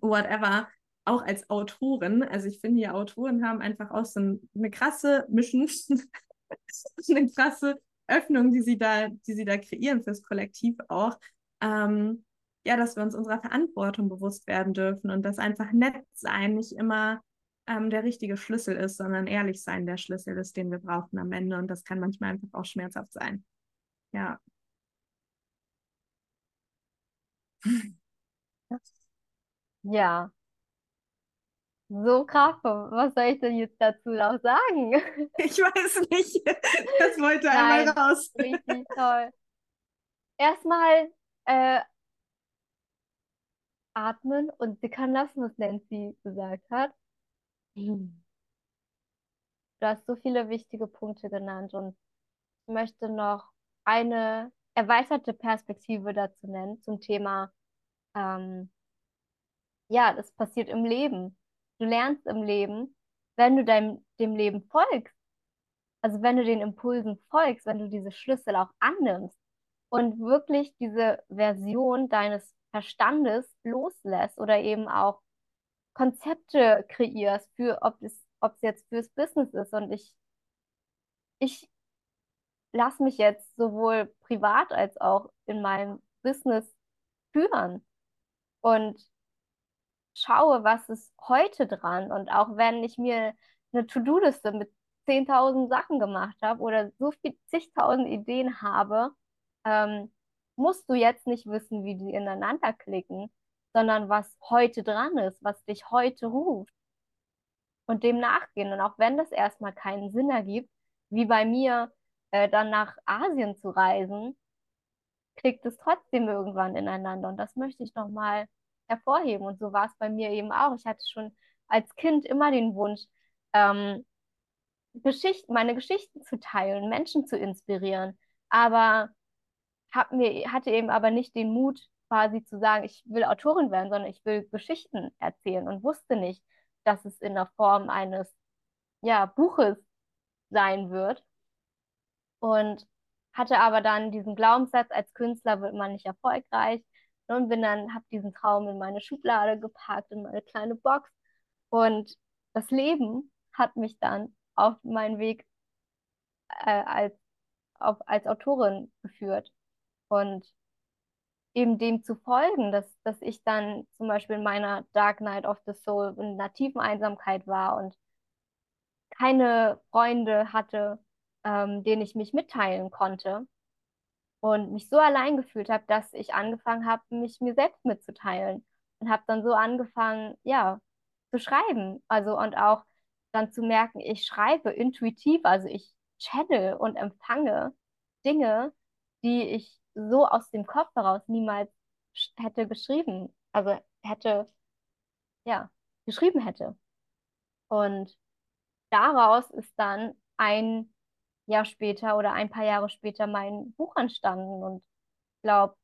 whatever, auch als Autoren. Also ich finde, die Autoren haben einfach auch so ein, eine krasse Mission, eine krasse Öffnung, die sie da, die sie da kreieren fürs Kollektiv auch. Ähm, ja, dass wir uns unserer Verantwortung bewusst werden dürfen und dass einfach nett sein nicht immer ähm, der richtige Schlüssel ist, sondern ehrlich sein der Schlüssel ist, den wir brauchen am Ende. Und das kann manchmal einfach auch schmerzhaft sein. Ja. Ja, so kraftvoll. Was soll ich denn jetzt dazu noch sagen? Ich weiß nicht. Das wollte Nein, einmal raus. Richtig toll. Erstmal äh, atmen und sickern lassen, was Nancy gesagt hat. Du hast so viele wichtige Punkte genannt und ich möchte noch eine erweiterte Perspektive dazu nennen zum Thema, ähm, ja, das passiert im Leben. Du lernst im Leben, wenn du deinem, dem Leben folgst, also wenn du den Impulsen folgst, wenn du diese Schlüssel auch annimmst und wirklich diese Version deines Verstandes loslässt oder eben auch Konzepte kreierst für, ob es, ob es jetzt fürs Business ist. Und ich, ich lasse mich jetzt sowohl privat als auch in meinem Business führen. Und schaue, was ist heute dran. Und auch wenn ich mir eine To-Do-Liste mit 10.000 Sachen gemacht habe oder so viel zigtausend Ideen habe, ähm, musst du jetzt nicht wissen, wie die ineinander klicken, sondern was heute dran ist, was dich heute ruft. Und dem nachgehen. Und auch wenn das erstmal keinen Sinn ergibt, wie bei mir, äh, dann nach Asien zu reisen, klickt es trotzdem irgendwann ineinander. Und das möchte ich nochmal hervorheben. Und so war es bei mir eben auch. Ich hatte schon als Kind immer den Wunsch, ähm, Geschichten, meine Geschichten zu teilen, Menschen zu inspirieren. Aber hab mir, hatte eben aber nicht den Mut, quasi zu sagen, ich will Autorin werden, sondern ich will Geschichten erzählen und wusste nicht, dass es in der Form eines ja, Buches sein wird. Und hatte aber dann diesen Glaubenssatz, als Künstler wird man nicht erfolgreich. Und bin dann, habe diesen Traum in meine Schublade gepackt, in meine kleine Box. Und das Leben hat mich dann auf meinen Weg äh, als, auf, als Autorin geführt. Und eben dem zu folgen, dass, dass ich dann zum Beispiel in meiner Dark Night of the Soul in einer tiefen Einsamkeit war und keine Freunde hatte, ähm, denen ich mich mitteilen konnte und mich so allein gefühlt habe, dass ich angefangen habe, mich mir selbst mitzuteilen und habe dann so angefangen, ja, zu schreiben. Also und auch dann zu merken, ich schreibe intuitiv, also ich channel und empfange Dinge, die ich so aus dem Kopf heraus niemals hätte geschrieben, also hätte, ja, geschrieben hätte. Und daraus ist dann ein Jahr später oder ein paar Jahre später mein Buch entstanden. Und ich glaube,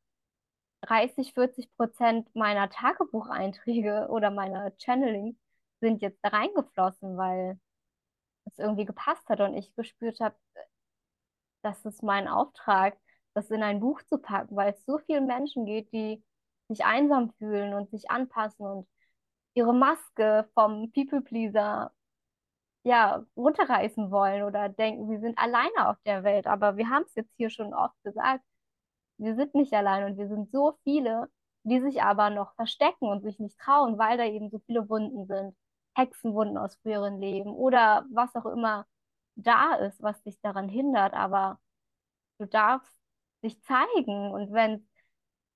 30, 40 Prozent meiner Tagebucheinträge oder meiner Channeling sind jetzt da reingeflossen, weil es irgendwie gepasst hat und ich gespürt habe, das ist mein Auftrag, das in ein Buch zu packen, weil es so vielen Menschen geht, die sich einsam fühlen und sich anpassen und ihre Maske vom People-Pleaser ja, runterreißen wollen oder denken, wir sind alleine auf der Welt. Aber wir haben es jetzt hier schon oft gesagt, wir sind nicht allein und wir sind so viele, die sich aber noch verstecken und sich nicht trauen, weil da eben so viele Wunden sind. Hexenwunden aus früheren Leben oder was auch immer da ist, was dich daran hindert. Aber du darfst dich zeigen und wenn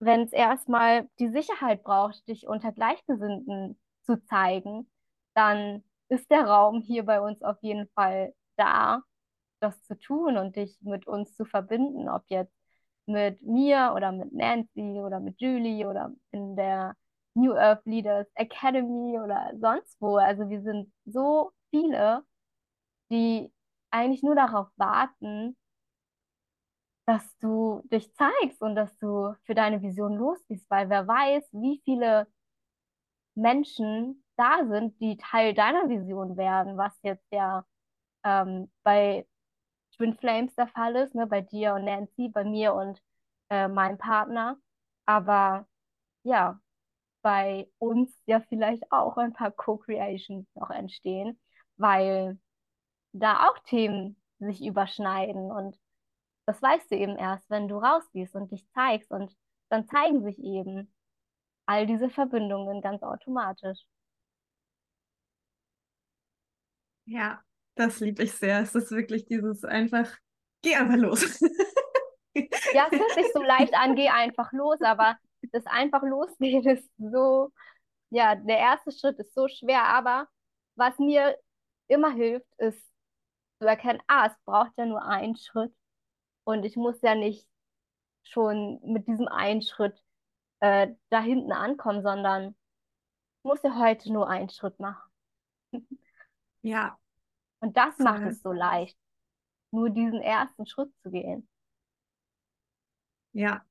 wenn es erstmal die Sicherheit braucht, dich unter Gleichgesinnten zu zeigen, dann ist der Raum hier bei uns auf jeden Fall da, das zu tun und dich mit uns zu verbinden, ob jetzt mit mir oder mit Nancy oder mit Julie oder in der New Earth Leaders Academy oder sonst wo. Also wir sind so viele, die eigentlich nur darauf warten, dass du dich zeigst und dass du für deine Vision losgehst, weil wer weiß, wie viele Menschen da sind, die Teil deiner Vision werden, was jetzt ja ähm, bei Twin Flames der Fall ist, ne, bei dir und Nancy, bei mir und äh, meinem Partner. Aber ja, bei uns ja vielleicht auch ein paar Co-Creations noch entstehen, weil da auch Themen sich überschneiden und das weißt du eben erst, wenn du rausgehst und dich zeigst und dann zeigen sich eben all diese Verbindungen ganz automatisch. Ja, das liebe ich sehr. Es ist wirklich dieses einfach, geh einfach los. ja, es hört sich so leicht an, geh einfach los, aber das einfach losgehen ist so, ja, der erste Schritt ist so schwer, aber was mir immer hilft, ist zu erkennen, ah, es braucht ja nur einen Schritt und ich muss ja nicht schon mit diesem einen Schritt äh, da hinten ankommen, sondern ich muss ja heute nur einen Schritt machen. Ja. Und das macht es so leicht, nur diesen ersten Schritt zu gehen. Ja.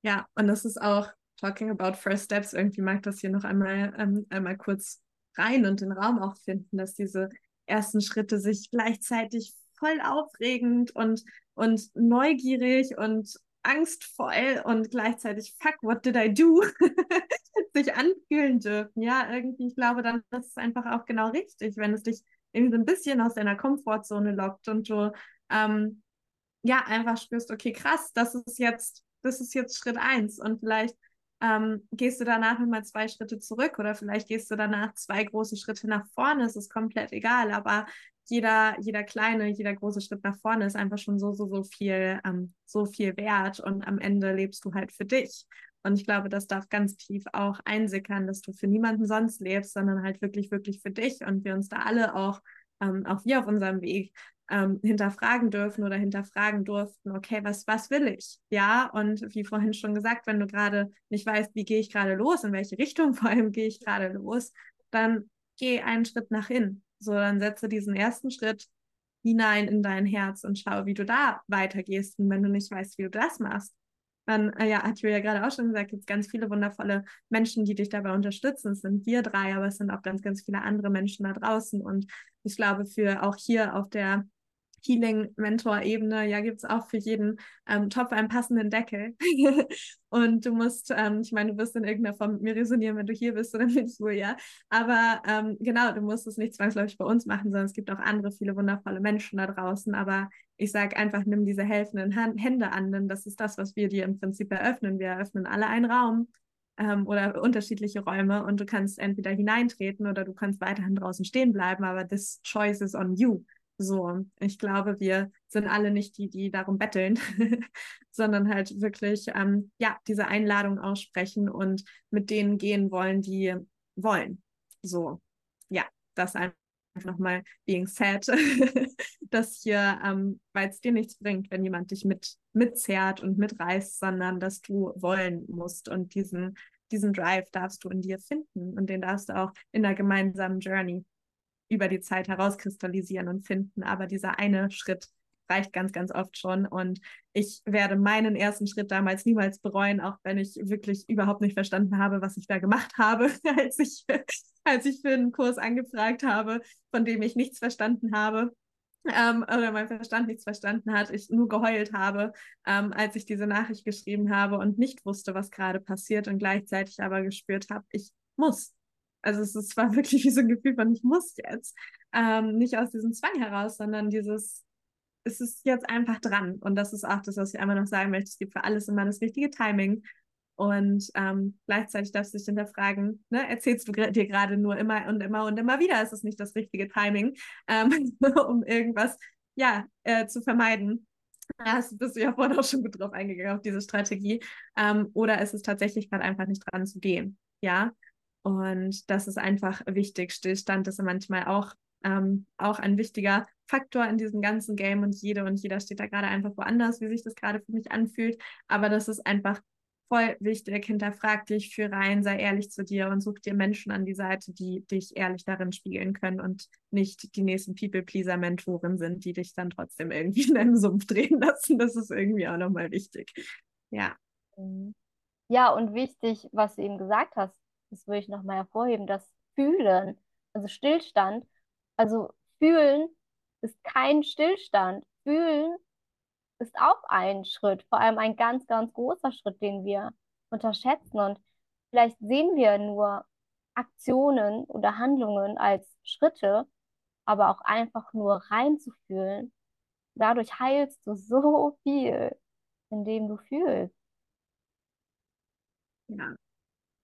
Ja, und das ist auch, talking about first steps, irgendwie mag das hier noch einmal, ähm, einmal kurz rein und den Raum auch finden, dass diese ersten Schritte sich gleichzeitig voll aufregend und, und neugierig und angstvoll und gleichzeitig, fuck, what did I do? sich anfühlen dürfen. Ja, irgendwie, ich glaube, dann ist es einfach auch genau richtig, wenn es dich irgendwie so ein bisschen aus deiner Komfortzone lockt und du ähm, ja einfach spürst, okay, krass, das ist jetzt, das ist jetzt Schritt eins und vielleicht ähm, gehst du danach nochmal zwei Schritte zurück oder vielleicht gehst du danach zwei große Schritte nach vorne, es ist komplett egal, aber jeder, jeder kleine, jeder große Schritt nach vorne ist einfach schon so, so, so viel, ähm, so viel wert und am Ende lebst du halt für dich. Und ich glaube, das darf ganz tief auch einsickern, dass du für niemanden sonst lebst, sondern halt wirklich, wirklich für dich und wir uns da alle auch, ähm, auch wir auf unserem Weg ähm, hinterfragen dürfen oder hinterfragen durften, okay, was, was will ich? Ja, und wie vorhin schon gesagt, wenn du gerade nicht weißt, wie gehe ich gerade los, in welche Richtung vor allem gehe ich gerade los, dann geh einen Schritt nach innen. So, dann setze diesen ersten Schritt hinein in dein Herz und schau, wie du da weitergehst. Und wenn du nicht weißt, wie du das machst, dann, äh, ja, hat Julia gerade auch schon gesagt, gibt es ganz viele wundervolle Menschen, die dich dabei unterstützen. Es sind wir drei, aber es sind auch ganz, ganz viele andere Menschen da draußen. Und ich glaube, für auch hier auf der Healing-Mentor-Ebene, ja, gibt es auch für jeden ähm, Topf einen passenden Deckel. und du musst, ähm, ich meine, du wirst in irgendeiner Form mit mir resonieren, wenn du hier bist oder mit Julia. Aber ähm, genau, du musst es nicht zwangsläufig bei uns machen, sondern es gibt auch andere, viele wundervolle Menschen da draußen. Aber ich sage einfach, nimm diese helfenden Hand Hände an, denn das ist das, was wir dir im Prinzip eröffnen. Wir eröffnen alle einen Raum ähm, oder unterschiedliche Räume und du kannst entweder hineintreten oder du kannst weiterhin draußen stehen bleiben, aber this choice is on you. So, ich glaube, wir sind alle nicht die, die darum betteln, sondern halt wirklich, ähm, ja, diese Einladung aussprechen und mit denen gehen wollen, die wollen. So, ja, das einfach nochmal being sad, dass hier, ähm, weil es dir nichts bringt, wenn jemand dich mit mitzerrt und mitreißt, sondern dass du wollen musst und diesen diesen Drive darfst du in dir finden und den darfst du auch in der gemeinsamen Journey über die Zeit herauskristallisieren und finden. Aber dieser eine Schritt reicht ganz, ganz oft schon. Und ich werde meinen ersten Schritt damals niemals bereuen, auch wenn ich wirklich überhaupt nicht verstanden habe, was ich da gemacht habe, als ich, als ich für einen Kurs angefragt habe, von dem ich nichts verstanden habe. Ähm, oder mein Verstand nichts verstanden hat, ich nur geheult habe, ähm, als ich diese Nachricht geschrieben habe und nicht wusste, was gerade passiert und gleichzeitig aber gespürt habe, ich muss, Also es, es war wirklich wie so ein Gefühl von, ich muss jetzt. Ähm, nicht aus diesem Zwang heraus, sondern dieses, es ist jetzt einfach dran. Und das ist auch das, was ich einmal noch sagen möchte. Es gibt für alles immer das richtige Timing. Und ähm, gleichzeitig darfst du dich hinterfragen, ne, erzählst du dir gerade nur immer und immer und immer wieder, ist es nicht das richtige Timing, ähm, um irgendwas ja, äh, zu vermeiden. Da bist du ja vorhin auch schon gut drauf eingegangen, auf diese Strategie. Ähm, oder ist es tatsächlich gerade einfach nicht dran zu gehen? Ja. Und das ist einfach wichtig. Stillstand ist manchmal auch, ähm, auch ein wichtiger Faktor in diesem ganzen Game und jede und jeder steht da gerade einfach woanders, wie sich das gerade für mich anfühlt. Aber das ist einfach voll wichtig. Hinterfrag dich, führ rein, sei ehrlich zu dir und such dir Menschen an die Seite, die dich ehrlich darin spiegeln können und nicht die nächsten People-Pleaser-Mentoren sind, die dich dann trotzdem irgendwie in einen Sumpf drehen lassen. Das ist irgendwie auch nochmal wichtig. Ja. Ja, und wichtig, was du eben gesagt hast, das würde ich nochmal hervorheben, das Fühlen, also Stillstand. Also fühlen ist kein Stillstand. Fühlen ist auch ein Schritt, vor allem ein ganz, ganz großer Schritt, den wir unterschätzen. Und vielleicht sehen wir nur Aktionen oder Handlungen als Schritte, aber auch einfach nur reinzufühlen. Dadurch heilst du so viel, indem du fühlst. Ja,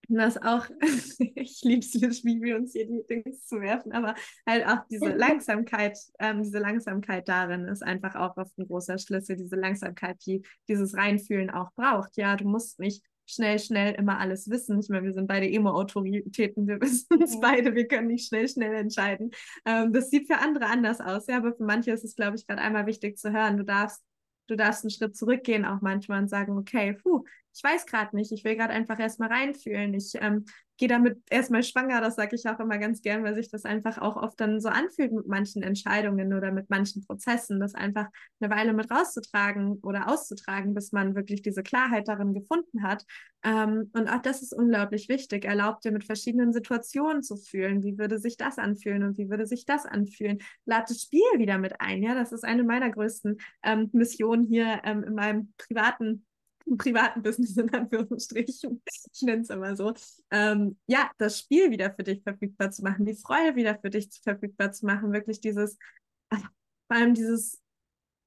was auch, ich liebe es, wie wir uns hier die Dinge zu werfen, aber halt auch diese Langsamkeit, ähm, diese Langsamkeit darin ist einfach auch oft ein großer Schlüssel, diese Langsamkeit, die dieses Reinfühlen auch braucht. Ja, du musst nicht schnell, schnell immer alles wissen. Ich meine, wir sind beide Emo-Autoritäten, wir wissen es beide, wir können nicht schnell, schnell entscheiden. Ähm, das sieht für andere anders aus, ja, aber für manche ist es, glaube ich, gerade einmal wichtig zu hören. Du darfst du darfst einen Schritt zurückgehen auch manchmal und sagen, okay, puh, ich weiß gerade nicht, ich will gerade einfach erstmal reinfühlen. Ich ähm, gehe damit erstmal schwanger, das sage ich auch immer ganz gern, weil sich das einfach auch oft dann so anfühlt mit manchen Entscheidungen oder mit manchen Prozessen, das einfach eine Weile mit rauszutragen oder auszutragen, bis man wirklich diese Klarheit darin gefunden hat. Ähm, und auch das ist unglaublich wichtig. Erlaubt dir mit verschiedenen Situationen zu fühlen. Wie würde sich das anfühlen und wie würde sich das anfühlen? Lad das Spiel wieder mit ein. Ja, das ist eine meiner größten ähm, Missionen hier ähm, in meinem privaten privaten Business in Anführungsstrichen, ich nenne es immer so, ähm, ja, das Spiel wieder für dich verfügbar zu machen, die Freude wieder für dich verfügbar zu machen, wirklich dieses, vor allem dieses,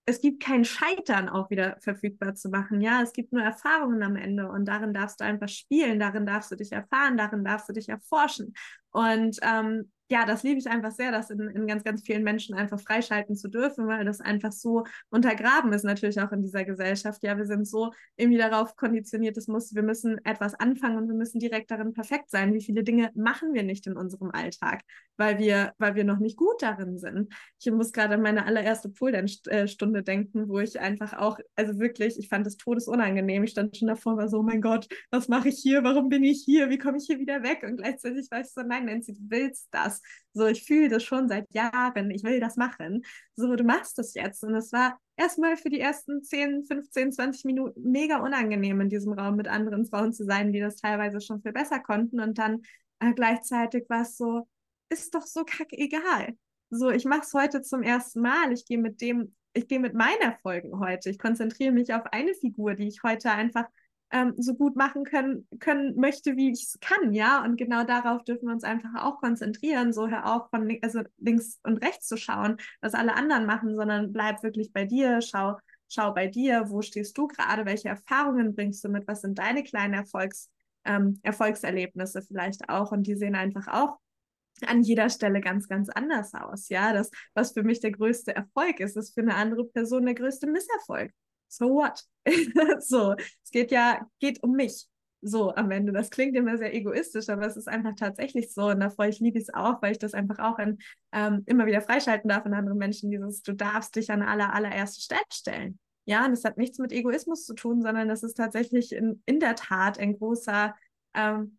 es gibt kein Scheitern auch wieder verfügbar zu machen, ja, es gibt nur Erfahrungen am Ende und darin darfst du einfach spielen, darin darfst du dich erfahren, darin darfst du dich erforschen. Und ähm, ja, das liebe ich einfach sehr, das in, in ganz, ganz vielen Menschen einfach freischalten zu dürfen, weil das einfach so untergraben ist, natürlich auch in dieser Gesellschaft. Ja, wir sind so irgendwie darauf konditioniert, es muss, wir müssen etwas anfangen und wir müssen direkt darin perfekt sein. Wie viele Dinge machen wir nicht in unserem Alltag, weil wir, weil wir noch nicht gut darin sind. Ich muss gerade an meine allererste Pole-Stunde denken, wo ich einfach auch, also wirklich, ich fand es todesunangenehm. Ich stand schon davor, war so, oh mein Gott, was mache ich hier? Warum bin ich hier? Wie komme ich hier wieder weg? Und gleichzeitig war ich so, nein, Nancy, du willst das. So, ich fühle das schon seit Jahren, ich will das machen. So, du machst das jetzt. Und es war erstmal für die ersten 10, 15, 20 Minuten mega unangenehm, in diesem Raum mit anderen Frauen zu sein, die das teilweise schon viel besser konnten. Und dann äh, gleichzeitig war es so, ist doch so kackegal. So, ich mache es heute zum ersten Mal. Ich gehe mit dem, ich gehe mit meinen Erfolgen heute. Ich konzentriere mich auf eine Figur, die ich heute einfach ähm, so gut machen können, können möchte, wie ich es kann, ja. Und genau darauf dürfen wir uns einfach auch konzentrieren, so hör auf, von also links und rechts zu schauen, was alle anderen machen, sondern bleib wirklich bei dir, schau, schau bei dir, wo stehst du gerade, welche Erfahrungen bringst du mit, was sind deine kleinen Erfolgs, ähm, Erfolgserlebnisse vielleicht auch und die sehen einfach auch an jeder Stelle ganz, ganz anders aus. Ja, das, was für mich der größte Erfolg ist, ist für eine andere Person der größte Misserfolg so what? so, es geht ja, geht um mich. So am Ende. Das klingt immer sehr egoistisch, aber es ist einfach tatsächlich so. Und da freue ich liebe es auch, weil ich das einfach auch in, ähm, immer wieder freischalten darf in anderen Menschen. Dieses, du darfst dich an aller, allererste Stelle stellen. Ja, und das hat nichts mit Egoismus zu tun, sondern das ist tatsächlich in, in der Tat ein großer, ähm,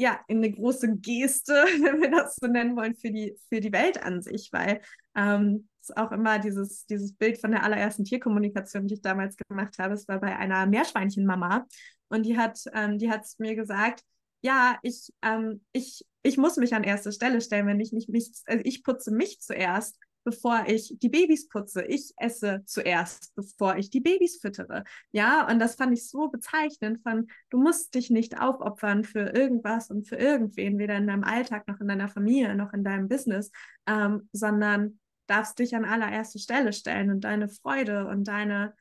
ja, eine große Geste, wenn wir das so nennen wollen, für die, für die Welt an sich, weil ähm, ist auch immer dieses, dieses Bild von der allerersten Tierkommunikation, die ich damals gemacht habe. Es war bei einer Meerschweinchenmama und die hat, ähm, die hat mir gesagt, ja, ich, ähm, ich, ich muss mich an erste Stelle stellen, wenn ich nicht mich, also ich putze mich zuerst, bevor ich die Babys putze. Ich esse zuerst, bevor ich die Babys füttere. Ja, und das fand ich so bezeichnend von, du musst dich nicht aufopfern für irgendwas und für irgendwen, weder in deinem Alltag noch in deiner Familie noch in deinem Business, ähm, sondern darfst dich an allererste Stelle stellen und deine Freude und deine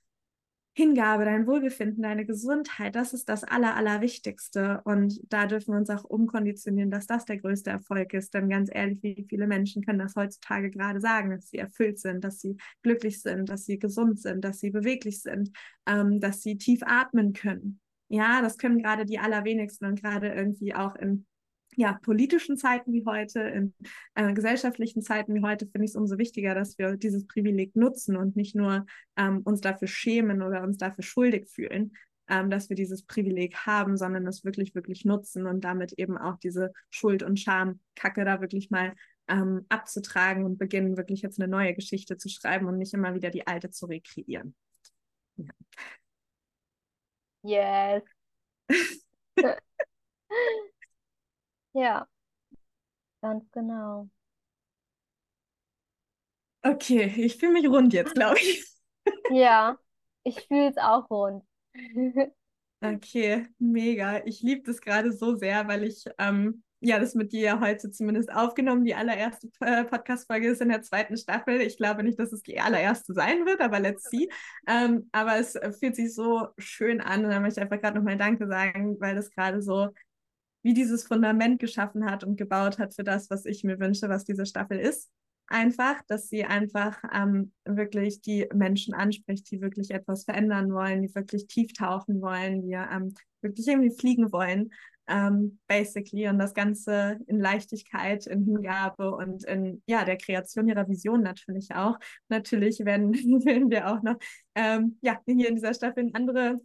Hingabe, dein Wohlbefinden, deine Gesundheit, das ist das Aller, Allerwichtigste. Und da dürfen wir uns auch umkonditionieren, dass das der größte Erfolg ist. Denn ganz ehrlich, wie viele Menschen können das heutzutage gerade sagen, dass sie erfüllt sind, dass sie glücklich sind, dass sie gesund sind, dass sie beweglich sind, ähm, dass sie tief atmen können. Ja, das können gerade die allerwenigsten und gerade irgendwie auch in ja, politischen Zeiten wie heute, in äh, gesellschaftlichen Zeiten wie heute, finde ich es umso wichtiger, dass wir dieses Privileg nutzen und nicht nur ähm, uns dafür schämen oder uns dafür schuldig fühlen, ähm, dass wir dieses Privileg haben, sondern es wirklich, wirklich nutzen und damit eben auch diese Schuld- und Scham-Kacke da wirklich mal ähm, abzutragen und beginnen, wirklich jetzt eine neue Geschichte zu schreiben und nicht immer wieder die alte zu rekreieren. Ja. Yes. Ja, ganz genau. Okay, ich fühle mich rund jetzt, glaube ich. Ja, ich fühle es auch rund. Okay, mega. Ich liebe das gerade so sehr, weil ich ähm, ja das mit dir heute zumindest aufgenommen. Die allererste äh, Podcast-Folge ist in der zweiten Staffel. Ich glaube nicht, dass es die allererste sein wird, aber let's see. Ähm, aber es fühlt sich so schön an und da möchte ich einfach gerade nochmal Danke sagen, weil das gerade so wie dieses Fundament geschaffen hat und gebaut hat für das, was ich mir wünsche, was diese Staffel ist. Einfach, dass sie einfach ähm, wirklich die Menschen anspricht, die wirklich etwas verändern wollen, die wirklich tief tauchen wollen, die ähm, wirklich irgendwie fliegen wollen, ähm, basically. Und das Ganze in Leichtigkeit, in Hingabe und in ja, der Kreation ihrer Vision natürlich auch. Natürlich werden, werden wir auch noch ähm, ja, hier in dieser Staffel andere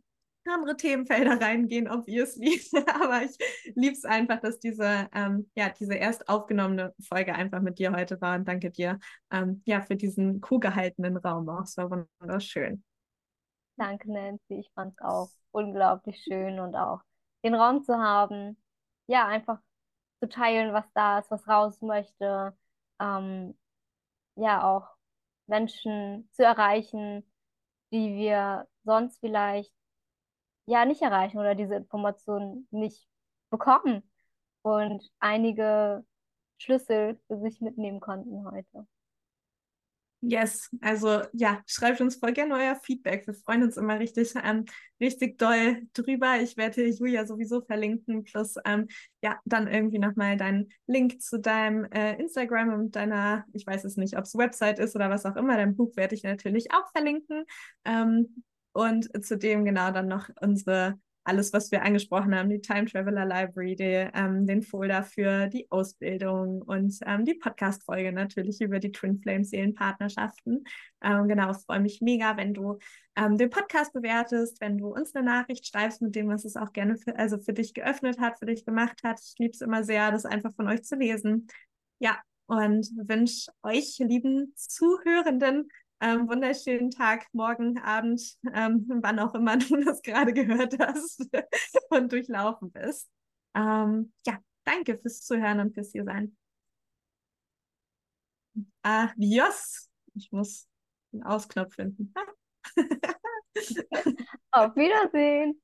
andere Themenfelder reingehen, obviously. Aber ich liebe es einfach, dass diese, ähm, ja, diese erst aufgenommene Folge einfach mit dir heute war. Und danke dir ähm, ja, für diesen kuhgehaltenen Raum auch. Es war wunderschön. Danke, Nancy. Ich fand es auch unglaublich schön und auch den Raum zu haben, ja, einfach zu teilen, was da ist, was raus möchte. Ähm, ja, auch Menschen zu erreichen, die wir sonst vielleicht ja nicht erreichen oder diese Informationen nicht bekommen und einige Schlüssel für sich mitnehmen konnten heute. Yes, also ja, schreibt uns voll gerne euer Feedback. Wir freuen uns immer richtig, ähm, richtig doll drüber. Ich werde Julia sowieso verlinken, plus ähm, ja, dann irgendwie nochmal deinen Link zu deinem äh, Instagram und deiner, ich weiß es nicht, ob es Website ist oder was auch immer, dein Buch werde ich natürlich auch verlinken. Ähm, und zudem genau dann noch unsere, alles, was wir angesprochen haben, die Time Traveler Library, die, ähm, den Folder für die Ausbildung und ähm, die Podcast-Folge natürlich über die Twin Flame Seelenpartnerschaften. Ähm, genau, freue mich mega, wenn du ähm, den Podcast bewertest, wenn du uns eine Nachricht schreibst mit dem, was es auch gerne für, also für dich geöffnet hat, für dich gemacht hat. Ich liebe es immer sehr, das einfach von euch zu lesen. Ja, und wünsche euch, lieben Zuhörenden, ähm, wunderschönen Tag, morgen, Abend, ähm, wann auch immer du das gerade gehört hast und durchlaufen bist. Ähm, ja, danke fürs Zuhören und fürs hier sein. Adios. Ich muss den Ausknopf finden. Auf Wiedersehen.